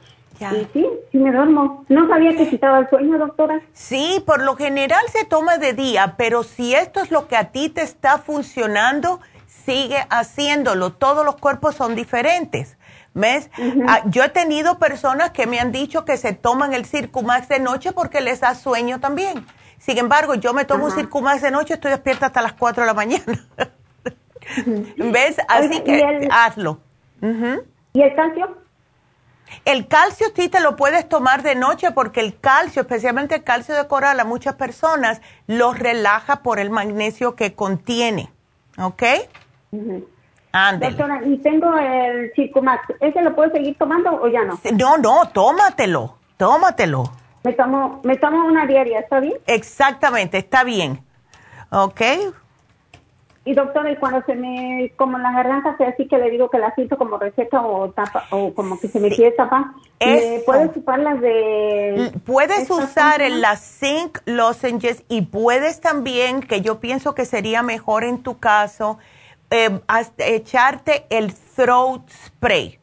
Y sí, sí me duermo. No sabía que quitaba el sueño, doctora. Sí, por lo general se toma de día, pero si esto es lo que a ti te está funcionando, sigue haciéndolo. Todos los cuerpos son diferentes. ¿Ves? Ah, yo he tenido personas que me han dicho que se toman el Circumax de noche porque les da sueño también. Sin embargo, yo me tomo un. Circumax de noche, estoy despierta hasta las 4 de la mañana. ¿Ves? Así que ¿y el- hazlo. ¿Y el calcio? El calcio sí te lo puedes tomar de noche porque el calcio, especialmente el calcio de coral, a muchas personas los relaja por el magnesio que contiene. ¿Ok? Ándale. Doctora, y tengo el Circumax. ¿Ese lo puedo seguir tomando o ya no? No, no, tómatelo, tómatelo. Me tomo, me tomo una diaria, ¿está bien? Exactamente, está bien. ¿Ok? Y doctora, y cuando se me, como la garganta se así que le digo que la siento como reseca o tapa, o como que se me quiere tapar, ¿me Eso. puedes chupar las de... Puedes estas usar el, la zinc lozenges y puedes también, que yo pienso que sería mejor en tu caso, eh, echarte el throat spray.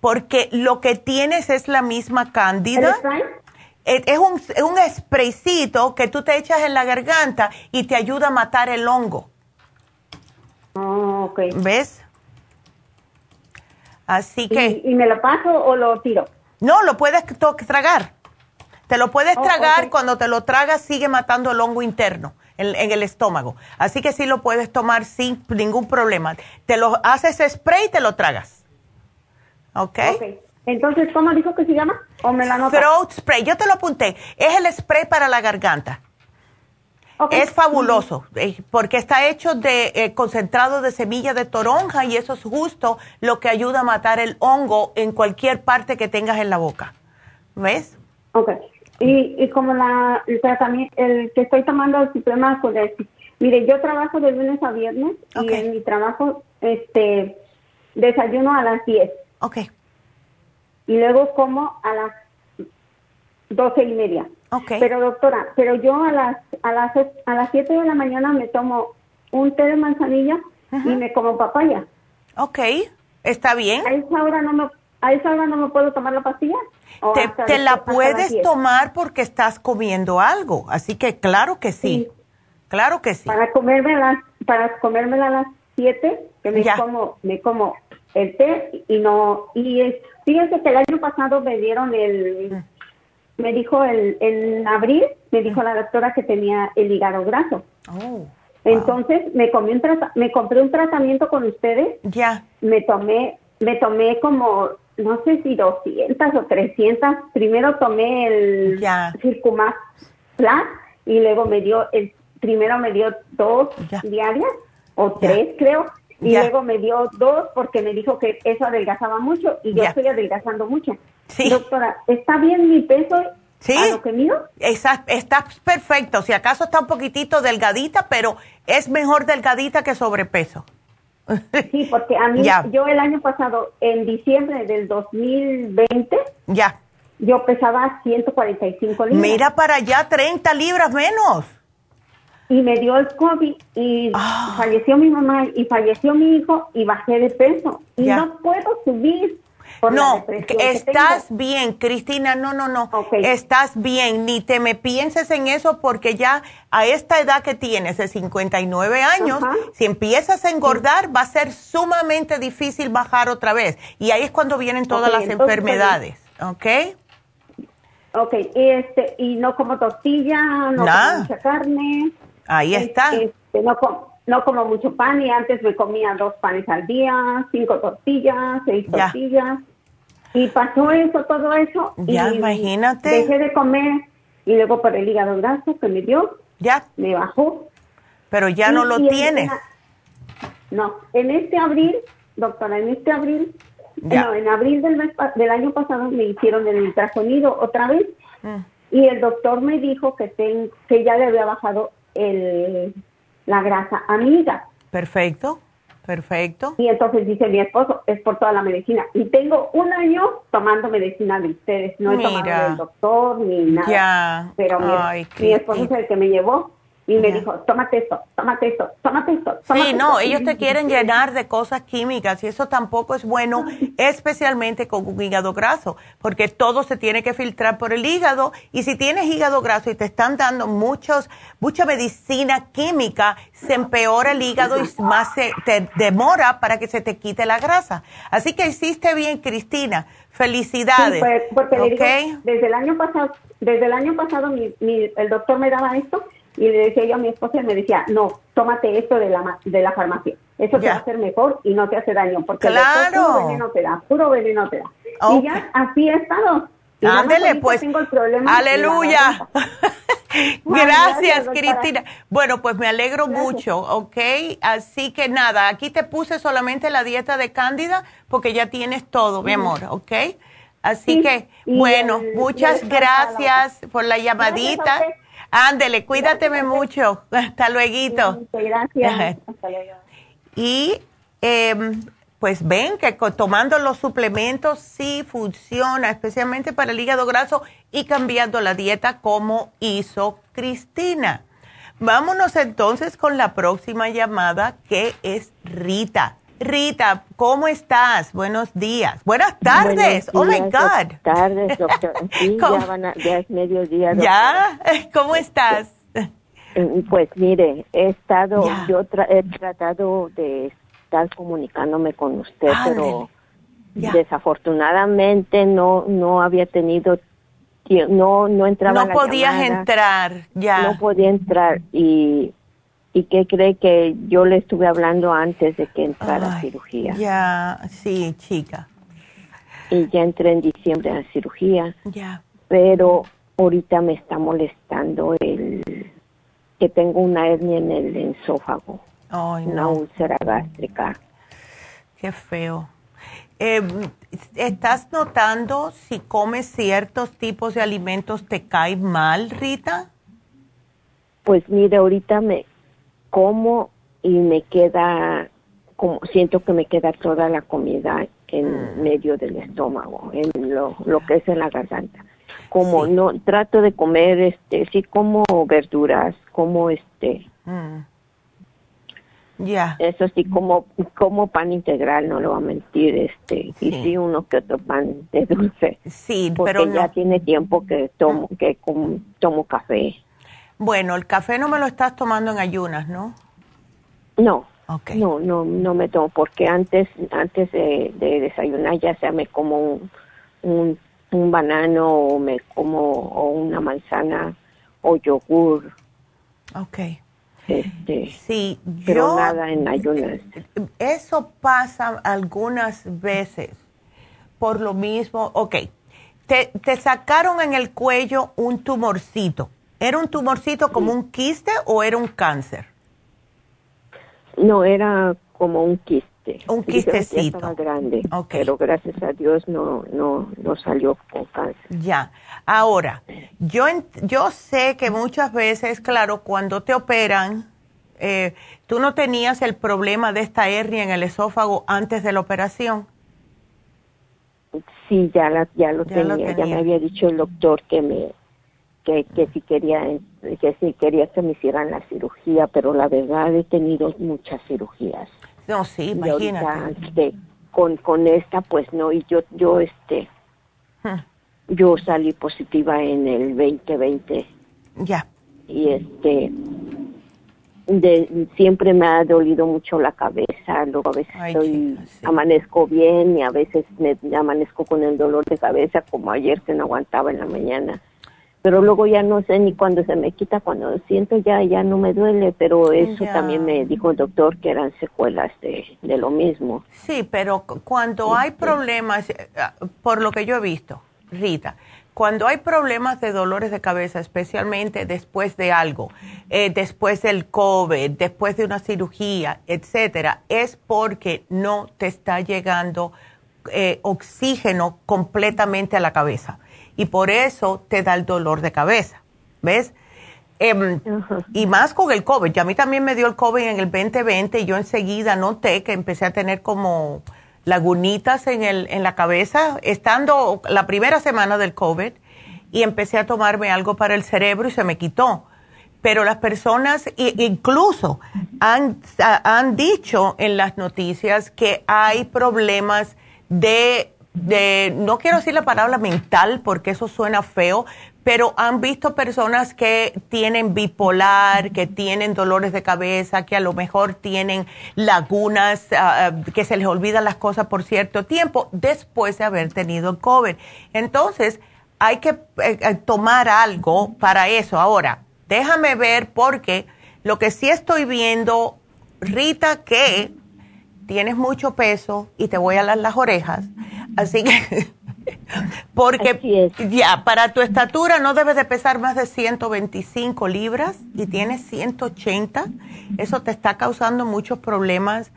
Porque lo que tienes es la misma cándida. Es un, es un spraycito que tú te echas en la garganta y te ayuda a matar el hongo. Oh, ok. ¿Ves? Así que... ¿Y, me lo paso o lo tiro? No, lo puedes tragar. Te lo puedes Oh, tragar, cuando te lo tragas sigue matando el hongo interno en, en el estómago. Así que sí lo puedes tomar sin ningún problema. Te lo haces spray y te lo tragas. ¿Ok? Ok. Entonces, ¿cómo dijo que se llama? ¿O me la nota? Throat spray, yo te lo apunté. Es el spray para la garganta. Es fabuloso, eh, porque está hecho de eh, concentrado de semilla de toronja y eso es justo lo que ayuda a matar el hongo en cualquier parte que tengas en la boca. ¿Ves? Ok. Y, y como la, el tratamiento, el que estoy tomando el suprema Codex, mire, yo trabajo de lunes a viernes y en mi trabajo, este, desayuno a las 10. Ok. Y luego como a las doce y media. Ok. Pero doctora, pero yo a las, a las, a las 7 de la mañana me tomo un té de manzanilla y me como papaya. Ok, está bien. ¿A esa hora no me, a esa hora no me puedo tomar la pastilla? ¿O Te, la puedes 10? tomar porque estás comiendo algo, así que claro que sí. Claro que sí. Para comerme las, para comérmela a las 7, que me Ya. como, me como el té y no, y es- fíjense que el año pasado me dieron el, me dijo el, en abril, me dijo la doctora que tenía el hígado graso. Oh, Entonces me comí un me compré un tratamiento con ustedes. Ya. Me tomé, me tomé como, no sé si 200 o 300. Primero tomé el Circumax Plus y luego me dio, el primero me dio dos diarias o tres creo. Y Ya. luego me dio dos porque me dijo que eso adelgazaba mucho y yo Ya. estoy adelgazando mucho. Doctora, ¿está bien mi peso Sí. a lo que mido? Está, está perfecto. Si acaso está un poquitito delgadita, pero es mejor delgadita que sobrepeso. Sí, porque a mí, Ya. yo el año pasado, en diciembre del 2020, Ya. yo pesaba 145 libras. Mira para allá, 30 libras menos. Y me dio el COVID y Ah. falleció mi mamá y falleció mi hijo y bajé de peso. Y Ya. no puedo subir. No, estás bien, Cristina, no, no, no, estás bien, ni te me pienses en eso porque ya a esta edad que tienes, de 59 años, si empiezas a engordar va a ser sumamente difícil bajar otra vez y ahí es cuando vienen todas las enfermedades, ¿ok? Ok, y, este, y no como tortilla, no como mucha carne. Ahí está. Este, no, no como mucho pan y antes me comía dos panes al día, cinco tortillas, seis tortillas. Y pasó eso, todo eso. Ya, imagínate. Dejé de comer y luego por el hígado graso que me dio, ya me bajó. Pero ya no lo tienes. no, en este abril, doctora, en este abril, no, en abril del, mes, del año pasado me hicieron el ultrasonido otra vez mm. y el doctor me dijo que, ten, que ya le había bajado el, la grasa amiga. Perfecto. Perfecto. Y entonces dice mi esposo, es por toda la medicina. Y tengo un año tomando medicina de ustedes. No he tomado del doctor ni nada. Pero mi, esposo es el que me llevó y me dijo, tómate esto, tómate esto, tómate esto. sí, no, ellos te quieren llenar de cosas químicas y eso tampoco es bueno, especialmente con un hígado graso, porque todo se tiene que filtrar por el hígado y si tienes hígado graso y te están dando muchos, mucha medicina química, se empeora el hígado y más se te demora para que se te quite la grasa. Así que hiciste bien, Cristina. Felicidades. Sí, pues, porque desde el año pasado, desde el año pasado mi, el doctor me daba esto y le decía yo a mi esposa y me decía, no, tómate esto de la, de la farmacia. Eso te va a hacer mejor y no te hace daño, porque claro. puro veneno te da, puro veneno te da. Y ya así he estado. Ándele, pues. Tengo el problema aleluya. Gracias, Cristina. Bueno, pues me alegro mucho, ¿ok? Así que nada, aquí te puse solamente la dieta de Cándida porque ya tienes todo, mi amor, ¿ok? Así que, bueno, muchas gracias por la llamadita. Ándele, cuídateme mucho. Hasta luego. Gracias. Y em, pues ven que tomando los suplementos sí funciona, especialmente para el hígado graso y cambiando la dieta como hizo Cristina. Vámonos entonces con la próxima llamada que es Rita. Rita, ¿cómo estás? Buenos días. Buenas tardes. oh my God. Buenas tardes, doctor. Sí, ya, es mediodía. ¿Ya? ¿Cómo estás? Mm, pues mire, he estado, yo he tratado de estar comunicándome con usted, pero desafortunadamente no no había tenido no no entraba no podías entrar ya no podía entrar y ¿Y qué cree que yo le estuve hablando antes de que entrara a cirugía? Ya, sí, chica. Y ya entré en diciembre a la cirugía. Ya. Pero ahorita me está molestando el que tengo una hernia en el esófago. Ay, una úlcera gástrica. Qué feo. Em, ¿Estás notando si comes ciertos tipos de alimentos te cae mal, Rita? Pues mire, ahorita me como y me queda, como siento que me queda toda la comida en mm. medio del estómago, en lo, lo que es en la garganta. Como no, trato de comer, este, sí como verduras, como este, mm. ya Eso sí, como, como pan integral, no lo voy a mentir, este, y sí uno que otro pan de dulce. Sí, porque pero ya tiene tiempo que tomo, que tomo café. Bueno, el café no me lo estás tomando en ayunas, ¿no? No. No, no, no me tomo porque antes, antes de, desayunar ya sea me como un, un, banano o me como o una manzana o yogur. Ok. Este, sí, pero nada en ayunas. Eso pasa algunas veces por lo mismo. Ok, te, te sacaron en el cuello un tumorcito. ¿Era un tumorcito como un quiste o era un cáncer? No, era como un quiste. Un quistecito. Estaba grande, pero gracias a Dios no, no, no salió con cáncer. Ya. Ahora, yo, yo sé que muchas veces, claro, cuando te operan, eh, tú no tenías el problema de esta hernia en el esófago antes de la operación. Sí, ya, la, ya, lo, tenía. Ya me había dicho el doctor que me que, que si quería que si quería que me hicieran la cirugía, pero la verdad he tenido muchas cirugías. No, sí, imagínate. De, con, con esta, pues no, y yo, yo, este, yo salí positiva en el 2020. Ya. Y este, de, siempre me ha dolido mucho la cabeza, luego a veces estoy, amanezco bien y a veces me amanezco con el dolor de cabeza, como ayer que no aguantaba en la mañana. Pero luego ya no sé ni cuándo se me quita, cuando siento ya, ya no me duele, pero eso también me dijo el doctor que eran secuelas de, de lo mismo. Sí, pero cuando hay problemas, eh, por lo que yo he visto, Rita, cuando hay problemas de dolores de cabeza, especialmente después de algo, eh, después del COVID, después de una cirugía, etcétera, es porque no te está llegando eh, oxígeno completamente a la cabeza. Y por eso te da el dolor de cabeza. ¿Ves? Em, y más con el COVID. Y a mí también me dio el COVID en el 2020 y yo enseguida noté que empecé a tener como lagunitas en, el, en la cabeza, estando la primera semana del COVID, y empecé a tomarme algo para el cerebro y se me quitó. Pero las personas, incluso han, han dicho en las noticias que hay problemas de, de, no quiero decir la palabra mental porque eso suena feo, pero han visto personas que tienen bipolar, que tienen dolores de cabeza, que a lo mejor tienen lagunas, ah, que se les olvidan las cosas por cierto tiempo después de haber tenido COVID. Entonces, hay que eh, eh, tomar algo para eso. Ahora, déjame ver porque lo que sí estoy viendo, Rita, que tienes mucho peso y te voy a dar las orejas. Así que Porque ya, para tu estatura no debes de pesar más de 125 libras y tienes 180. Eso te está causando muchos problemas.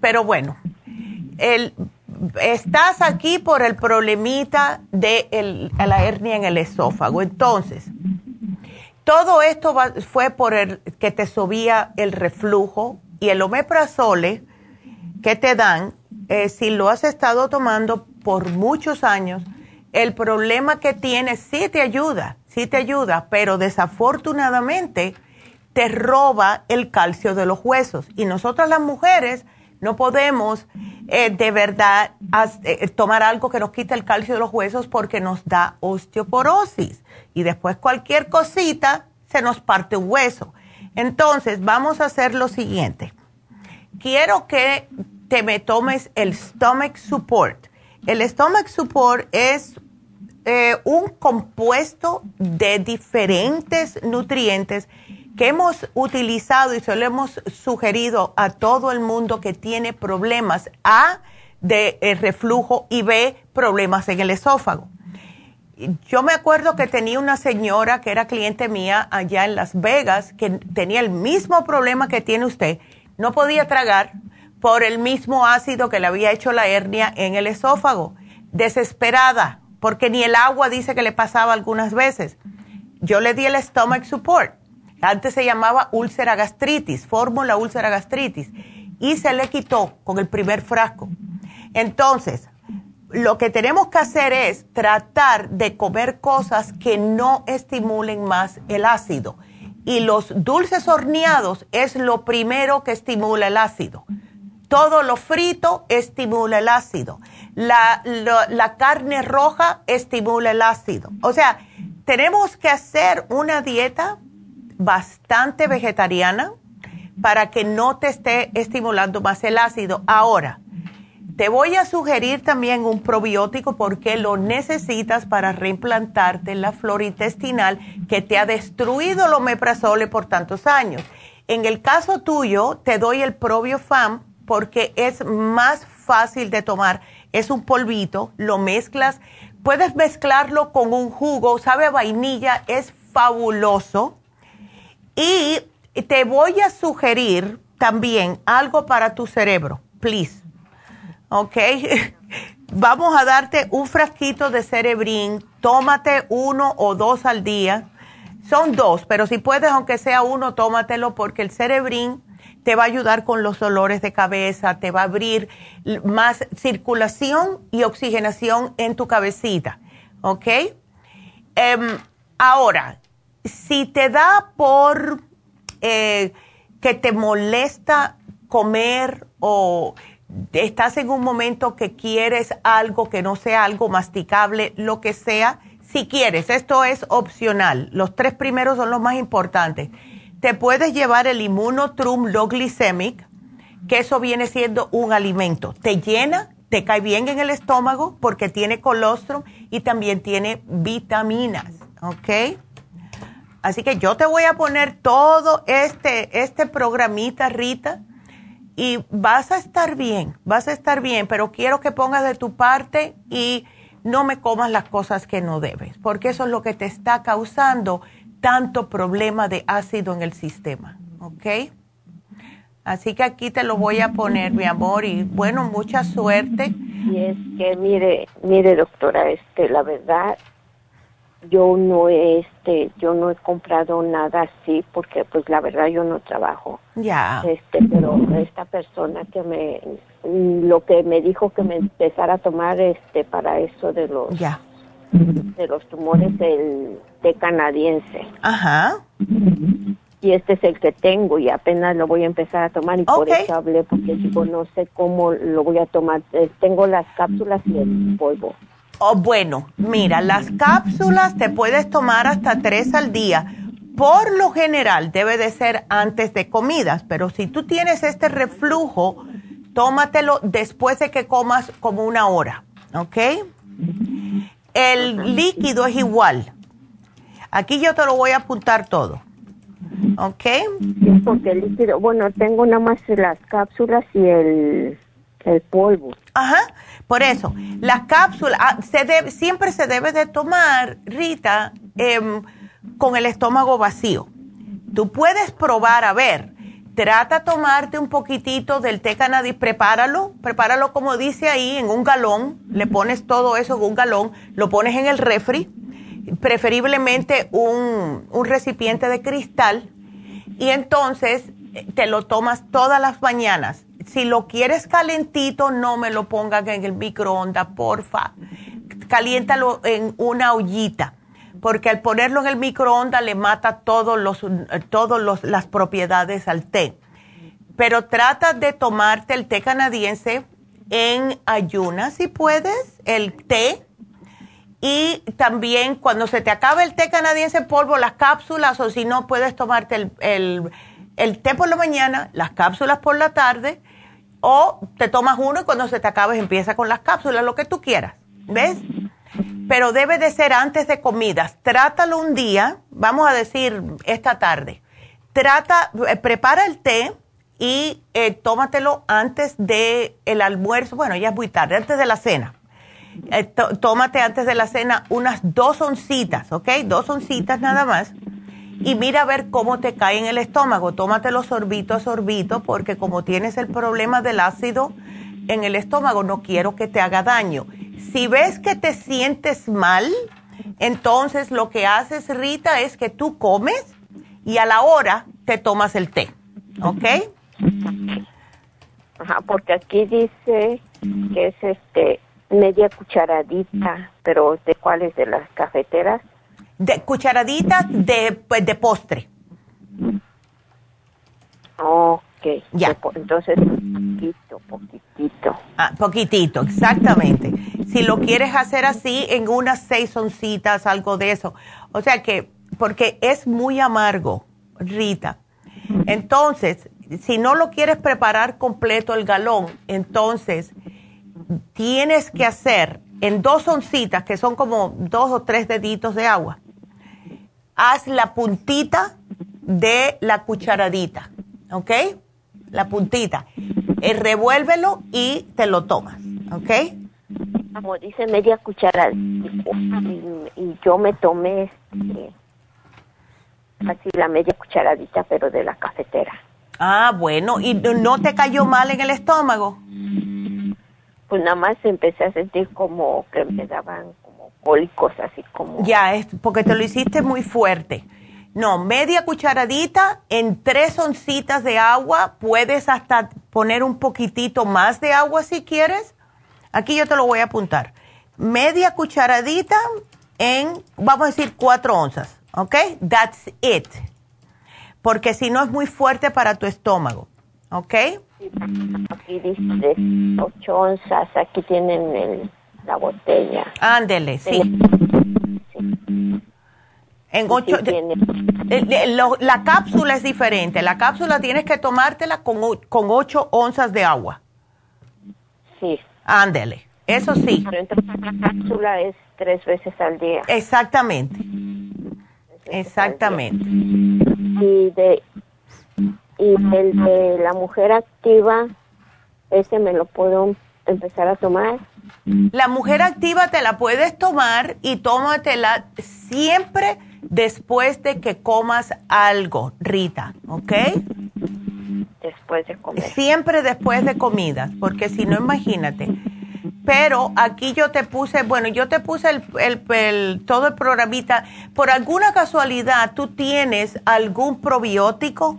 pero bueno, el, estás aquí por el problemita de la hernia en el esófago. Entonces, todo esto fue por el que te subía el reflujo y el omeprazole que te dan, eh, si lo has estado tomando por muchos años, el problema que tienes sí te ayuda, sí te ayuda, pero desafortunadamente te roba el calcio de los huesos. Y nosotras las mujeres no podemos eh, de verdad eh, tomar algo que nos quite el calcio de los huesos porque nos da osteoporosis. Y después cualquier cosita se nos parte un hueso. Entonces, vamos a hacer lo siguiente. Quiero que te me tomes el stomach support. El stomach support es eh, un compuesto de diferentes nutrientes que hemos utilizado y se lo hemos sugerido a todo el mundo que tiene problemas A de eh, reflujo y B problemas en el esófago. Yo me acuerdo que tenía una señora que era cliente mía allá en Las Vegas que tenía el mismo problema que tiene usted. No podía tragar, por el mismo ácido que le había hecho la hernia en el esófago. Desesperada, porque ni el agua dice que le pasaba algunas veces. Yo le di el stomach support. Antes se llamaba úlcera gastritis, fórmula úlcera gastritis, y se le quitó con el primer frasco. Entonces, lo que tenemos que hacer es tratar de comer cosas que no estimulen más el ácido. Y los dulces horneados es lo primero que estimula el ácido. Todo lo frito estimula el ácido. La, la, carne roja estimula el ácido. O sea, tenemos que hacer una dieta bastante vegetariana para que no te esté estimulando más el ácido. Ahora, te voy a sugerir también un probiótico porque lo necesitas para reimplantarte la flora intestinal que te ha destruido el omeprazole por tantos años. En el caso tuyo, te doy el probiofam porque es más fácil de tomar. Es un polvito, lo mezclas, puedes mezclarlo con un jugo, sabe a vainilla, es fabuloso. Y te voy a sugerir también algo para tu cerebro, please. ¿Ok? Vamos a darte un frasquito de cerebrín, tómate uno o dos al día. Son dos, pero si puedes, aunque sea uno, tómatelo porque el cerebrín te va a ayudar con los dolores de cabeza, te va a abrir más circulación y oxigenación en tu cabecita, ¿ok? Em, ahora, si te da por eh, que te molesta comer o estás en un momento que quieres algo que no sea algo masticable, lo que sea, si quieres, esto es opcional. Los tres primeros son los más importantes. Te puedes llevar el Immunotrum Low Glycemic, que eso viene siendo un alimento. Te llena, te cae bien en el estómago porque tiene colostrum y también tiene vitaminas, ¿ok? Así que yo te voy a poner todo este, este programita, Rita, y vas a estar bien, vas a estar bien, pero quiero que pongas de tu parte y no me comas las cosas que no debes, porque eso es lo que te está causando tanto problema de ácido en el sistema, ¿ok? Así que aquí te lo voy a poner, mi amor, y bueno, mucha suerte. Y es que, mire, mire, doctora, este, la verdad, yo no he, este, yo no he comprado nada así porque, pues, la verdad, yo no trabajo. Ya. Este, pero esta persona que me, lo que me dijo que me empezara a tomar, este, para eso de los, ya. de los tumores del té canadiense. Ajá. Y este es el que tengo y apenas lo voy a empezar a tomar y por eso hablé porque digo no sé cómo lo voy a tomar. Eh, Tengo las cápsulas y el polvo. Oh, bueno, mira, las cápsulas te puedes tomar hasta tres al día. Por lo general debe de ser antes de comidas, pero si tú tienes este reflujo, tómatelo después de que comas como una hora, ¿ok? El líquido es igual. Aquí yo te lo voy a apuntar todo. ¿Ok? Sí, porque el líquido, bueno, tengo nada más las cápsulas y el, el polvo. Ajá, por eso, la cápsula ah, siempre se debe de tomar, Rita, em, con el estómago vacío. Tú puedes probar, a ver, trata tomarte un poquitito del té cannabis, prepáralo, prepáralo como dice ahí, en un galón, le pones todo eso en un galón, lo pones en el refri, preferiblemente un, un recipiente de cristal, y entonces eh, te lo tomas todas las mañanas. Si lo quieres calentito, no me lo pongan en el microondas, porfa. Caliéntalo en una ollita, porque al ponerlo en el microondas le mata todos los, todos los, las propiedades al té. Pero trata de tomarte el té canadiense en ayunas, si puedes, el té. Y también cuando se te acabe el té canadiense en polvo, las cápsulas, o si no, puedes tomarte el, el, el té por la mañana, las cápsulas por la tarde, o te tomas uno y cuando se te acabe empieza con las cápsulas, lo que tú quieras. ¿Ves? Pero debe de ser antes de comidas. Trátalo un día, vamos a decir esta tarde. Trata, eh, prepara el té y eh, tómatelo antes de el almuerzo. Bueno, ya es muy tarde, antes de la cena. Eh, tó- tómate antes de la cena unas dos oncitas, ¿ok? Dos oncitas nada más. Y mira a ver cómo te cae en el estómago. Tómatelo sorbito a sorbito porque como tienes el problema del ácido en el estómago, no quiero que te haga daño. Si ves que te sientes mal, entonces lo que haces, Rita, es que tú comes y a la hora te tomas el té, ¿ok? Ajá, porque aquí dice que es este media cucharadita, pero ¿de cuáles? ¿De las cafeteras? De cucharaditas de, pues, de postre. Ok. Ya. Entonces, poquitito, poquitito. Ah, poquitito, exactamente. Si lo quieres hacer así, en unas seis oncitas, algo de eso. O sea que, porque es muy amargo, Rita. Entonces, si no lo quieres preparar completo el galón, entonces tienes que hacer en dos oncitas, que son como dos o tres deditos de agua, haz la puntita de la cucharadita, ¿ok? La puntita. Eh, revuélvelo y te lo tomas, ¿ok? Como dice media cucharada. Y, y yo me tomé este, así la media cucharadita, pero de la cafetera. Ah, bueno, ¿y no- te cayó mal en el estómago? Pues nada más empecé a sentir como que me daban cólicos, así como... Ya, es porque te lo hiciste muy fuerte. No, media cucharadita en tres oncitas de agua. Puedes hasta poner un poquitito más de agua si quieres. Aquí yo te lo voy a apuntar. Media cucharadita en, vamos a decir, cuatro onzas. ¿Ok? That's it. Porque si no es muy fuerte para tu estómago. ¿Ok? Aquí dice 8 onzas, aquí tienen el, la botella. Ándele, sí. En ocho, la cápsula es diferente. La cápsula tienes que tomártela con, con 8 onzas de agua. Sí. Ándele, eso sí. Pero entonces la cápsula es tres veces al día. Exactamente. Exactamente. Y de y el de la mujer activa, ese me lo puedo empezar a tomar. La mujer activa te la puedes tomar y tómatela siempre después de que comas algo, Rita, ¿ok? Después de comer. Siempre después de comidas, porque si no, imagínate. Pero aquí yo te puse, bueno, yo te puse el, el, todo el programita. Por alguna casualidad, ¿tú tienes algún probiótico?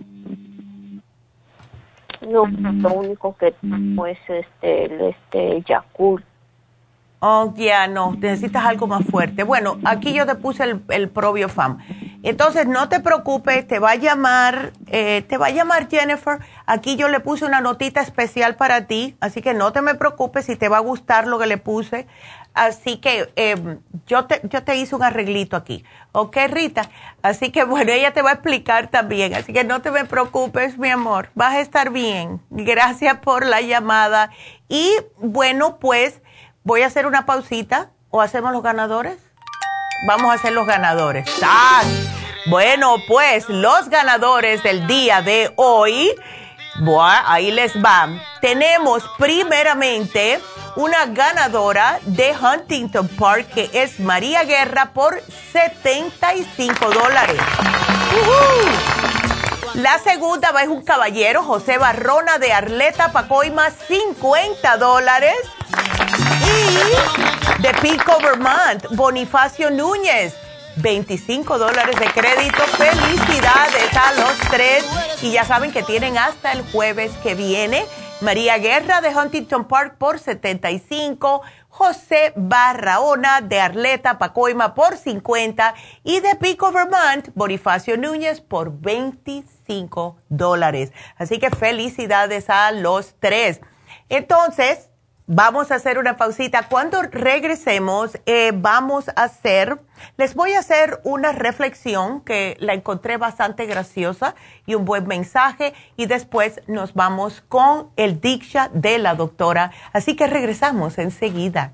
No, lo único que tengo es este, el, este Yakult. Oh, ya no, necesitas algo más fuerte. Bueno, aquí yo te puse el, el Probiofam. Entonces, no te preocupes, te va a llamar, eh, te va a llamar Jennifer. Aquí yo le puse una notita especial para ti, así que no te me preocupes si te va a gustar lo que le puse. Así que em, yo, te, yo te hice un arreglito aquí. ¿Ok, Rita? Así que bueno, ella te va a explicar también. Así que no te me preocupes, mi amor. Vas a estar bien. Gracias por la llamada. Y bueno, pues voy a hacer una pausita. ¿O hacemos los ganadores? Vamos a hacer los ganadores. ¡Ah! Bueno, pues los ganadores del día de hoy, bueno, ahí les van. Tenemos primeramente una ganadora de Huntington Park que es María Guerra por 75 dólares. La segunda va es un caballero, José Barrona de Arleta Pacoima, 50 dólares. Y de Pico, Vermont, Bonifacio Núñez, 25 dólares de crédito. Felicidades a los tres. Y ya saben que tienen hasta el jueves que viene. María Guerra de Huntington Park por 75. José Barraona de Arleta Pacoima por 50. Y de Pico, Vermont, Bonifacio Núñez por 25 dólares. Así que felicidades a los tres. Entonces, Vamos a hacer una pausita. Cuando regresemos, eh, vamos a hacer, les voy a hacer una reflexión que la encontré bastante graciosa y un buen mensaje y después nos vamos con el Diksha de la doctora. Así que regresamos enseguida.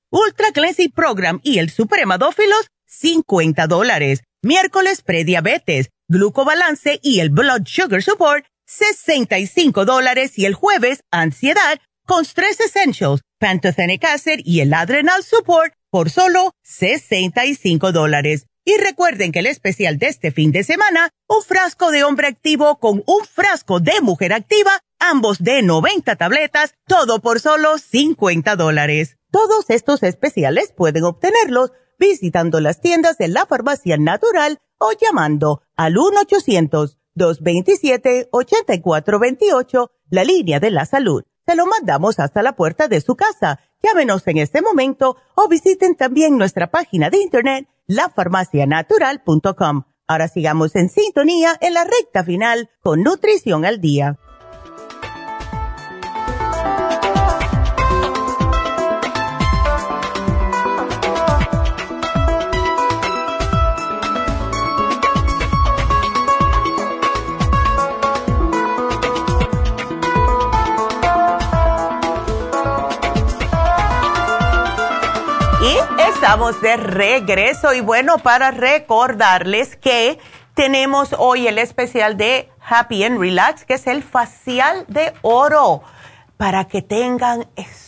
Ultra Cleansing Program y el Supremadófilos, 50 dólares. Miércoles, prediabetes, glucobalance y el Blood Sugar Support, 65 dólares. Y el jueves, ansiedad, con Stress Essentials, Pantothenic Acid y el Adrenal Support, por solo 65 dólares. Y recuerden que el especial de este fin de semana, un frasco de hombre activo con un frasco de mujer activa, ambos de 90 tabletas, todo por solo 50 dólares. Todos estos especiales pueden obtenerlos visitando las tiendas de la farmacia natural o llamando al 1-800-227-8428, la línea de la salud. Se lo mandamos hasta la puerta de su casa. Llámenos en este momento o visiten también nuestra página de internet, lafarmacianatural.com. Ahora sigamos en sintonía en la recta final con Nutrición al Día. Estamos de regreso y bueno, para recordarles que tenemos hoy el especial de Happy and Relax, que es el facial de oro, para que tengan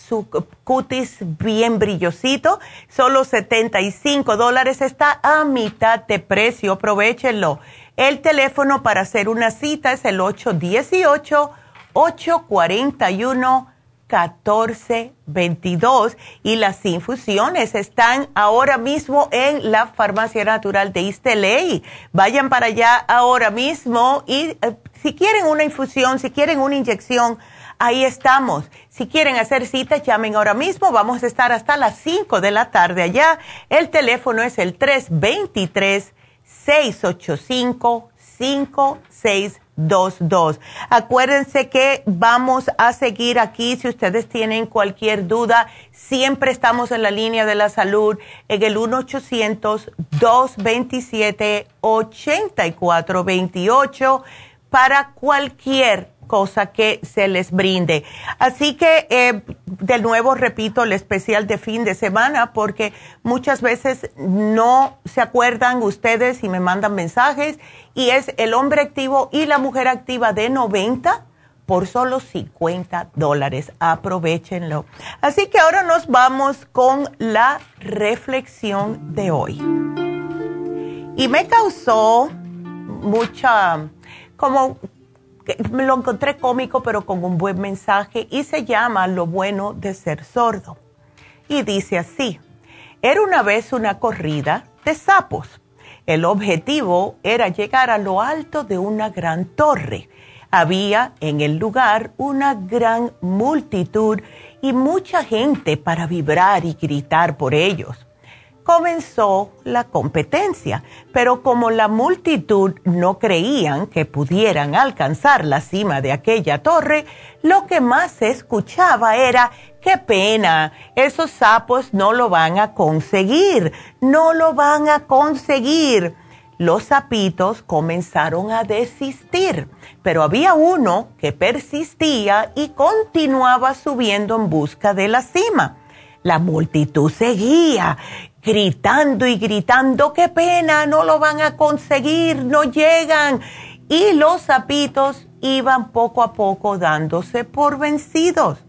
su cutis bien brillosito. Solo 75 dólares está a mitad de precio, aprovechenlo. El teléfono para hacer una cita es el 818 841 1422 y las infusiones están ahora mismo en la farmacia natural de Isteley. Vayan para allá ahora mismo y eh, si quieren una infusión, si quieren una inyección, ahí estamos. Si quieren hacer cita, llamen ahora mismo. Vamos a estar hasta las 5 de la tarde allá. El teléfono es el 323 685 56 dos. Acuérdense que vamos a seguir aquí. Si ustedes tienen cualquier duda, siempre estamos en la línea de la salud en el 1-800-227-8428 para cualquier cosa que se les brinde. Así que, eh, de nuevo, repito, el especial de fin de semana, porque muchas veces no se acuerdan ustedes y me mandan mensajes, y es el hombre activo y la mujer activa de 90 por solo 50 dólares. Aprovechenlo. Así que ahora nos vamos con la reflexión de hoy. Y me causó mucha, como me lo encontré cómico, pero con un buen mensaje, y se llama Lo bueno de ser sordo. Y dice así, era una vez una corrida de sapos. El objetivo era llegar a lo alto de una gran torre. Había en el lugar una gran multitud y mucha gente para vibrar y gritar por ellos comenzó la competencia, pero como la multitud no creían que pudieran alcanzar la cima de aquella torre, lo que más se escuchaba era, qué pena, esos sapos no lo van a conseguir, no lo van a conseguir. Los sapitos comenzaron a desistir, pero había uno que persistía y continuaba subiendo en busca de la cima. La multitud seguía gritando y gritando, qué pena, no lo van a conseguir, no llegan. Y los sapitos iban poco a poco dándose por vencidos,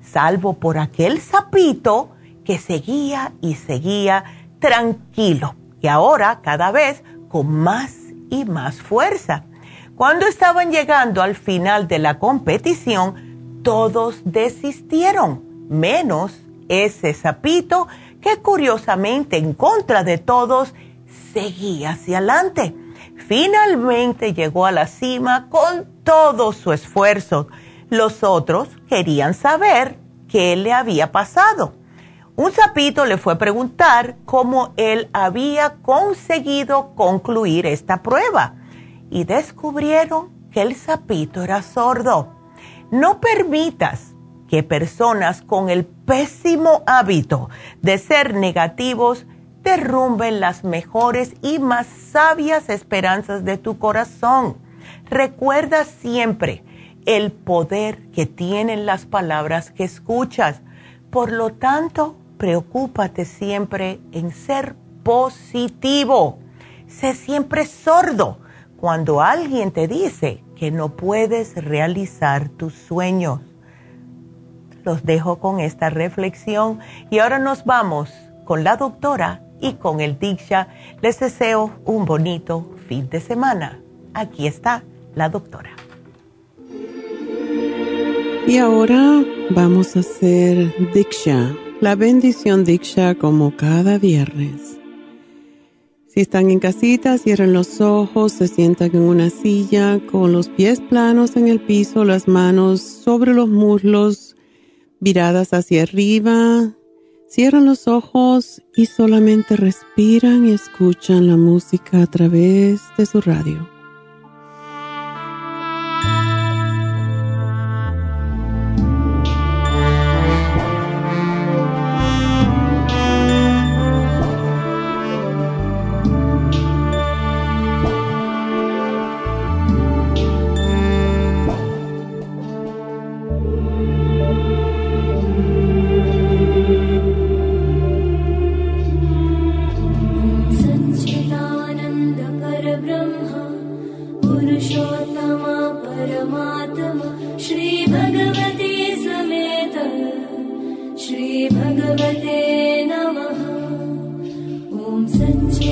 salvo por aquel sapito que seguía y seguía tranquilo y ahora cada vez con más y más fuerza. Cuando estaban llegando al final de la competición, todos desistieron, menos ese sapito que curiosamente en contra de todos seguía hacia adelante. Finalmente llegó a la cima con todo su esfuerzo. Los otros querían saber qué le había pasado. Un sapito le fue a preguntar cómo él había conseguido concluir esta prueba y descubrieron que el sapito era sordo. No permitas que personas con el pésimo hábito de ser negativos derrumben las mejores y más sabias esperanzas de tu corazón. Recuerda siempre el poder que tienen las palabras que escuchas. Por lo tanto, preocúpate siempre en ser positivo. Sé siempre sordo cuando alguien te dice que no puedes realizar tus sueños los dejo con esta reflexión y ahora nos vamos con la doctora y con el Diksha. Les deseo un bonito fin de semana. Aquí está la doctora. Y ahora vamos a hacer Diksha, la bendición Diksha como cada viernes. Si están en casita, cierren los ojos, se sientan en una silla con los pies planos en el piso, las manos sobre los muslos, viradas hacia arriba. Cierran los ojos y solamente respiran y escuchan la música a través de su radio.